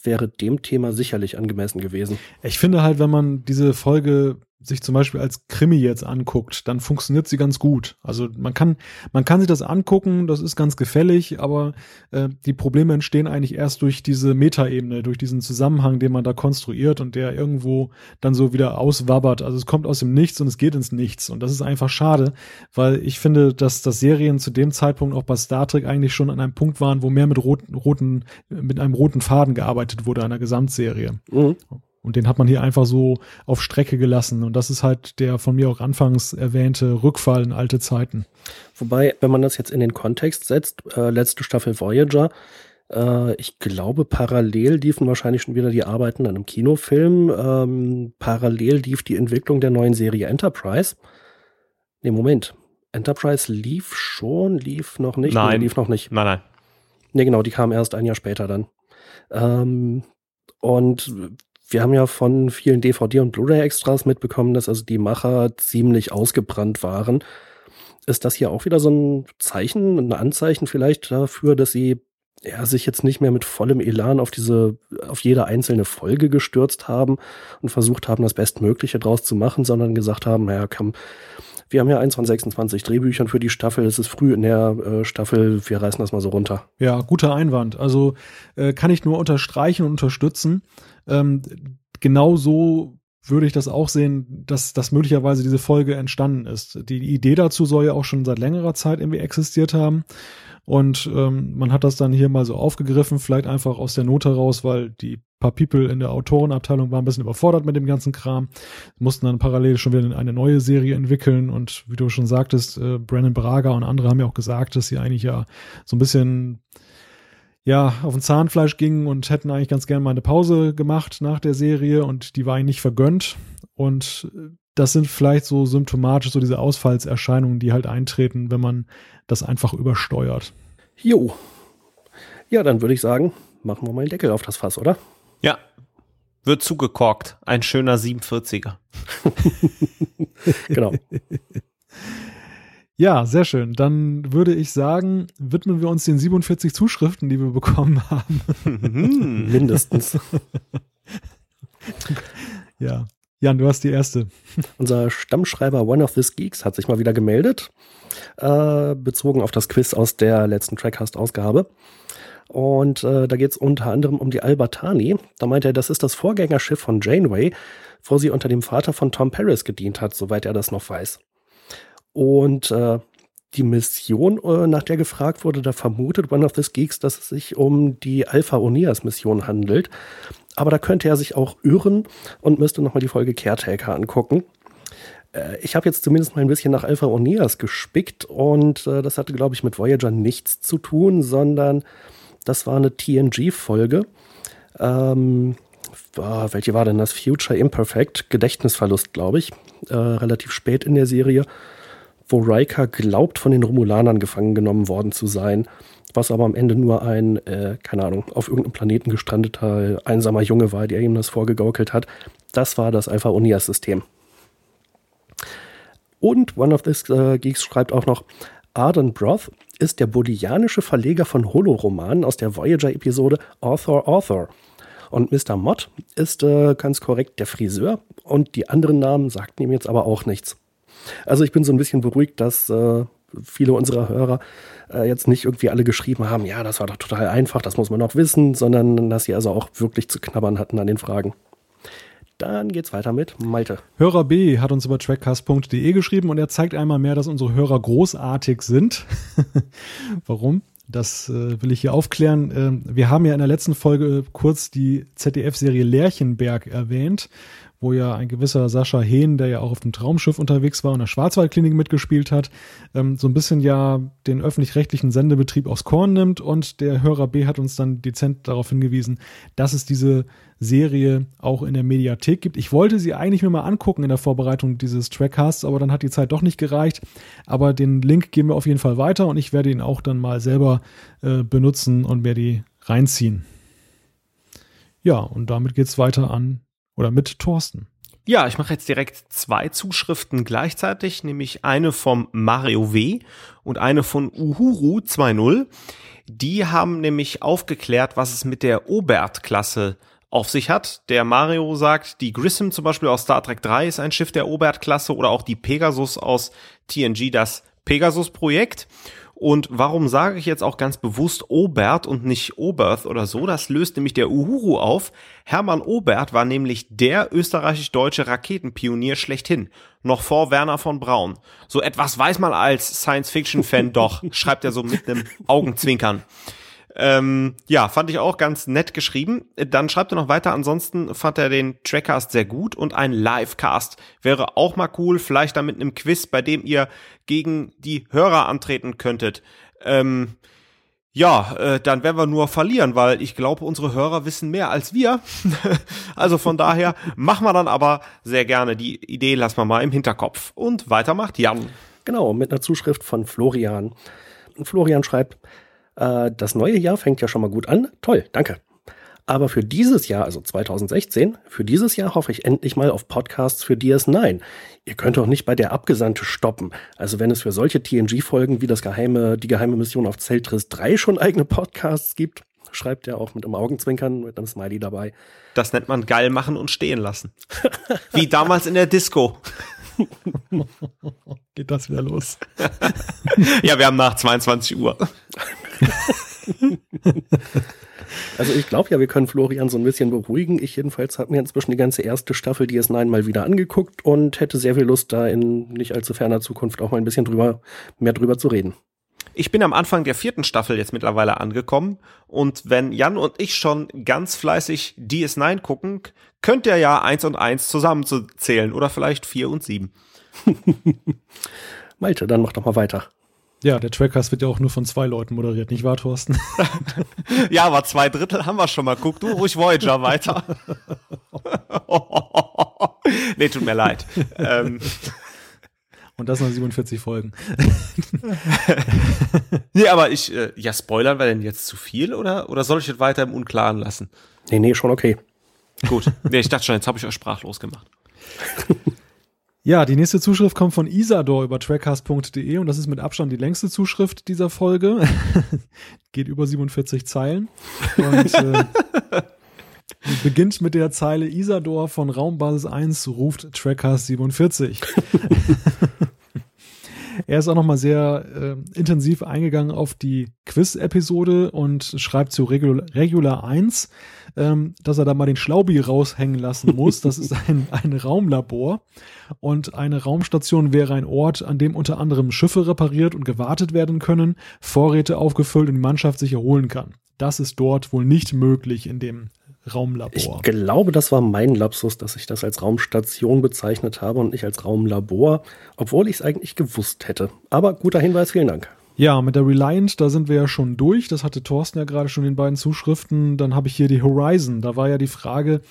wäre dem Thema sicherlich angemessen gewesen. Ich finde halt, wenn man diese Folge sich zum Beispiel als Krimi jetzt anguckt, dann funktioniert sie ganz gut. Also man kann, man kann sich das angucken, das ist ganz gefällig, aber äh, die Probleme entstehen eigentlich erst durch diese Metaebene, durch diesen Zusammenhang, den man da konstruiert und der irgendwo dann so wieder auswabbert. Also es kommt aus dem Nichts und es geht ins Nichts. Und das ist einfach schade, weil ich finde, dass das Serien zu dem Zeitpunkt auch bei Star Trek eigentlich schon an einem Punkt waren, wo mehr mit roten, roten, mit einem roten Faden gearbeitet wurde, einer Gesamtserie. Mhm. Und den hat man hier einfach so auf Strecke gelassen. Und das ist halt der von mir auch anfangs erwähnte Rückfall in alte Zeiten. Wobei, wenn man das jetzt in den Kontext setzt, äh, letzte Staffel Voyager, äh, ich glaube, parallel liefen wahrscheinlich schon wieder die Arbeiten an einem Kinofilm. Ähm, parallel lief die Entwicklung der neuen Serie Enterprise. Nee, Moment. Enterprise lief schon, lief noch nicht. Nein. Nee, lief noch nicht. Nein, nein. Nee, genau, die kam erst ein Jahr später dann. Ähm, und wir haben ja von vielen DVD- und Blu-ray-Extras mitbekommen, dass also die Macher ziemlich ausgebrannt waren. Ist das hier auch wieder so ein Zeichen, ein Anzeichen vielleicht dafür, dass sie ja, sich jetzt nicht mehr mit vollem Elan auf diese, auf jede einzelne Folge gestürzt haben und versucht haben, das Bestmögliche draus zu machen, sondern gesagt haben, naja, komm, wir haben ja eins von 26 Drehbüchern für die Staffel. Es ist früh in der äh, Staffel. Wir reißen das mal so runter. Ja, guter Einwand. Also äh, kann ich nur unterstreichen und unterstützen. Ähm, genau so würde ich das auch sehen, dass, dass möglicherweise diese Folge entstanden ist. Die Idee dazu soll ja auch schon seit längerer Zeit irgendwie existiert haben. Und ähm, man hat das dann hier mal so aufgegriffen, vielleicht einfach aus der Not heraus, weil die paar People in der Autorenabteilung waren ein bisschen überfordert mit dem ganzen Kram, mussten dann parallel schon wieder eine neue Serie entwickeln. Und wie du schon sagtest, äh, Brandon Braga und andere haben ja auch gesagt, dass sie eigentlich ja so ein bisschen ja, auf ein Zahnfleisch gingen und hätten eigentlich ganz gerne mal eine Pause gemacht nach der Serie und die war ihnen nicht vergönnt. Und das sind vielleicht so symptomatisch so diese Ausfallserscheinungen, die halt eintreten, wenn man das einfach übersteuert. Jo. Ja, dann würde ich sagen, machen wir mal den Deckel auf das Fass, oder? Ja. Wird zugekorkt. Ein schöner 47er. (laughs) genau. Ja, sehr schön. Dann würde ich sagen, widmen wir uns den 47 Zuschriften, die wir bekommen haben. Mindestens. ja. Jan, du hast die erste. Unser Stammschreiber One of These Geeks hat sich mal wieder gemeldet, äh, bezogen auf das Quiz aus der letzten Trackcast-Ausgabe. Und äh, da geht es unter anderem um die Albertani. Da meint er, das ist das Vorgängerschiff von Janeway, wo sie unter dem Vater von Tom Paris gedient hat, soweit er das noch weiß. Und äh, die Mission, äh, nach der gefragt wurde, da vermutet One of the Geeks, dass es sich um die Alpha Oneas Mission handelt. Aber da könnte er sich auch irren und müsste nochmal die Folge Caretaker angucken. Äh, ich habe jetzt zumindest mal ein bisschen nach Alpha Oneas gespickt und äh, das hatte, glaube ich, mit Voyager nichts zu tun, sondern das war eine TNG-Folge. Ähm, welche war denn das? Future Imperfect, Gedächtnisverlust, glaube ich. Äh, relativ spät in der Serie wo Riker glaubt, von den Romulanern gefangen genommen worden zu sein, was aber am Ende nur ein, äh, keine Ahnung, auf irgendeinem Planeten gestrandeter, einsamer Junge war, der ihm das vorgegaukelt hat. Das war das Alpha Unias-System. Und One of These äh, Geeks schreibt auch noch, Arden Broth ist der bolianische Verleger von Holoromanen aus der Voyager-Episode Author Author. Und Mr. Mott ist äh, ganz korrekt der Friseur und die anderen Namen sagten ihm jetzt aber auch nichts. Also ich bin so ein bisschen beruhigt, dass äh, viele unserer Hörer äh, jetzt nicht irgendwie alle geschrieben haben, ja, das war doch total einfach, das muss man noch wissen, sondern dass sie also auch wirklich zu knabbern hatten an den Fragen. Dann geht's weiter mit Malte. Hörer B hat uns über trackcast.de geschrieben und er zeigt einmal mehr, dass unsere Hörer großartig sind. (laughs) Warum? Das äh, will ich hier aufklären. Äh, wir haben ja in der letzten Folge kurz die ZDF-Serie Lerchenberg erwähnt wo ja ein gewisser Sascha Hehn, der ja auch auf dem Traumschiff unterwegs war und der Schwarzwaldklinik mitgespielt hat, ähm, so ein bisschen ja den öffentlich-rechtlichen Sendebetrieb aufs Korn nimmt und der Hörer B hat uns dann dezent darauf hingewiesen, dass es diese Serie auch in der Mediathek gibt. Ich wollte sie eigentlich mir mal angucken in der Vorbereitung dieses Trackcasts, aber dann hat die Zeit doch nicht gereicht. Aber den Link geben wir auf jeden Fall weiter und ich werde ihn auch dann mal selber äh, benutzen und mir die reinziehen. Ja, und damit geht's weiter an oder mit Thorsten. Ja, ich mache jetzt direkt zwei Zuschriften gleichzeitig, nämlich eine vom Mario W. und eine von Uhuru 2.0. Die haben nämlich aufgeklärt, was es mit der Obert-Klasse auf sich hat. Der Mario sagt, die Grissom zum Beispiel aus Star Trek 3 ist ein Schiff der Obert-Klasse oder auch die Pegasus aus TNG, das Pegasus-Projekt. Und warum sage ich jetzt auch ganz bewusst Obert und nicht Oberth oder so? Das löst nämlich der Uhuru auf. Hermann Obert war nämlich der österreichisch-deutsche Raketenpionier schlechthin. Noch vor Werner von Braun. So etwas weiß man als Science-Fiction-Fan (laughs) doch, schreibt er so mit einem Augenzwinkern. Ähm, ja, fand ich auch ganz nett geschrieben. Dann schreibt er noch weiter, ansonsten fand er den Trackcast sehr gut und ein Livecast wäre auch mal cool, vielleicht dann mit einem Quiz, bei dem ihr gegen die Hörer antreten könntet. Ähm, ja, äh, dann werden wir nur verlieren, weil ich glaube, unsere Hörer wissen mehr als wir. (laughs) also von daher machen wir dann aber sehr gerne. Die Idee lassen wir mal im Hinterkopf. Und weiter macht Jan. Genau, mit einer Zuschrift von Florian. Florian schreibt, äh, das neue Jahr fängt ja schon mal gut an. Toll, danke. Aber für dieses Jahr, also 2016, für dieses Jahr hoffe ich endlich mal auf Podcasts für DS9. Ihr könnt doch nicht bei der Abgesandte stoppen. Also wenn es für solche TNG-Folgen wie das geheime, die geheime Mission auf Zeltris 3 schon eigene Podcasts gibt, schreibt er auch mit einem Augenzwinkern, mit einem Smiley dabei. Das nennt man geil machen und stehen lassen. wie damals in der Disco. (laughs) Geht das wieder los? (laughs) ja, wir haben nach 22 Uhr. (laughs) (laughs) Also ich glaube ja, wir können Florian so ein bisschen beruhigen. Ich jedenfalls habe mir inzwischen die ganze erste Staffel DS9 mal wieder angeguckt und hätte sehr viel Lust, da in nicht allzu ferner Zukunft auch mal ein bisschen drüber, mehr drüber zu reden. Ich bin am Anfang der vierten Staffel jetzt mittlerweile angekommen und wenn Jan und ich schon ganz fleißig DS9 gucken, könnt ihr ja eins und eins zusammenzuzählen oder vielleicht vier und sieben. (laughs) Malte, dann mach doch mal weiter. Ja, der Trackcast wird ja auch nur von zwei Leuten moderiert, nicht wahr, Thorsten? (laughs) ja, aber zwei Drittel haben wir schon mal. Guck du ruhig Voyager weiter. (laughs) nee, tut mir leid. Ähm. Und das nach 47 Folgen. (laughs) nee, aber ich, äh, ja, spoilern wir denn jetzt zu viel oder, oder soll ich es weiter im Unklaren lassen? Nee, nee, schon okay. Gut. Nee, ich dachte schon, jetzt habe ich euch sprachlos gemacht. Ja, die nächste Zuschrift kommt von Isador über trackcast.de und das ist mit Abstand die längste Zuschrift dieser Folge. (laughs) Geht über 47 Zeilen. Und äh, (laughs) beginnt mit der Zeile Isador von Raumbasis 1 ruft Trackcast 47. (laughs) Er ist auch nochmal sehr äh, intensiv eingegangen auf die Quiz-Episode und schreibt zu Regular, Regular 1, ähm, dass er da mal den Schlaubi raushängen lassen muss. Das ist ein, ein Raumlabor und eine Raumstation wäre ein Ort, an dem unter anderem Schiffe repariert und gewartet werden können, Vorräte aufgefüllt und die Mannschaft sich erholen kann. Das ist dort wohl nicht möglich in dem Raumlabor. Ich glaube, das war mein Lapsus, dass ich das als Raumstation bezeichnet habe und nicht als Raumlabor, obwohl ich es eigentlich gewusst hätte. Aber guter Hinweis, vielen Dank. Ja, mit der Reliant, da sind wir ja schon durch. Das hatte Thorsten ja gerade schon in den beiden Zuschriften. Dann habe ich hier die Horizon. Da war ja die Frage,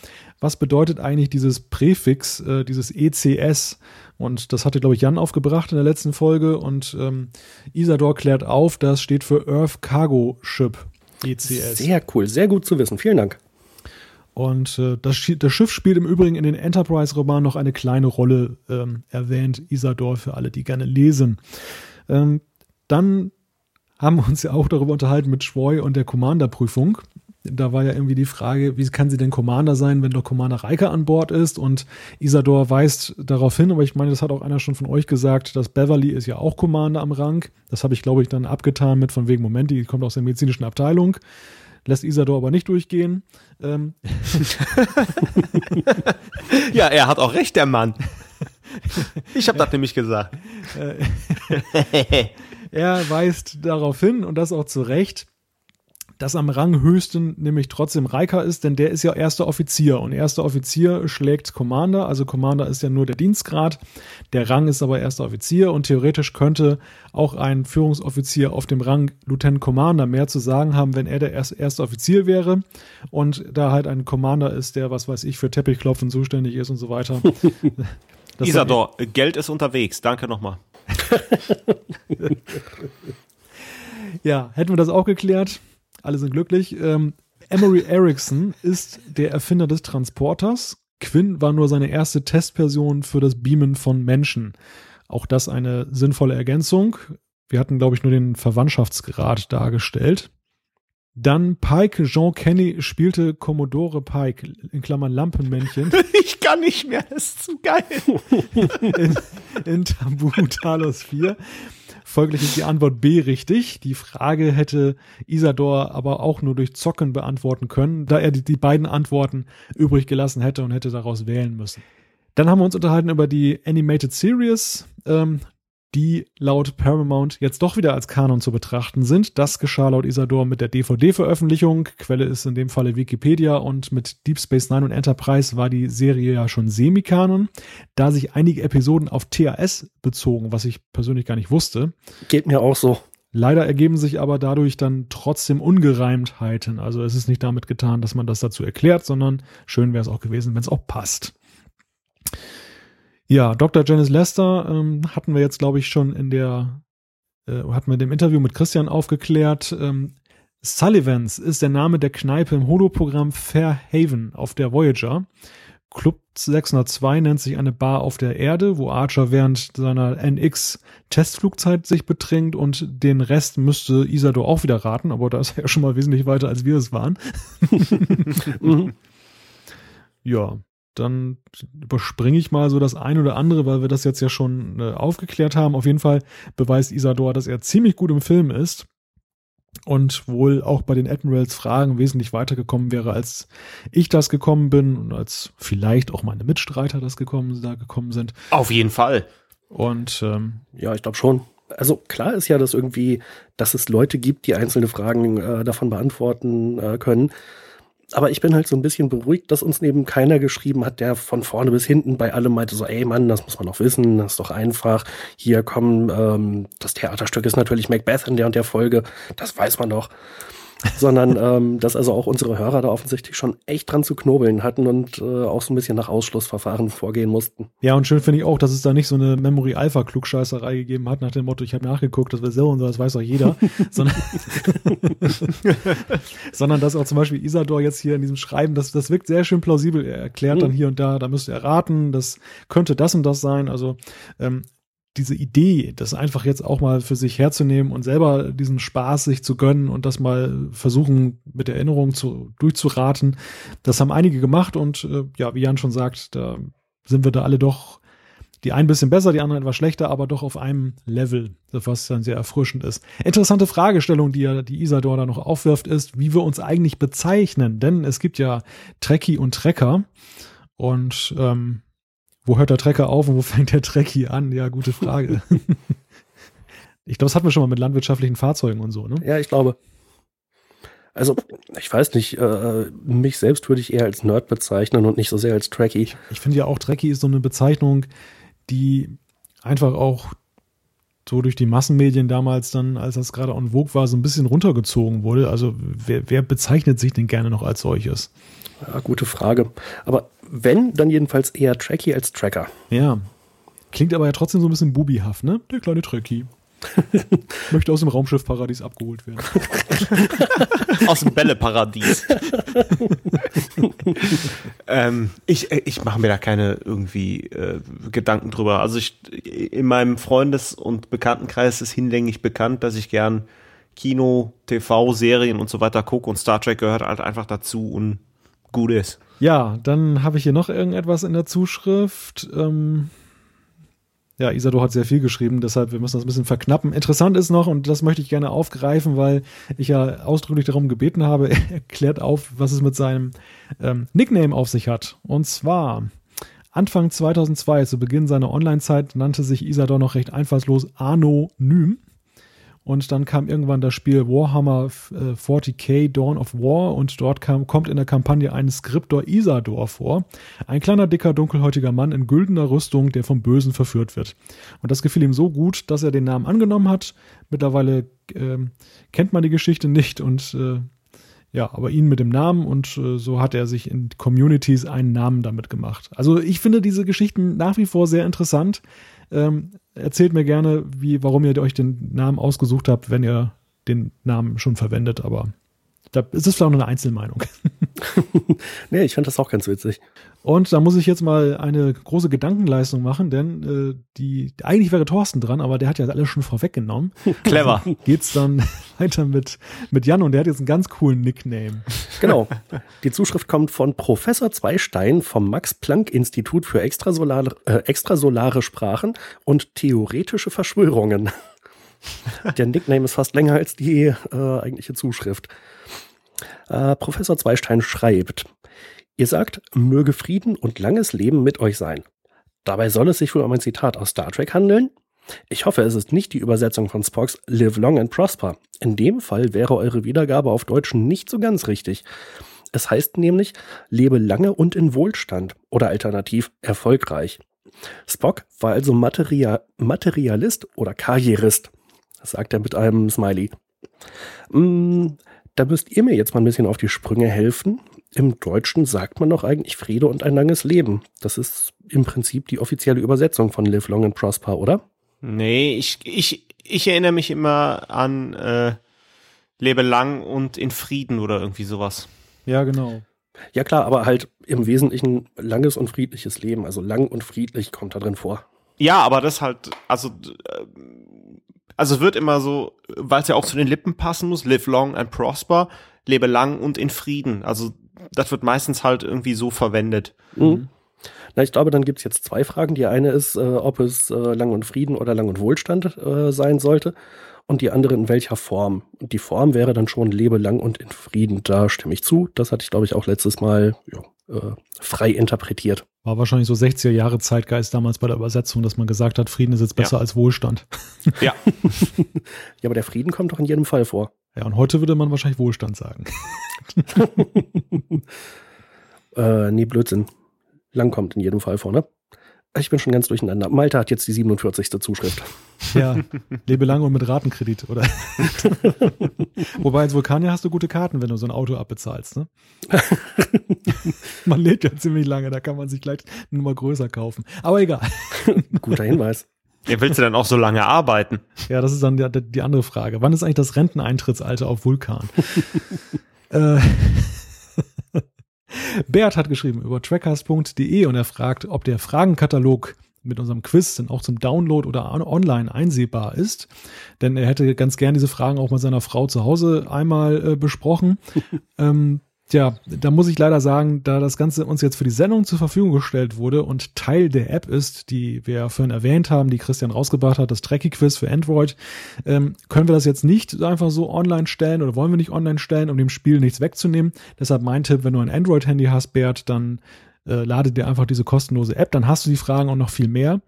was bedeutet eigentlich dieses Präfix, äh, dieses ECS? Und das hatte, glaube ich, Jan aufgebracht in der letzten Folge. Und ähm, Isador klärt auf, das steht für Earth Cargo Ship. ECS. Sehr cool, sehr gut zu wissen. Vielen Dank. Und äh, das, das, Schiff spielt im Übrigen in den Enterprise-Romanen noch eine kleine Rolle, ähm, erwähnt Isador für alle, die gerne lesen. Ähm, dann haben wir uns ja auch darüber unterhalten mit Schwoy und der Commander-Prüfung. Da war ja irgendwie die Frage, wie kann sie denn Commander sein, wenn doch Commander Reike an Bord ist? Und Isador weist darauf hin, aber ich meine, das hat auch einer schon von euch gesagt, dass Beverly ist ja auch Commander am Rang. Das habe ich, glaube ich, dann abgetan mit von wegen, Moment, die kommt aus der medizinischen Abteilung lässt Isador aber nicht durchgehen. Ähm. (laughs) ja, er hat auch recht, der Mann. Ich habe das nämlich gesagt. (laughs) (laughs) er weist darauf hin und das auch zu Recht, dass am Ranghöchsten nämlich trotzdem Riker ist, denn der ist ja erster Offizier. Und erster Offizier schlägt Commander, also Commander ist ja nur der Dienstgrad, der Rang ist aber erster Offizier. Und theoretisch könnte auch ein Führungsoffizier auf dem Rang Lieutenant Commander mehr zu sagen haben, wenn er der erste Offizier wäre. Und da halt ein Commander ist, der, was weiß ich, für Teppichklopfen zuständig ist und so weiter. (laughs) Isador, Geld ist unterwegs, danke nochmal. (laughs) ja, hätten wir das auch geklärt alle sind glücklich. Ähm, Emery Erickson ist der Erfinder des Transporters. Quinn war nur seine erste Testperson für das Beamen von Menschen. Auch das eine sinnvolle Ergänzung. Wir hatten, glaube ich, nur den Verwandtschaftsgrad dargestellt. Dann Pike Jean Kenny spielte Commodore Pike, in Klammern Lampenmännchen. (laughs) ich kann nicht mehr, das ist zu geil. (laughs) in, in Tabu Talos 4. Folglich ist die Antwort B richtig. Die Frage hätte Isador aber auch nur durch Zocken beantworten können, da er die, die beiden Antworten übrig gelassen hätte und hätte daraus wählen müssen. Dann haben wir uns unterhalten über die Animated Series. Ähm, die laut Paramount jetzt doch wieder als Kanon zu betrachten sind. Das geschah laut Isador mit der DVD-Veröffentlichung. Quelle ist in dem Falle Wikipedia und mit Deep Space Nine und Enterprise war die Serie ja schon Semikanon, da sich einige Episoden auf TAS bezogen, was ich persönlich gar nicht wusste. Geht mir auch so. Leider ergeben sich aber dadurch dann trotzdem Ungereimtheiten. Also es ist nicht damit getan, dass man das dazu erklärt, sondern schön wäre es auch gewesen, wenn es auch passt. Ja, Dr. Janice Lester ähm, hatten wir jetzt, glaube ich, schon in der, äh, hatten wir dem Interview mit Christian aufgeklärt. Ähm, Sullivans ist der Name der Kneipe im Holoprogramm Fairhaven auf der Voyager. Club 602 nennt sich eine Bar auf der Erde, wo Archer während seiner NX-Testflugzeit sich betrinkt und den Rest müsste Isador auch wieder raten, aber da ist er ja schon mal wesentlich weiter, als wir es waren. Mhm. (laughs) (laughs) ja, dann überspringe ich mal so das ein oder andere, weil wir das jetzt ja schon äh, aufgeklärt haben. Auf jeden Fall beweist Isador, dass er ziemlich gut im Film ist und wohl auch bei den Admirals Fragen wesentlich weitergekommen wäre, als ich das gekommen bin und als vielleicht auch meine Mitstreiter das gekommen, da gekommen sind. Auf jeden Fall. Und ähm, ja, ich glaube schon. Also klar ist ja, dass irgendwie, dass es Leute gibt, die einzelne Fragen äh, davon beantworten äh, können aber ich bin halt so ein bisschen beruhigt, dass uns neben keiner geschrieben hat, der von vorne bis hinten bei allem meinte so, ey Mann, das muss man doch wissen, das ist doch einfach. Hier kommen, ähm, das Theaterstück ist natürlich Macbeth in der und der Folge, das weiß man doch sondern ähm, dass also auch unsere Hörer da offensichtlich schon echt dran zu knobeln hatten und äh, auch so ein bisschen nach Ausschlussverfahren vorgehen mussten. Ja, und schön finde ich auch, dass es da nicht so eine Memory Alpha Klugscheißerei gegeben hat nach dem Motto, ich habe nachgeguckt, das wäre so und so, das weiß auch jeder, (laughs) sondern, (laughs) sondern dass auch zum Beispiel Isador jetzt hier in diesem Schreiben, das, das wirkt sehr schön plausibel. Er erklärt mhm. dann hier und da, da müsst ihr erraten, das könnte das und das sein. Also ähm, diese Idee, das einfach jetzt auch mal für sich herzunehmen und selber diesen Spaß sich zu gönnen und das mal versuchen mit Erinnerung zu, durchzuraten, das haben einige gemacht und äh, ja, wie Jan schon sagt, da sind wir da alle doch die einen bisschen besser, die anderen etwas schlechter, aber doch auf einem Level, was dann sehr erfrischend ist. Interessante Fragestellung, die ja die Isador da noch aufwirft, ist, wie wir uns eigentlich bezeichnen. Denn es gibt ja Trekkie und Trecker. Und ähm, wo hört der Trecker auf und wo (laughs) fängt der Trekkie an? Ja, gute Frage. (laughs) ich glaube, das hatten wir schon mal mit landwirtschaftlichen Fahrzeugen und so, ne? Ja, ich glaube. Also, ich weiß nicht, äh, mich selbst würde ich eher als Nerd bezeichnen und nicht so sehr als Trekkie. Ich, ich finde ja auch, Trekkie ist so eine Bezeichnung, die einfach auch so durch die Massenmedien damals dann, als das gerade on Vogue war, so ein bisschen runtergezogen wurde. Also wer, wer bezeichnet sich denn gerne noch als solches? Ja, gute Frage. Aber wenn, dann jedenfalls eher Tracky als Tracker. Ja. Klingt aber ja trotzdem so ein bisschen bubihaft, ne? Der kleine Tracky. (laughs) Möchte aus dem Raumschiffparadies abgeholt werden. (laughs) aus dem Bälleparadies. (laughs) ähm, ich ich mache mir da keine irgendwie äh, Gedanken drüber. Also ich in meinem Freundes- und Bekanntenkreis ist hinlänglich bekannt, dass ich gern Kino, TV, Serien und so weiter gucke und Star Trek gehört halt einfach dazu und gut ist. Ja, dann habe ich hier noch irgendetwas in der Zuschrift. Ähm, ja, Isador hat sehr viel geschrieben, deshalb wir müssen das ein bisschen verknappen. Interessant ist noch, und das möchte ich gerne aufgreifen, weil ich ja ausdrücklich darum gebeten habe, (laughs) er klärt auf, was es mit seinem ähm, Nickname auf sich hat. Und zwar Anfang 2002, zu Beginn seiner Online-Zeit, nannte sich Isador noch recht einfallslos Anonym. Und dann kam irgendwann das Spiel Warhammer 40k äh, Dawn of War und dort kam, kommt in der Kampagne ein Skriptor Isador vor. Ein kleiner, dicker, dunkelhäutiger Mann in güldener Rüstung, der vom Bösen verführt wird. Und das gefiel ihm so gut, dass er den Namen angenommen hat. Mittlerweile äh, kennt man die Geschichte nicht und äh, ja, aber ihn mit dem Namen und äh, so hat er sich in Communities einen Namen damit gemacht. Also ich finde diese Geschichten nach wie vor sehr interessant. Ähm, erzählt mir gerne, wie, warum ihr euch den Namen ausgesucht habt, wenn ihr den Namen schon verwendet, aber da ist es vielleicht noch eine Einzelmeinung. (laughs) nee, ich fand das auch ganz witzig. Und da muss ich jetzt mal eine große Gedankenleistung machen, denn äh, die eigentlich wäre Thorsten dran, aber der hat ja alles schon vorweggenommen. (laughs) Clever. Also geht's dann (laughs) weiter mit, mit Jan und der hat jetzt einen ganz coolen Nickname. Genau. Die Zuschrift kommt von Professor Zweistein vom Max-Planck-Institut für extrasolare, äh, extrasolare Sprachen und theoretische Verschwörungen. Der Nickname ist fast länger als die äh, eigentliche Zuschrift. Äh, Professor Zweistein schreibt, Ihr sagt, möge Frieden und langes Leben mit euch sein. Dabei soll es sich wohl um ein Zitat aus Star Trek handeln? Ich hoffe, es ist nicht die Übersetzung von Spocks Live Long and Prosper. In dem Fall wäre eure Wiedergabe auf Deutsch nicht so ganz richtig. Es heißt nämlich, lebe lange und in Wohlstand oder alternativ erfolgreich. Spock war also Materia Materialist oder Karrierist, sagt er mit einem Smiley. Da müsst ihr mir jetzt mal ein bisschen auf die Sprünge helfen. Im Deutschen sagt man doch eigentlich Friede und ein langes Leben. Das ist im Prinzip die offizielle Übersetzung von Live Long and Prosper, oder? Nee, ich, ich, ich erinnere mich immer an äh, Lebe lang und in Frieden oder irgendwie sowas. Ja, genau. Ja klar, aber halt im Wesentlichen langes und friedliches Leben. Also lang und friedlich kommt da drin vor. Ja, aber das halt, also, äh, also wird immer so, weil es ja auch zu den Lippen passen muss, live long and prosper, lebe lang und in Frieden. Also das wird meistens halt irgendwie so verwendet. Mhm. Na, ich glaube, dann gibt's jetzt zwei Fragen. Die eine ist, äh, ob es äh, Lang und Frieden oder Lang und Wohlstand äh, sein sollte. Und die andere in welcher Form. Und die Form wäre dann schon Lebe lang und in Frieden. Da stimme ich zu. Das hatte ich, glaube ich, auch letztes Mal ja, äh, frei interpretiert. War wahrscheinlich so 60er Jahre Zeitgeist damals bei der Übersetzung, dass man gesagt hat, Frieden ist jetzt besser Ja. als Wohlstand. Ja. (laughs) Ja, aber der Frieden kommt doch in jedem Fall vor. Ja, und heute würde man wahrscheinlich Wohlstand sagen. (laughs) Äh, nee, Blödsinn. Lang kommt in jedem Fall vor, ne? Ich bin schon ganz durcheinander. Malte hat jetzt die 47. Zuschrift. Ja, lebe lange und mit Ratenkredit, oder? (laughs) Wobei als Vulkanier hast du gute Karten, wenn du so ein Auto abbezahlst, ne? (laughs) man lebt ja ziemlich lange, da kann man sich gleich eine Nummer größer kaufen. Aber egal. (laughs) Guter Hinweis. Ja, willst du dann auch so lange arbeiten? Ja, das ist dann die, die andere Frage. Wann ist eigentlich das Renteneintrittsalter auf Vulkan? äh, Bert hat geschrieben über trackcast.de und er fragt, ob der Fragenkatalog mit unserem Quiz dann auch zum Download oder on- online einsehbar ist. Denn er hätte ganz gern diese Fragen auch mit seiner Frau zu Hause einmal äh, besprochen. (laughs) ähm, Tja, da muss ich leider sagen, da das Ganze uns jetzt für die Sendung zur Verfügung gestellt wurde und Teil der App ist, die wir ja vorhin erwähnt haben, die Christian rausgebracht hat, das Trekkie-Quiz für Android, ähm, können wir das jetzt nicht einfach so online stellen oder wollen wir nicht online stellen, um dem Spiel nichts wegzunehmen. Deshalb mein Tipp, wenn du ein Android-Handy hast, Bert, dann äh, lade dir einfach diese kostenlose App, dann hast du die Fragen auch noch viel mehr.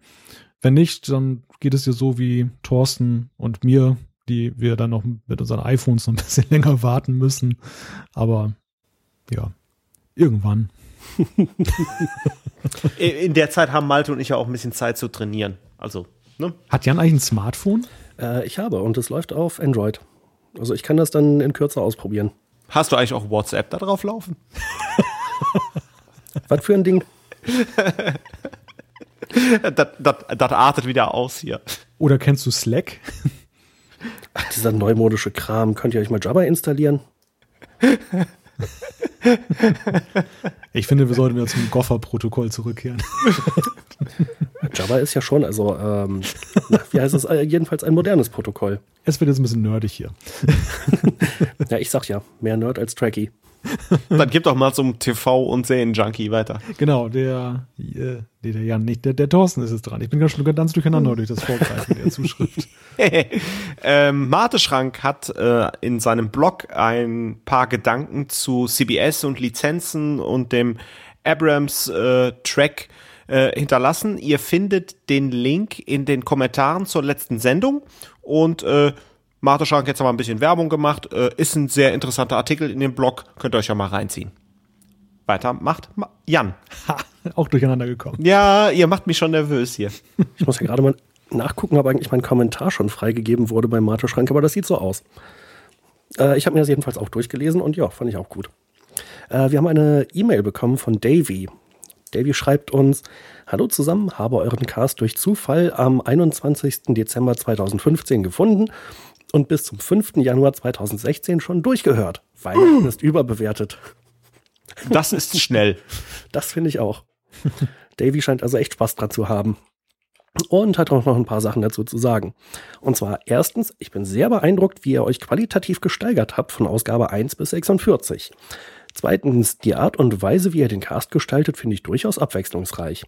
Wenn nicht, dann geht es dir so wie Thorsten und mir, die wir dann noch mit unseren iPhones noch ein bisschen (laughs) länger warten müssen. Aber ja, irgendwann. (laughs) In der Zeit haben Malte und ich ja auch ein bisschen Zeit zu trainieren. Also, ne? Hat Jan eigentlich ein Smartphone? Äh, ich habe und es läuft auf Android. Also ich kann das dann in Kürze ausprobieren. Hast du eigentlich auch WhatsApp da drauf laufen? Was für ein Ding? (laughs) Das, das, das artet wieder aus hier. Oder kennst du Slack? Ach, dieser neumodische Kram. Könnt ihr euch mal Java installieren? (laughs) (laughs) Ich finde, wir sollten wieder zum Gopher-Protokoll zurückkehren. (laughs) Java ist ja schon, also, ähm, wie heißt es? Äh, jedenfalls ein modernes Protokoll. Es wird jetzt ein bisschen nerdig hier. (laughs) Ja, ich sag ja, mehr Nerd als Tracky. (laughs) Dann gib doch mal zum TV- und Serien-Junkie weiter. Genau, der, äh, nee, der Jan nicht, der, der Thorsten ist es dran. Ich bin ganz, ganz durcheinander durch das Vorgreifen der Zuschrift. (laughs) ähm, Marte Schrank hat äh, in seinem Blog ein paar Gedanken zu CBS und Lizenzen und dem Abrams äh, Track äh, hinterlassen. Ihr findet den Link in den Kommentaren zur letzten Sendung und äh, Marte Schrank hat jetzt mal ein bisschen Werbung gemacht. Äh, ist ein sehr interessanter Artikel in dem Blog. Könnt ihr euch ja mal reinziehen. Weiter macht Ma Jan. Ha, auch durcheinander gekommen. Ja, ihr macht mich schon nervös hier. (laughs) Ich muss ja gerade mal nachgucken, ob eigentlich mein Kommentar schon freigegeben wurde beim Mate Schrank, aber das sieht so aus. Äh, ich habe mir das jedenfalls auch durchgelesen und ja, fand ich auch gut. Äh, wir haben eine E-Mail bekommen von Davy. Davy schreibt uns, Hallo zusammen, habe euren Cast durch Zufall am 21. Dezember 2015 gefunden und bis zum 5. Januar 2016 schon durchgehört. Weihnachten ist überbewertet. Das ist schnell. Das finde ich auch. Davy scheint also echt Spaß dran zu haben. Und hat auch noch ein paar Sachen dazu zu sagen. Und zwar erstens, ich bin sehr beeindruckt, wie ihr euch qualitativ gesteigert habt von Ausgabe 1 bis 46. Zweitens, die Art und Weise, wie ihr den Cast gestaltet, finde ich durchaus abwechslungsreich.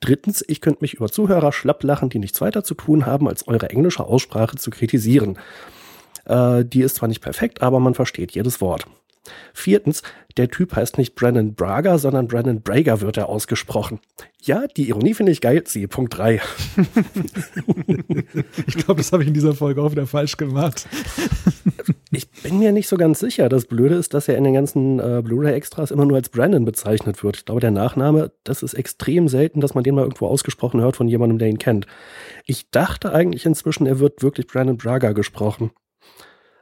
Drittens, ich könnte mich über Zuhörer schlapp lachen, die nichts weiter zu tun haben, als eure englische Aussprache zu kritisieren. Äh, die ist zwar nicht perfekt, aber man versteht jedes Wort. Viertens, der Typ heißt nicht Brennan Braga, sondern Brennan Brager wird er ausgesprochen. Ja, die Ironie finde ich geil. Siehe Punkt 3. (laughs) ich glaube, das habe ich in dieser Folge auch wieder falsch gemacht. (laughs) ich bin mir nicht so ganz sicher. Das Blöde ist, dass er in den ganzen äh, Blu-ray-Extras immer nur als Brandon bezeichnet wird. Ich glaube, der Nachname, das ist extrem selten, dass man den mal irgendwo ausgesprochen hört von jemandem, der ihn kennt. Ich dachte eigentlich inzwischen, er wird wirklich Brandon Braga gesprochen.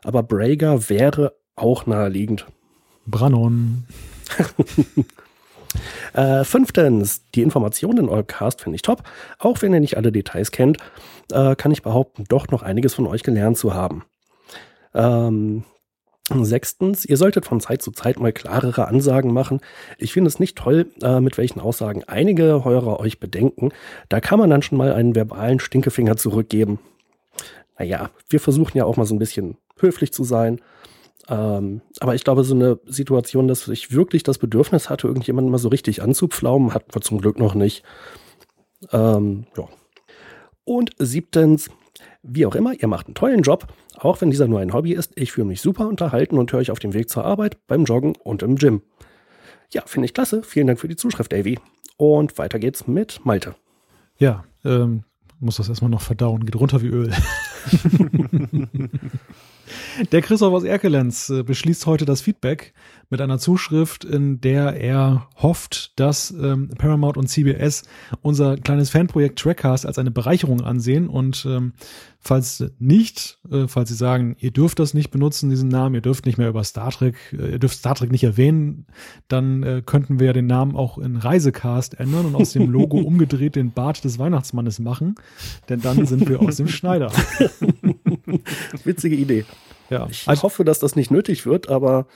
Aber Brager wäre auch naheliegend. Brannon. (laughs) äh, fünftens, die Informationen in eurem Cast finde ich top. Auch wenn ihr nicht alle Details kennt, äh, kann ich behaupten, doch noch einiges von euch gelernt zu haben. Ähm, Sechstens, ihr solltet von Zeit zu Zeit mal klarere Ansagen machen. Ich finde es nicht toll, äh, mit welchen Aussagen einige Hörer euch bedenken. Da kann man dann schon mal einen verbalen Stinkefinger zurückgeben. Naja, wir versuchen ja auch mal so ein bisschen höflich zu sein ähm, aber ich glaube, so eine Situation, dass ich wirklich das Bedürfnis hatte, irgendjemanden mal so richtig anzupflaumen, hatten wir zum Glück noch nicht. Ähm, ja. Und siebtens, wie auch immer, ihr macht einen tollen Job, auch wenn dieser nur ein Hobby ist. Ich fühle mich super unterhalten und höre euch auf dem Weg zur Arbeit, beim Joggen und im Gym. Ja, finde ich klasse. Vielen Dank für die Zuschrift, Davy. Und weiter geht's mit Malte. Ja, ähm, muss das erstmal noch verdauen. Geht runter wie Öl. (laughs) Der Christoph aus Erkelenz äh, beschließt heute das Feedback mit einer Zuschrift, in der er hofft, dass ähm, Paramount und CBS unser kleines Fanprojekt Trackcast als eine Bereicherung ansehen und ähm, falls nicht, äh, falls sie sagen, ihr dürft das nicht benutzen, diesen Namen, ihr dürft nicht mehr über Star Trek, äh, ihr dürft Star Trek nicht erwähnen, dann äh, könnten wir ja den Namen auch in Reisecast ändern und aus dem Logo (laughs) umgedreht den Bart des Weihnachtsmannes machen, denn dann sind wir aus dem Schneider. (laughs) (laughs) Witzige Idee. Ja. Ich also, hoffe, dass das nicht nötig wird, aber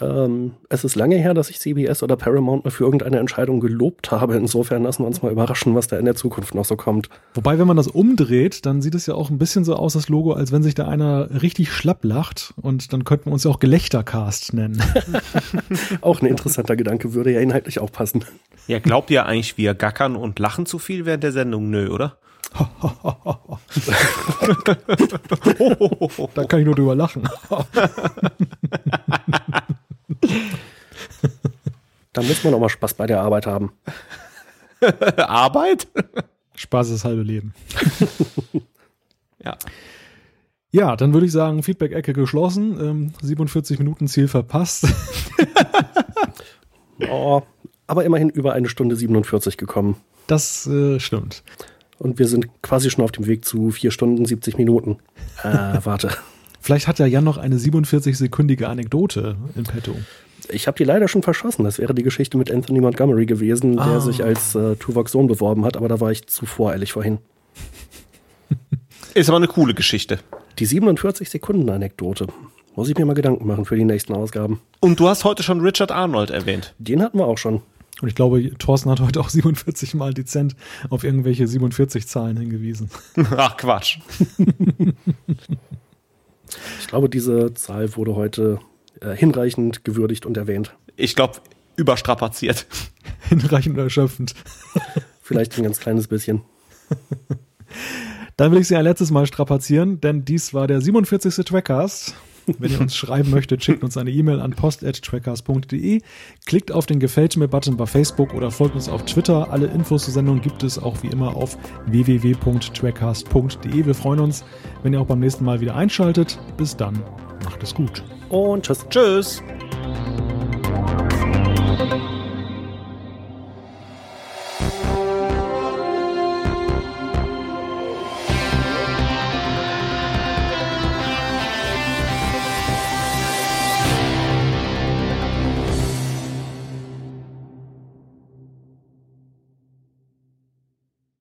ähm, es ist lange her, dass ich CBS oder Paramount mal für irgendeine Entscheidung gelobt habe. Insofern lassen wir uns mal überraschen, was da in der Zukunft noch so kommt. Wobei, wenn man das umdreht, dann sieht es ja auch ein bisschen so aus, das Logo, als wenn sich da einer richtig schlapp lacht. Und dann könnten wir uns ja auch Gelächtercast nennen. (laughs) auch ein interessanter Gedanke, würde ja inhaltlich auch passen. Ja, glaubt ihr eigentlich, wir gackern und lachen zu viel während der Sendung? Nö, oder? (laughs) da kann ich nur drüber lachen. (laughs) da muss man auch mal Spaß bei der Arbeit haben. (laughs) Arbeit? Spaß ist das halbe Leben. ja. Ja, dann würde ich sagen, Feedback-Ecke geschlossen. Ähm, 47 Minuten Ziel verpasst. oh, aber immerhin über eine Stunde 47 gekommen. Das äh, stimmt. Und wir sind quasi schon auf dem Weg zu vier Stunden, 70 Minuten. Äh, (laughs) warte. Vielleicht hat ja Jan noch eine 47-sekündige Anekdote in petto. Ich habe die leider schon verschossen. Das wäre die Geschichte mit Anthony Montgomery gewesen, ah. der sich als äh, Tuvoks Sohn beworben hat, aber da war ich zu voreilig vorhin. Ist aber eine coole Geschichte. Die 47-Sekunden-Anekdote. Muss ich mir mal Gedanken machen für die nächsten Ausgaben. Und du hast heute schon Richard Arnold erwähnt. Den hatten wir auch schon. Und ich glaube, Thorsten hat heute auch (laughs) 47 Mal dezent auf irgendwelche 47 Zahlen hingewiesen. (laughs) Ach Quatsch. ich glaube, diese Zahl wurde heute äh, hinreichend gewürdigt und erwähnt. Ich glaube, überstrapaziert. (laughs) hinreichend erschöpfend. Vielleicht ein ganz kleines bisschen. Dann will ich Sie ein letztes Mal strapazieren, denn dies war der 47. Trackcast. Wenn ihr uns schreiben möchtet, schickt uns eine E-Mail an post.trackers.de. Klickt auf den Gefällt mir-Button bei Facebook oder folgt uns auf Twitter. Alle Infos zur Sendung gibt es auch wie immer auf www.trackcast.de. Wir freuen uns, wenn ihr auch beim nächsten Mal wieder einschaltet. Bis dann, macht es gut. Und tschüss. Tschüss.